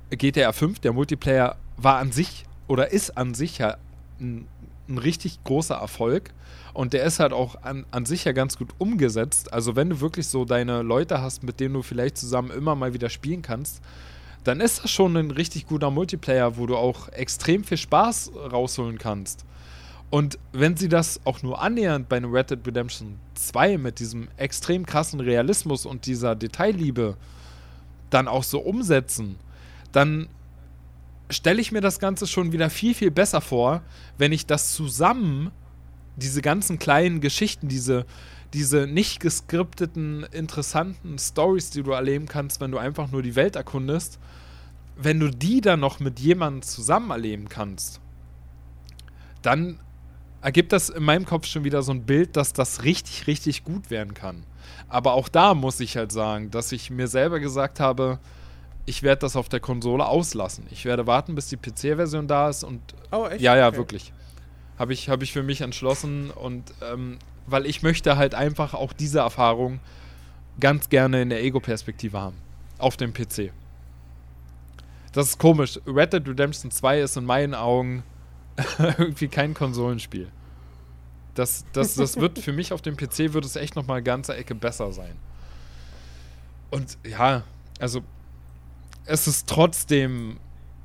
GTA 5, der Multiplayer war an sich oder ist an sich ja ein ein richtig großer Erfolg. Und der ist halt auch an, an sich ja ganz gut umgesetzt. Also wenn du wirklich so deine Leute hast, mit denen du vielleicht zusammen immer mal wieder spielen kannst, dann ist das schon ein richtig guter Multiplayer, wo du auch extrem viel Spaß rausholen kannst. Und wenn sie das auch nur annähernd bei einem Red Dead Redemption 2 mit diesem extrem krassen Realismus und dieser Detailliebe dann auch so umsetzen, dann stelle ich mir das Ganze schon wieder viel, viel besser vor, wenn ich das zusammen, diese ganzen kleinen Geschichten, diese, diese nicht geskripteten, interessanten Stories, die du erleben kannst, wenn du einfach nur die Welt erkundest, wenn du die dann noch mit jemandem zusammen erleben kannst, dann ergibt das in meinem Kopf schon wieder so ein Bild, dass das richtig, richtig gut werden kann. Aber auch da muss ich halt sagen, dass ich mir selber gesagt habe, ich werde das auf der Konsole auslassen. Ich werde warten, bis die PC-Version da ist und. Oh, echt? Ja, ja, Okay. wirklich. Habe ich, hab ich für mich entschlossen und ähm, weil ich möchte halt einfach auch diese Erfahrung ganz gerne in der Ego-Perspektive haben. Auf dem PC. Das ist komisch. Red Dead Redemption 2 ist in meinen Augen irgendwie kein Konsolenspiel. Das, das, das wird für mich auf dem PC wird es echt nochmal eine ganze Ecke besser sein. Und ja, also es ist trotzdem,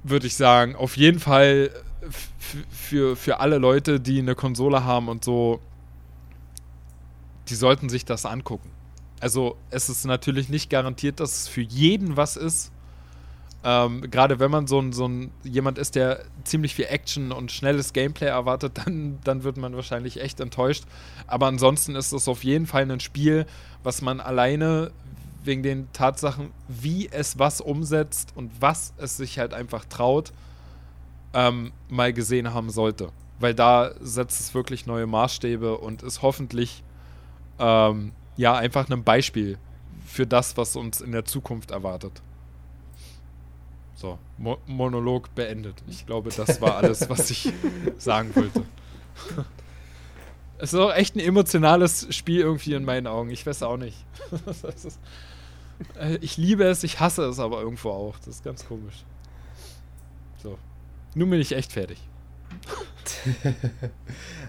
würde ich sagen, auf jeden Fall f- für, für alle Leute, die eine Konsole haben und so, die sollten sich das angucken. Also es ist natürlich nicht garantiert, dass es für jeden was ist. Ähm, Gerade wenn man so ein, so ein jemand ist, der ziemlich viel Action und schnelles Gameplay erwartet, dann, dann wird man wahrscheinlich echt enttäuscht. Aber ansonsten ist es auf jeden Fall ein Spiel, was man alleine wegen den Tatsachen, wie es was umsetzt und was es sich halt einfach traut, ähm, mal gesehen haben sollte. Weil da setzt es wirklich neue Maßstäbe und ist hoffentlich ähm, ja einfach ein Beispiel für das, was uns in der Zukunft erwartet. So, Mo Monolog beendet. Ich glaube, das war alles, was ich sagen wollte. Es ist auch echt ein emotionales Spiel irgendwie in meinen Augen. Ich weiß auch nicht. Ist, äh, ich liebe es, ich hasse es aber irgendwo auch. Das ist ganz komisch. So. Nun bin ich echt fertig.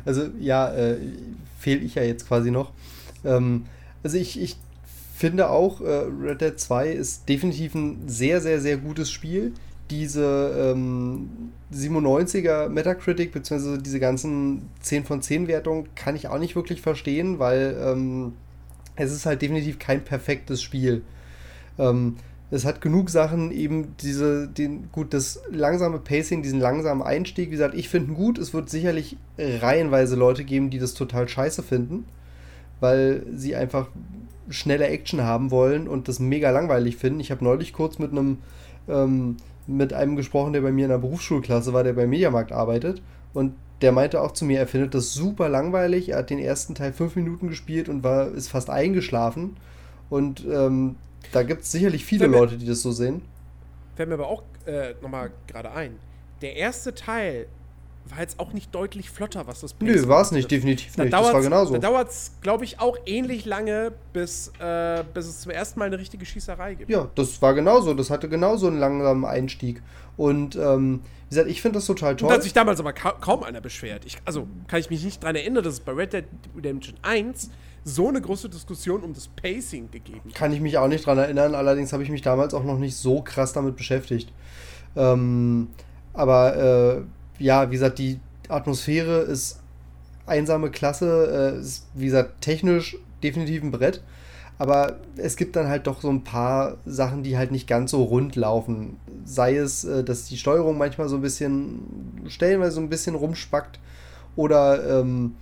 Also ja, äh, fehle ich ja jetzt quasi noch. Ähm, also ich, ich finde auch, äh, Red Dead 2 ist definitiv ein sehr, sehr, sehr gutes Spiel. Diese ähm, 97er Metacritic, beziehungsweise diese ganzen 10 von 10 Wertungen kann ich auch nicht wirklich verstehen, weil ähm, es ist halt definitiv kein perfektes Spiel. Ähm, es hat genug Sachen, eben diese, den, gut, das langsame Pacing, diesen langsamen Einstieg. Wie gesagt, ich finde gut. Es wird sicherlich reihenweise Leute geben, die das total scheiße finden, weil sie einfach schnelle Action haben wollen und das mega langweilig finden. Ich habe neulich kurz mit einem ähm, mit einem gesprochen, der bei mir in der Berufsschulklasse war, der beim Mediamarkt arbeitet und der meinte auch zu mir, er findet das super langweilig. Er hat den ersten Teil fünf Minuten gespielt und war ist fast eingeschlafen und ähm, da gibt es sicherlich viele wir- Leute, die das so sehen. Fällt mir aber auch äh, nochmal gerade ein. Der erste Teil war jetzt auch nicht deutlich flotter, was das Nö, Pacing war es nicht, definitiv nicht. Das war genauso. Da dauert es, glaube ich, auch ähnlich lange, bis, äh, bis es zum ersten Mal eine richtige Schießerei gibt. Ja, das war genauso. Das hatte genauso einen langsamen Einstieg. Und ähm, wie gesagt, ich finde das total Und da toll. hat sich damals aber ka kaum einer beschwert. Ich, also kann ich mich nicht daran erinnern, dass es bei Red Dead Redemption 1 so eine große Diskussion um das Pacing gegeben. Kann ich mich auch nicht dran erinnern. Allerdings habe ich mich damals auch noch nicht so krass damit beschäftigt. Ähm, aber äh, ja, wie gesagt, die Atmosphäre ist einsame Klasse. Äh, ist, wie gesagt, technisch definitiv ein Brett. Aber es gibt dann halt doch so ein paar Sachen, die halt nicht ganz so rund laufen. Sei es, äh, dass die Steuerung manchmal so ein bisschen, stellenweise so ein bisschen rumspackt. Oder ähm,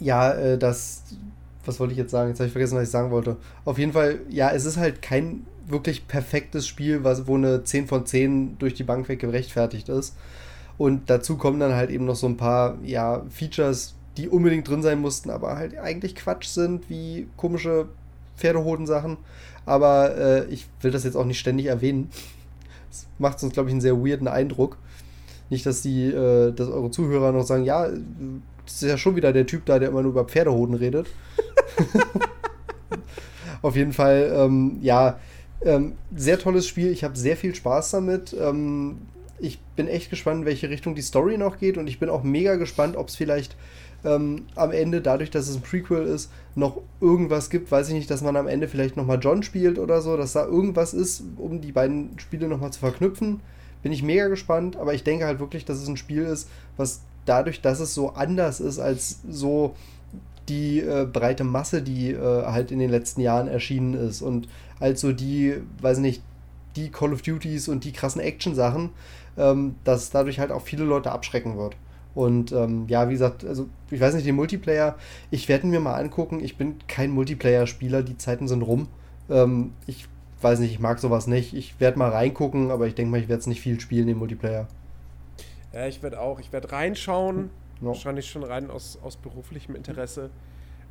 ja, äh, das, was wollte ich jetzt sagen? Jetzt habe ich vergessen, was ich sagen wollte. Auf jeden Fall, ja, es ist halt kein wirklich perfektes Spiel, was, wo eine 10 von 10 durch die Bank weg gerechtfertigt ist. Und dazu kommen dann halt eben noch so ein paar, ja, Features, die unbedingt drin sein mussten, aber halt eigentlich Quatsch sind, wie komische Pferdehoden-Sachen. Aber äh, ich will das jetzt auch nicht ständig erwähnen. Das macht uns, glaube ich, einen sehr weirden Eindruck. Nicht, dass die, äh, dass eure Zuhörer noch sagen, ja, das ist ja schon wieder der Typ da, der immer nur über Pferdehoden redet. Auf jeden Fall, ähm, ja, ähm, sehr tolles Spiel. Ich habe sehr viel Spaß damit. Ähm, ich bin echt gespannt, in welche Richtung die Story noch geht. Und ich bin auch mega gespannt, ob es vielleicht ähm, am Ende, dadurch, dass es ein Prequel ist, noch irgendwas gibt. Weiß ich nicht, dass man am Ende vielleicht nochmal John spielt oder so, dass da irgendwas ist, um die beiden Spiele nochmal zu verknüpfen. Bin ich mega gespannt. Aber ich denke halt wirklich, dass es ein Spiel ist, was dadurch, dass es so anders ist als so die äh, breite Masse, die äh, halt in den letzten Jahren erschienen ist und als so die, weiß nicht, die Call of Duties und die krassen Action-Sachen, ähm, dass dadurch halt auch viele Leute abschrecken wird. Und ähm, ja, wie gesagt, also ich weiß nicht, den Multiplayer, ich werde mir mal angucken. Ich bin kein Multiplayer-Spieler, die Zeiten sind rum. Ähm, ich weiß nicht, ich mag sowas nicht. Ich werde mal reingucken, aber ich denke mal, ich werde es nicht viel spielen, den Multiplayer. Ja, ich werde auch, ich werde reinschauen. Ja. Wahrscheinlich schon rein aus, aus beruflichem Interesse.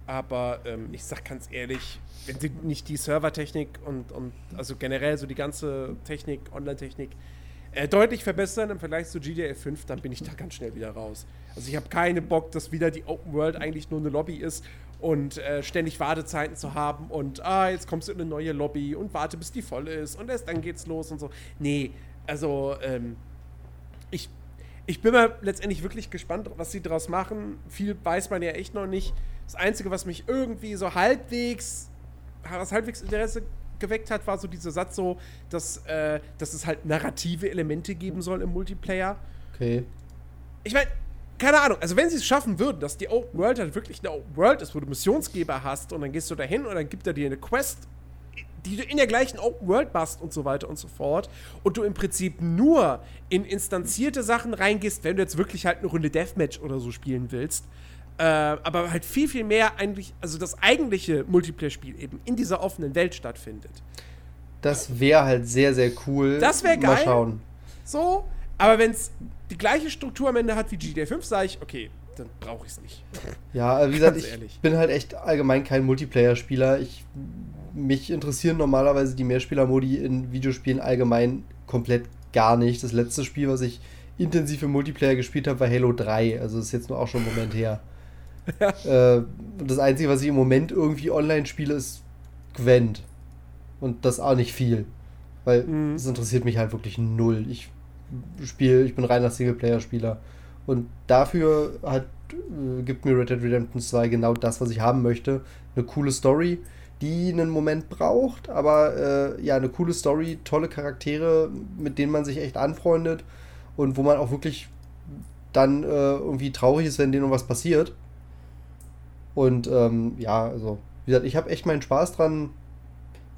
Aber ähm, ich sag ganz ehrlich, wenn sie nicht die Servertechnik und, und also generell so die ganze Technik, Online-Technik, äh, deutlich verbessern im Vergleich zu GTA 5, dann bin ich da ganz schnell wieder raus. Also ich habe keinen Bock, dass wieder die Open World eigentlich nur eine Lobby ist und äh, ständig Wartezeiten zu haben und ah, jetzt kommst du in eine neue Lobby und warte, bis die voll ist und erst dann geht's los und so. Nee, also ähm, ich, ich bin mal letztendlich wirklich gespannt, was sie daraus machen. Viel weiß man ja echt noch nicht. Das Einzige, was mich irgendwie so halbwegs, was halbwegs Interesse geweckt hat, war so dieser Satz so, dass, äh, dass es halt narrative Elemente geben soll im Multiplayer. Okay. Ich meine, keine Ahnung, also wenn sie es schaffen würden, dass die Open World halt wirklich eine Open World ist, wo du Missionsgeber hast und dann gehst du dahin und dann gibt er dir eine Quest, die du in der gleichen Open World machst und so weiter und so fort und du im Prinzip nur in instanzierte Sachen reingehst, wenn du jetzt wirklich halt eine Runde Deathmatch oder so spielen willst, äh, aber halt viel, viel mehr eigentlich, also das eigentliche Multiplayer-Spiel eben in dieser offenen Welt stattfindet. Das wäre halt sehr, sehr cool. Das wäre geil. Mal schauen. So, aber wenn es die gleiche Struktur am Ende hat wie GTA 5, sage ich, okay, dann brauche ich es nicht. Ja, wie gesagt, ich bin halt echt allgemein kein Multiplayer-Spieler. Ich, mich interessieren normalerweise die Mehrspieler-Modi in Videospielen allgemein komplett gar nicht. Das letzte Spiel, was ich intensiv im Multiplayer gespielt habe, war Halo 3. Also das ist jetzt nur auch schon einen Moment her. Ja. Äh, das Einzige, was ich im Moment irgendwie online spiele, ist Gwent. Und das auch nicht viel. Weil mhm. das interessiert mich halt wirklich null. Ich spiele, ich bin reiner Singleplayer-Spieler. Und dafür hat, äh, gibt mir Red Dead Redemption 2 genau das, was ich haben möchte. Eine coole Story, die einen Moment braucht, aber äh, ja, eine coole Story, tolle Charaktere, mit denen man sich echt anfreundet und wo man auch wirklich dann äh, irgendwie traurig ist, wenn denen was passiert. Und ähm, ja, also, wie gesagt, ich habe echt meinen Spaß dran.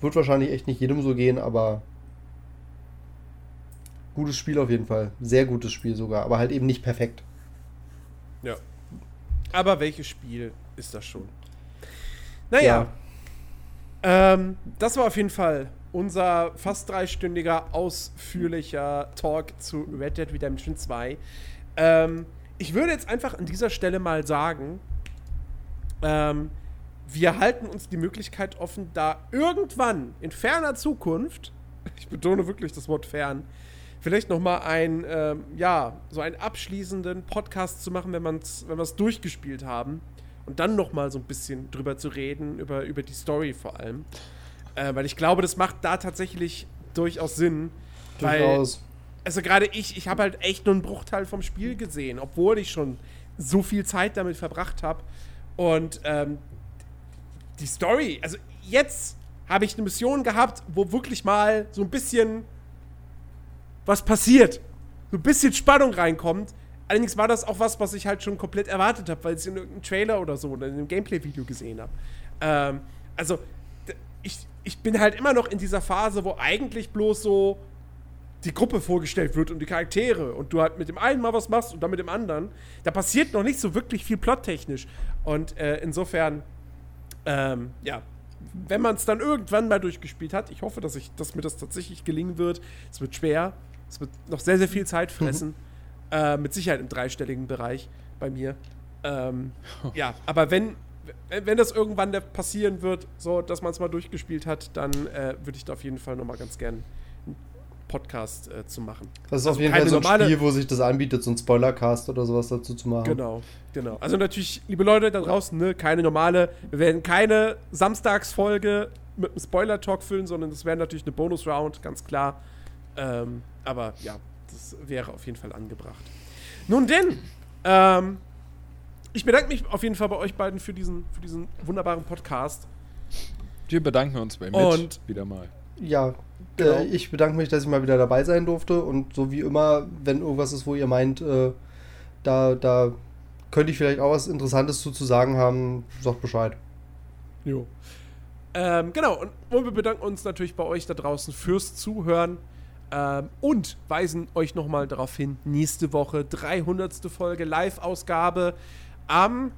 Wird wahrscheinlich echt nicht jedem so gehen, aber gutes Spiel auf jeden Fall. Sehr gutes Spiel sogar, aber halt eben nicht perfekt. Ja. Aber welches Spiel ist das schon? Naja. Ja. Ähm, das war auf jeden Fall unser fast dreistündiger, ausführlicher Talk zu Red Dead Redemption 2. Ähm, ich würde jetzt einfach an dieser Stelle mal sagen, ähm, wir halten uns die Möglichkeit offen, da irgendwann in ferner Zukunft, ich betone wirklich das Wort fern, vielleicht noch mal ein, ähm, ja, so einen abschließenden Podcast zu machen, wenn wir es durchgespielt haben und dann noch mal so ein bisschen drüber zu reden, über, über die Story vor allem. Äh, weil ich glaube, das macht da tatsächlich durchaus Sinn. Durchaus. Also gerade ich, ich habe halt echt nur einen Bruchteil vom Spiel gesehen, obwohl ich schon so viel Zeit damit verbracht habe. Und ähm, die Story, also jetzt habe ich eine Mission gehabt, wo wirklich mal so ein bisschen was passiert. So ein bisschen Spannung reinkommt. Allerdings war das auch was, was ich halt schon komplett erwartet habe, weil ich es in irgendeinem Trailer oder so oder in einem Gameplay-Video gesehen habe. Ähm, also, ich, ich bin halt immer noch in dieser Phase, wo eigentlich bloß so die Gruppe vorgestellt wird und die Charaktere und du halt mit dem einen mal was machst und dann mit dem anderen. Da passiert noch nicht so wirklich viel plottechnisch. Und äh, insofern, ähm, ja, wenn man es dann irgendwann mal durchgespielt hat, ich hoffe, dass, ich, dass mir das tatsächlich gelingen wird. Es wird schwer. Es wird noch sehr, sehr viel Zeit mhm. fressen. Mhm. Äh, mit Sicherheit im dreistelligen Bereich bei mir. Ähm, ja, aber wenn, wenn das irgendwann passieren wird, so dass man es mal durchgespielt hat, dann äh, würde ich da auf jeden Fall noch mal ganz gern Podcast äh, zu machen. Das ist also auf jeden Fall so ein Spiel, wo sich das anbietet, so ein Spoilercast oder sowas dazu zu machen. Genau, genau. Also natürlich, liebe Leute da draußen, ne, keine normale, wir werden keine Samstagsfolge mit einem Spoiler-Talk füllen, sondern das wäre natürlich eine Bonus-Round, ganz klar. Ähm, aber ja, das wäre auf jeden Fall angebracht. Nun denn, ähm, ich bedanke mich auf jeden Fall bei euch beiden für diesen, für diesen wunderbaren Podcast. Wir bedanken uns bei Mitch Und wieder mal. Ja, Genau. Äh, ich bedanke mich, dass ich mal wieder dabei sein durfte. Und so wie immer, wenn irgendwas ist, wo ihr meint, äh, da, da könnte ich vielleicht auch was Interessantes zu, zu sagen haben, sagt Bescheid. Jo. Ähm, genau, und wir bedanken uns natürlich bei euch da draußen fürs Zuhören. Ähm, und weisen euch nochmal darauf hin, nächste Woche 300. Folge Live-Ausgabe am,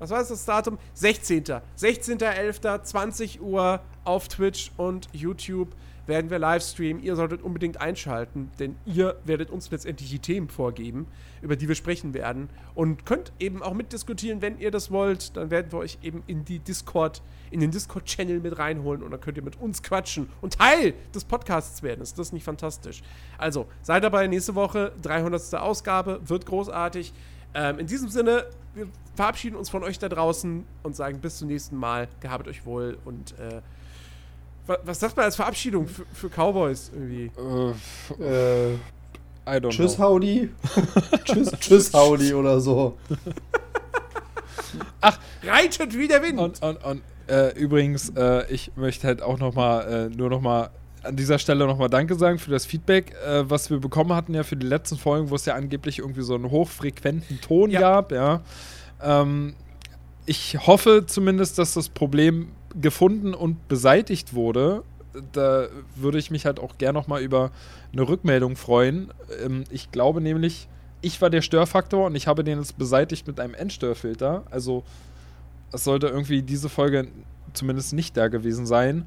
was war das Datum? 16. 16.11. 20 Uhr auf Twitch und YouTube werden wir live streamen. Ihr solltet unbedingt einschalten, denn ihr werdet uns letztendlich die Themen vorgeben, über die wir sprechen werden. Und könnt eben auch mitdiskutieren, wenn ihr das wollt. Dann werden wir euch eben in die Discord, in den Discord-Channel mit reinholen und dann könnt ihr mit uns quatschen und Teil des Podcasts werden. Ist das nicht fantastisch? Also, seid dabei nächste Woche, 300. Ausgabe, wird großartig. Ähm, in diesem Sinne, wir verabschieden uns von euch da draußen und sagen bis zum nächsten Mal. Gehabt euch wohl und äh, was, was sagt man als Verabschiedung für, für Cowboys irgendwie? Äh, I don't tschüss, know. Howdy. tschüss, tschüss, Howdy oder so. Reitet wie der Wind! Und, und, und äh, übrigens, äh, ich möchte halt auch noch mal, äh, nur noch mal an dieser Stelle noch mal Danke sagen für das Feedback, äh, was wir bekommen hatten ja für die letzten Folgen, wo es ja angeblich irgendwie so einen hochfrequenten Ton Ja. gab, ja. Ähm, ich hoffe zumindest, dass das Problem gefunden und beseitigt wurde. Da würde ich mich halt auch gern noch mal über eine Rückmeldung freuen. Ähm, ich glaube nämlich, ich war der Störfaktor und ich habe den jetzt beseitigt mit einem Endstörfilter. Also es sollte irgendwie diese Folge zumindest nicht da gewesen sein.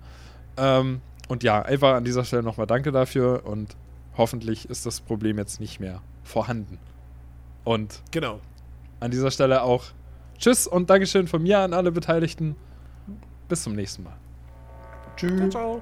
Ähm, und ja, einfach an dieser Stelle nochmal danke dafür und hoffentlich ist das Problem jetzt nicht mehr vorhanden. Und Genau. an dieser Stelle auch Tschüss und Dankeschön von mir an alle Beteiligten. Bis zum nächsten Mal. Tschüss. Ciao, ciao.